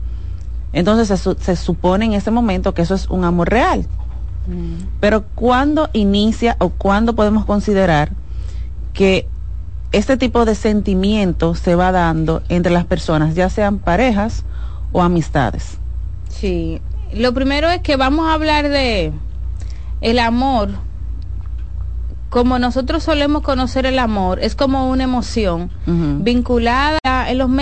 Entonces se, su- se supone en ese momento que eso es un amor real. Pero ¿cuándo inicia o cuándo podemos considerar que este tipo de sentimiento se va dando entre las personas, ya sean parejas o amistades? Sí, lo primero es que vamos a hablar de el amor. Como nosotros solemos conocer el amor, es como una emoción vinculada en los medios